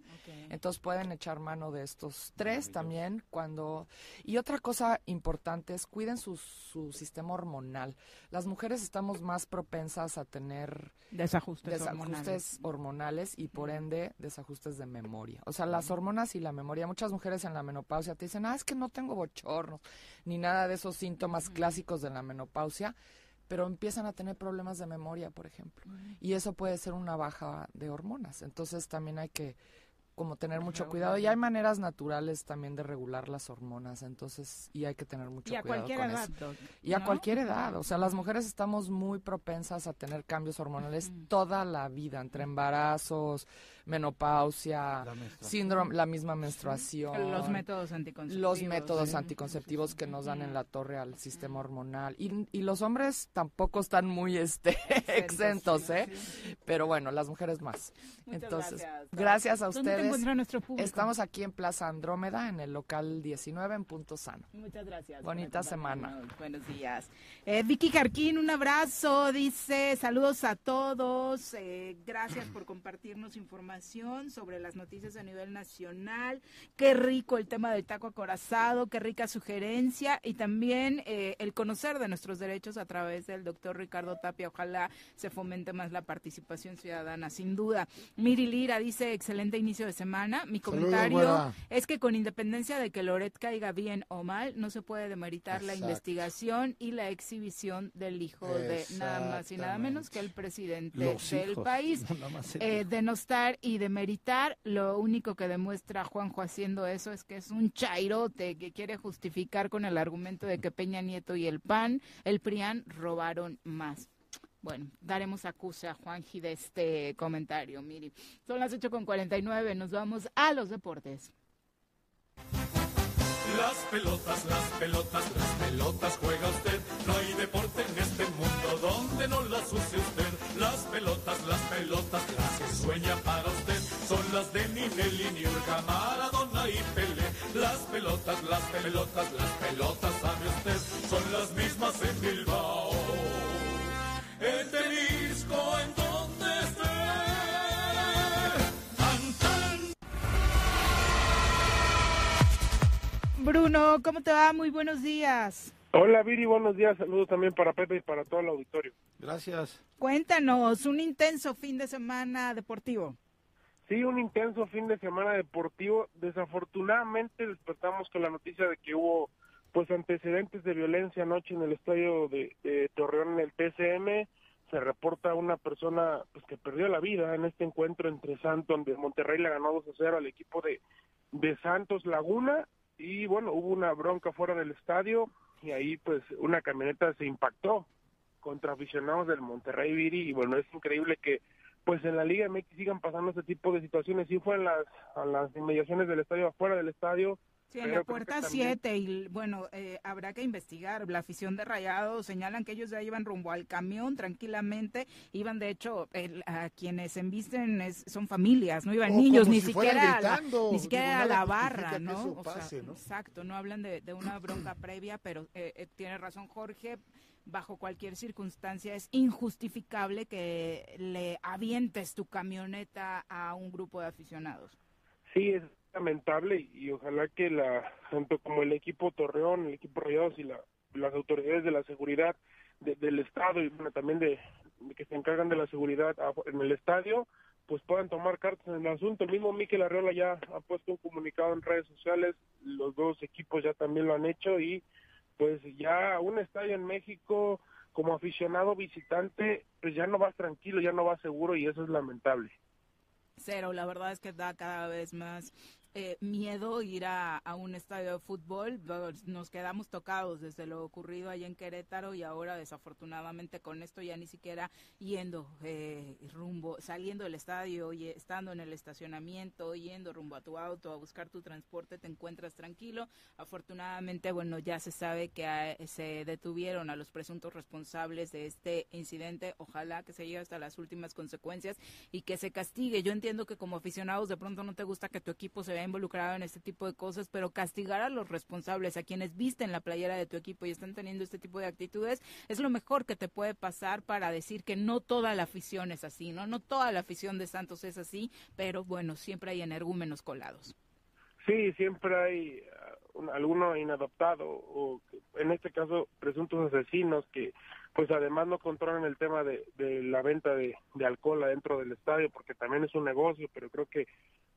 Entonces, pueden echar mano de estos tres también cuando... Y otra cosa importante es cuiden su, su sistema hormonal. Las mujeres estamos más propensas a tener Desajustes desajustes hormonales y por ende desajustes de memoria. O sea, las hormonas y la memoria, muchas mujeres en la menopausia te dicen, ah, es que no tengo bochornos, ni nada de esos síntomas clásicos de la menopausia, pero empiezan a tener problemas de memoria, por ejemplo. Y eso puede ser una baja de hormonas. Entonces también hay que como tener mucho cuidado. Y hay maneras naturales también de regular las hormonas entonces y hay que tener mucho Y cuidado cualquier con edad, eso. y a ¿no? cualquier edad o sea las mujeres estamos muy propensas a tener cambios hormonales toda la vida entre embarazos menopausia síndrome la misma menstruación Los métodos anticonceptivos. los métodos Sí. anticonceptivos que nos dan en la torre al sistema hormonal y, y los hombres tampoco están muy este exentos eh pero bueno las mujeres más Muchas entonces gracias, a ¿Dónde te ustedes encuentra nuestro público? estamos aquí en Plaza Andrómeda en el local 19 en Punto Sano Muchas gracias. bonita semana. Buenos días. Eh, Vicky Jarquín, un abrazo. Dice, saludos a todos. eh, gracias por compartirnos información sobre las noticias a nivel nacional. Qué rico el tema del taco acorazado, qué rica sugerencia. Y también eh, el conocer de nuestros derechos a través del doctor Ricardo Tapia. Ojalá se fomente más la participación ciudadana, sin duda. Miri Lira dice, excelente inicio de semana. Mi comentario es que con independencia de que Loret caiga bien o mal, no se puede demeritar la investigación y la exhibición del hijo de nada más y nada menos que el presidente Los del hijos, país. no Eh, denostar y demeritar, lo único que demuestra Juanjo haciendo eso es que es un chairote que quiere justificar con el argumento de que Peña Nieto y el PAN, el PRIAN, robaron más. Bueno, daremos acuse a Juanji de este comentario, Miri. Son las 8 con 49, nos vamos a los deportes. Las pelotas, las pelotas, las pelotas juega usted. No hay deporte en este mundo donde no las use usted. Las pelotas, las pelotas, las que sueña para usted. Las de Ninelli, Niurka, Maradona y Pelé. Las pelotas, las pelotas, las pelotas, sabe usted. Son las mismas en Bilbao. En Tenisco, en donde esté. Tan, tan. Bruno, ¿cómo te va? Muy buenos días. Hola Viri, buenos días. Saludos también para Pepe y para todo el auditorio. Gracias. Cuéntanos, un intenso fin de semana deportivo. Sí, un intenso fin de semana deportivo. Desafortunadamente despertamos con la noticia de que hubo pues antecedentes de violencia anoche en el estadio de, Torreón en el TCM. Se reporta una persona pues que perdió la vida en este encuentro entre Santos, donde Monterrey le ganó 2 a 0 al equipo de, de Santos Laguna. Y bueno, hubo una bronca fuera del estadio y ahí pues una camioneta se impactó contra aficionados del Monterrey Viri y bueno, es increíble que pues en la Liga MX sigan pasando este tipo de situaciones. Sí fue en las, a las inmediaciones del estadio, afuera del estadio. Sí, en pero la puerta también- 7 y bueno, eh, habrá que investigar. La afición de Rayados señalan que ellos ya iban rumbo al camión tranquilamente. Iban, de hecho, el- a quienes embisten es, son familias, no iban O niños, ni si siquiera a la, gritando. ni siquiera a la barra, ¿no? O sea, ¿no? Exacto, no hablan de, de una bronca previa, pero eh, eh, tiene razón Jorge. Bajo cualquier circunstancia es injustificable que le avientes tu camioneta a un grupo de aficionados. Sí, es lamentable y, ojalá que la tanto como el equipo Torreón, el equipo Rayados y la, las autoridades de la seguridad de- del estado y bueno, también de, que se encargan de la seguridad en el estadio pues puedan tomar cartas en el asunto. El mismo Miquel Arriola ya ha puesto un comunicado en redes sociales, los dos equipos ya también lo han hecho y pues ya un estadio en México como aficionado visitante pues ya no vas tranquilo, ya no vas seguro y eso es lamentable. Cero, la verdad es que da cada vez más eh, miedo ir a, a un estadio de fútbol. Nos quedamos tocados desde lo ocurrido allá en Querétaro y ahora desafortunadamente con esto ya ni siquiera yendo eh, rumbo, saliendo del estadio y estando en el estacionamiento, yendo rumbo a tu auto a buscar tu transporte, te encuentras tranquilo. Afortunadamente, bueno, ya se sabe que eh, se detuvieron a los presuntos responsables de este incidente. Ojalá que se llegue hasta las últimas consecuencias y que se castigue. Yo entiendo que como aficionados de pronto no te gusta que tu equipo se vea involucrado en este tipo de cosas, pero castigar a los responsables, a quienes visten la playera de tu equipo y están teniendo este tipo de actitudes, es lo mejor que te puede pasar para decir que no toda la afición es así, ¿no? No toda la afición de Santos es así, pero bueno, siempre hay energúmenos colados. Sí, siempre hay un- alguno inadaptado o en este caso presuntos asesinos que pues además no controlan el tema de, de la venta de, alcohol adentro del estadio porque también es un negocio, pero creo que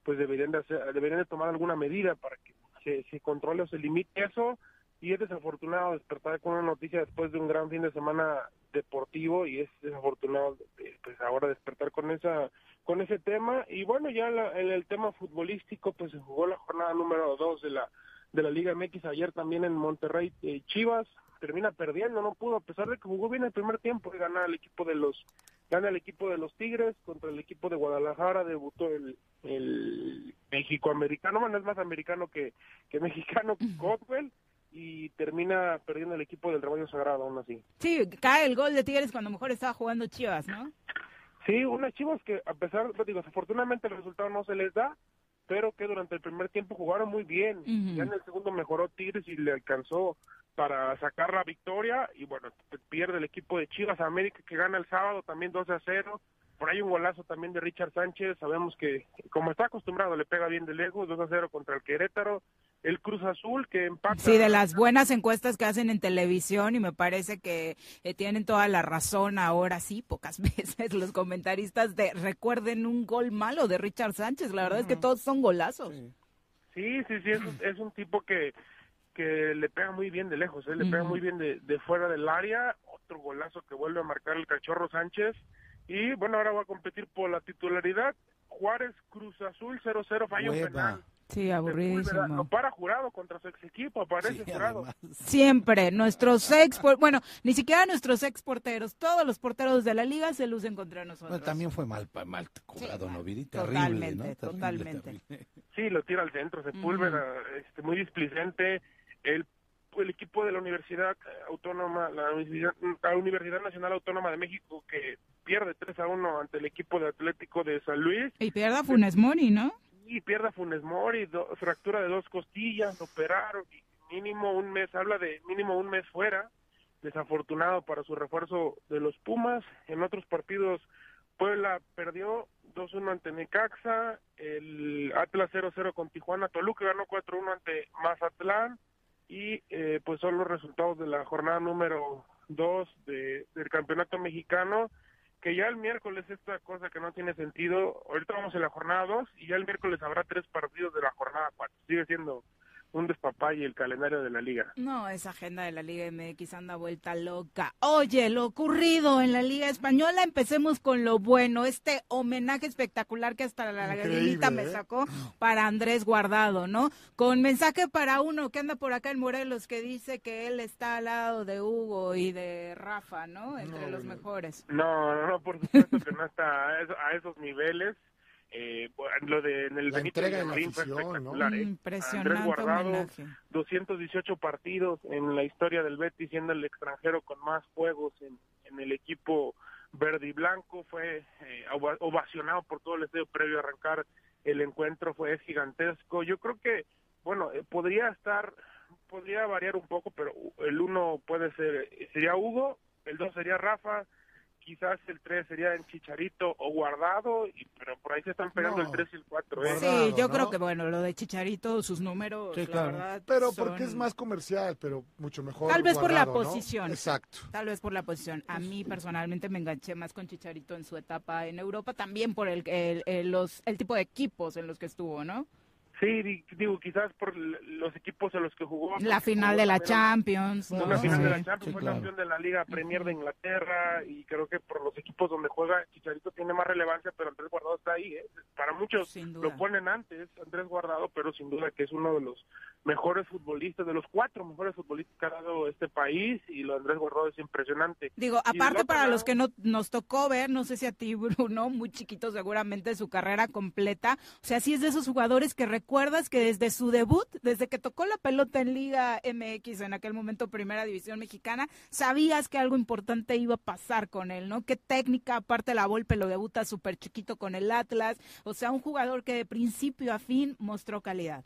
pues deberían de hacer, deberían de tomar alguna medida para que se, se controle o se limite eso. Y es desafortunado despertar con una noticia después de un gran fin de semana deportivo y es desafortunado eh, pues ahora despertar con esa con ese tema. Y bueno ya la- en el tema futbolístico pues se jugó la jornada número dos de la de la Liga MX ayer también en Monterrey eh, Chivas termina perdiendo no pudo a pesar de que jugó bien el primer tiempo y gana el equipo de los gana el equipo de los Tigres contra el equipo de Guadalajara debutó el el México americano bueno es más americano que que mexicano Cotwell y termina perdiendo el equipo del rebaño sagrado aún así. Sí, cae el gol de Tigres cuando mejor estaba jugando Chivas, ¿no? Sí, unas Chivas que a pesar, digo, desafortunadamente el resultado no se les da, pero que durante el primer tiempo jugaron muy bien. Ujú. Ya en el segundo mejoró Tigres y le alcanzó para sacar la victoria y bueno, pierde el equipo de Chivas América que gana el sábado también 2 a 0. Por ahí un golazo también de Richard Sánchez, sabemos que como está acostumbrado le pega bien de lejos, 2 a 0 contra el Querétaro. El Cruz Azul que empata Sí, de las buenas encuestas que hacen en televisión y me parece que eh, tienen toda la razón ahora sí, pocas veces los comentaristas de recuerden un gol malo de Richard Sánchez, la verdad es que todos son golazos. Sí, sí, sí, es, un- es un tipo que, que le pega muy bien de lejos, ¿eh? le pega muy bien de, de fuera del área, otro golazo que vuelve a marcar el cachorro Sánchez, y bueno, ahora va a competir por la titularidad, Juárez Cruz Azul 0-0, falla un Hueva. penal. Sí, aburridísimo. No para jurado contra su ex equipo, aparece jurado. Siempre, nuestros ex, por- bueno, ni siquiera nuestros ex porteros, todos los porteros de la liga se lucen contra nosotros. Bueno, también fue mal, mal cobrado, ¿no, Viri? Terrible, totalmente, ¿no? Terrible, totalmente. terrible. Sí, lo tira al centro, Sepúlveda, este, muy displicente. El, el equipo de la Universidad Autónoma, la Universidad, la Universidad Nacional Autónoma de México, que pierde 3 a 1 ante el equipo de Atlético de San Luis. Y pierda Funes Mori, ¿no? Y pierde a Funes Mori, do- fractura de dos costillas, operaron, y mínimo un mes, habla de mínimo un mes fuera. Desafortunado para su refuerzo de los Pumas. En otros partidos, Puebla perdió 2-1 ante Necaxa, el Atlas 0-0 con Tijuana, Toluca ganó 4-1 ante Mazatlán y eh, pues son los resultados de la jornada número 2 de, del campeonato mexicano que ya el miércoles esta cosa que no tiene sentido, ahorita vamos en la jornada 2 y ya el miércoles habrá tres partidos de la jornada 4, sigue siendo un despapalle el calendario de la liga. No, esa agenda de la Liga MX anda vuelta loca. Oye, lo ocurrido en la Liga Española, empecemos con lo bueno. Este homenaje espectacular que hasta la lagrimita me ¿eh? sacó para Andrés Guardado, ¿no? Con mensaje para uno que anda por acá en Morelos que dice que él está al lado de Hugo y de Rafa, ¿no? Entre los mejores. No, no, no, por supuesto que no está a esos niveles. Eh, bueno, lo de en el La Benito entrega de la Villamarín fue afición, ¿no? espectacular, ¿eh? Impresionante Andrés Guardado, homenaje. 218 partidos en la historia del Betis, siendo el extranjero con más juegos en, en el equipo verde y blanco, fue eh, ova- ovacionado por todo el estadio previo a arrancar el encuentro, fue gigantesco. Yo creo que, bueno, eh, podría estar, podría variar un poco, pero el uno puede ser, sería Hugo, el dos sería Rafa, quizás el 3 sería en Chicharito o Guardado, y, pero por ahí se están pegando No. el 3 y el 4. ¿eh? Sí, yo creo que bueno, lo de Chicharito, sus números, Sí, la claro. verdad, pero son- porque es más comercial, pero mucho mejor. Tal vez por la posición. Exacto. Tal vez por la posición. A mí personalmente me enganché más con Chicharito en su etapa en Europa, también por el, el, el- los, el tipo de equipos en los que estuvo, ¿no? Sí, di- digo, quizás por los equipos en los que jugó. La final de la Champions, ¿no? Una final de la Champions, sí, fue claro. campeón de la Liga Premier de Inglaterra y creo que por los equipos donde juega Chicharito tiene más relevancia, pero Andrés Guardado está ahí. ¿eh? Para muchos lo ponen antes, Andrés Guardado, pero sin duda que es uno de los mejores futbolistas, de los cuatro mejores futbolistas que ha dado este país y lo de Andrés Guardado es impresionante. Digo, aparte para lado- los que no nos tocó ver, no sé si a ti, Bruno, muy chiquito seguramente su carrera completa, o sea, sí es de esos jugadores que recuerdas que desde su debut, desde que tocó la pelota en Liga MX, en aquel momento Primera División Mexicana, sabías que algo importante iba a pasar con él, ¿no? Qué técnica, aparte la Volpe lo debuta súper chiquito con el Atlas, o sea, un jugador que de principio a fin mostró calidad.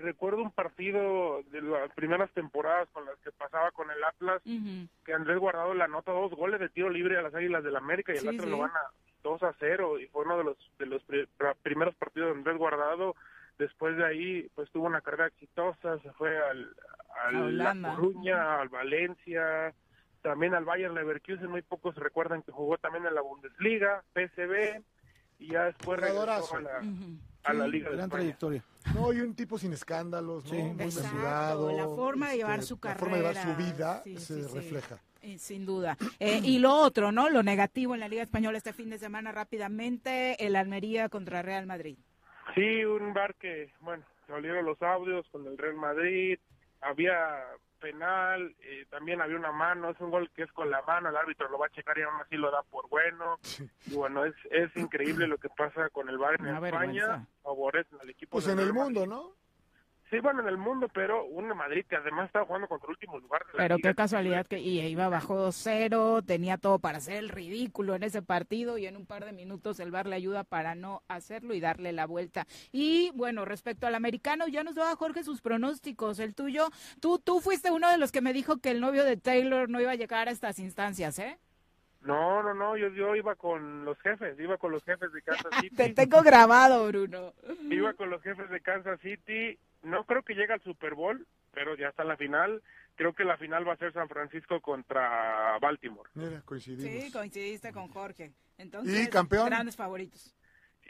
Recuerdo un partido de las primeras temporadas con las que pasaba con el Atlas, que Andrés Guardado le anota dos goles de tiro libre a las Águilas del América y el Atlas sí. lo gana 2 a 0 y fue uno de los de los pri- primeros partidos de Andrés Guardado. Después de ahí, pues tuvo una carrera exitosa, se fue al, al A La. Coruña, al Valencia, también al Bayern Leverkusen, muy pocos recuerdan que jugó también en la Bundesliga, PSV, y ya después regresó a la, a la Liga de Gran España. trayectoria. No, y un tipo sin escándalos, ¿no? Sí. Muy Exacto, mesurado. la forma de llevar su La forma de llevar su carrera, vida sí, se sí, sí. refleja. Eh, Sin duda. Eh, y lo otro, ¿no? Lo negativo en la Liga Española este fin de semana rápidamente, el Almería contra Real Madrid. Sí, un bar que, bueno, salieron los audios con el Real Madrid, había penal, eh, también había una mano, es un gol que es con la mano, el árbitro lo va a checar y aún así lo da por bueno. Y bueno, es, es increíble lo que pasa con el bar en Una España, vergüenza. favorecen al equipo. Pues en el mundo, ¿no? Sí, bueno, en el mundo, pero un Madrid que además estaba jugando contra el último lugar de la Pero liga. qué casualidad que y iba bajo 2-0, tenía todo para hacer el ridículo en ese partido y en un par de minutos el VAR le ayuda para no hacerlo y darle la vuelta. Y bueno, respecto al americano, ya nos daba Jorge sus pronósticos, el tuyo. Tú tú fuiste uno de los que me dijo que el novio de Taylor no iba a llegar a estas instancias, ¿eh? No, no, no, yo, yo iba con los jefes, iba con los jefes de Kansas City. Te tengo grabado, Bruno. Iba con los jefes de Kansas City. No creo que llegue al Super Bowl, pero ya está en la final. Creo que la final va a ser San Francisco contra Baltimore. Mira, coincidimos. Sí, coincidiste con Jorge. Entonces, ¿Y campeón? grandes favoritos.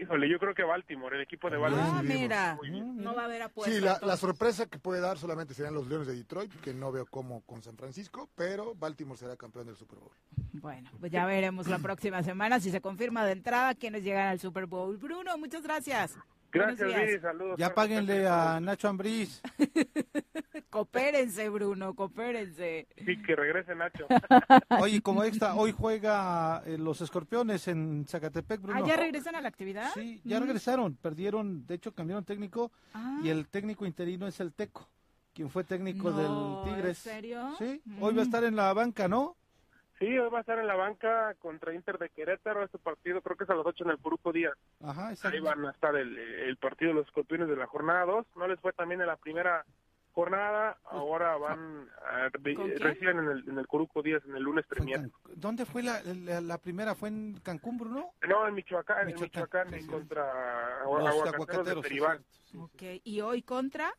Híjole, yo creo que Baltimore, el equipo de Baltimore. Ah, mira, no va a haber apuesta. Sí, la, sorpresa que puede dar solamente serían los Leones de Detroit, que no veo cómo con San Francisco, pero Baltimore será campeón del Super Bowl. Bueno, pues ya veremos la próxima semana si se confirma de entrada quiénes llegan al Super Bowl. Bruno, muchas gracias. Gracias. Viri, saludos. Ya páguenle a Nacho Ambriz. Coopérense, Bruno, coopérense. Sí, que regrese Nacho. Oye, como extra, hoy juega eh, los escorpiones en Zacatepec, Bruno. ¿Ah, ya regresan a la actividad? Sí, ya Mm. regresaron, perdieron, de hecho cambiaron técnico Ah. y el técnico interino es el Teco, quien fue técnico No, del ¿en Tigres. serio? Sí, Mm. hoy va a estar en la banca, ¿no? Sí, hoy va a estar en la banca contra Inter de Querétaro. Este partido creo que es a las 8 en el Puruco Díaz. Ajá, exacto. Ahí van a estar el, el partido de los escorpiones de la jornada 2. No les fue también en la primera jornada. Ahora van a, reciben en el, en el Curuco Díaz en el lunes premier. ¿Dónde fue la, la, la primera? ¿Fue en Cancún, Bruno? No, en Michoacán, en Michoacán, Michoacán, en contra Los Aguacateros de Peribán. Ok, ¿y hoy contra?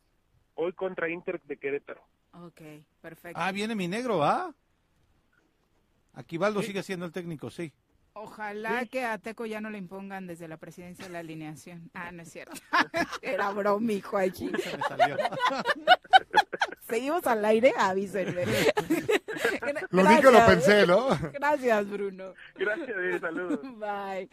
Hoy contra Inter de Querétaro. Ok, perfecto. Ah, viene mi negro, ¿va? Aquivaldo sigue siendo el técnico, sí. Ojalá que a Teco ya no le impongan desde la presidencia de la alineación. Ah, no es cierto. Era bromijo aquí. Se me salió. Seguimos al aire, avísenme. Lo vi que lo pensé, ¿no? Gracias, Bruno. Gracias, Viri, saludos. Bye.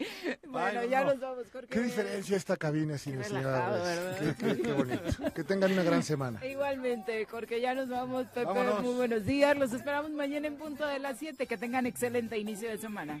Bueno, Bye, ya nos vamos, Jorge. Qué diferencia esta cabina sin. Qué, qué- qué bonito. Que tengan una gran semana. Igualmente, Jorge, ya nos vamos. Pepe, Vámonos. muy buenos días. Los esperamos mañana en punto de las 7. Que tengan excelente inicio de semana.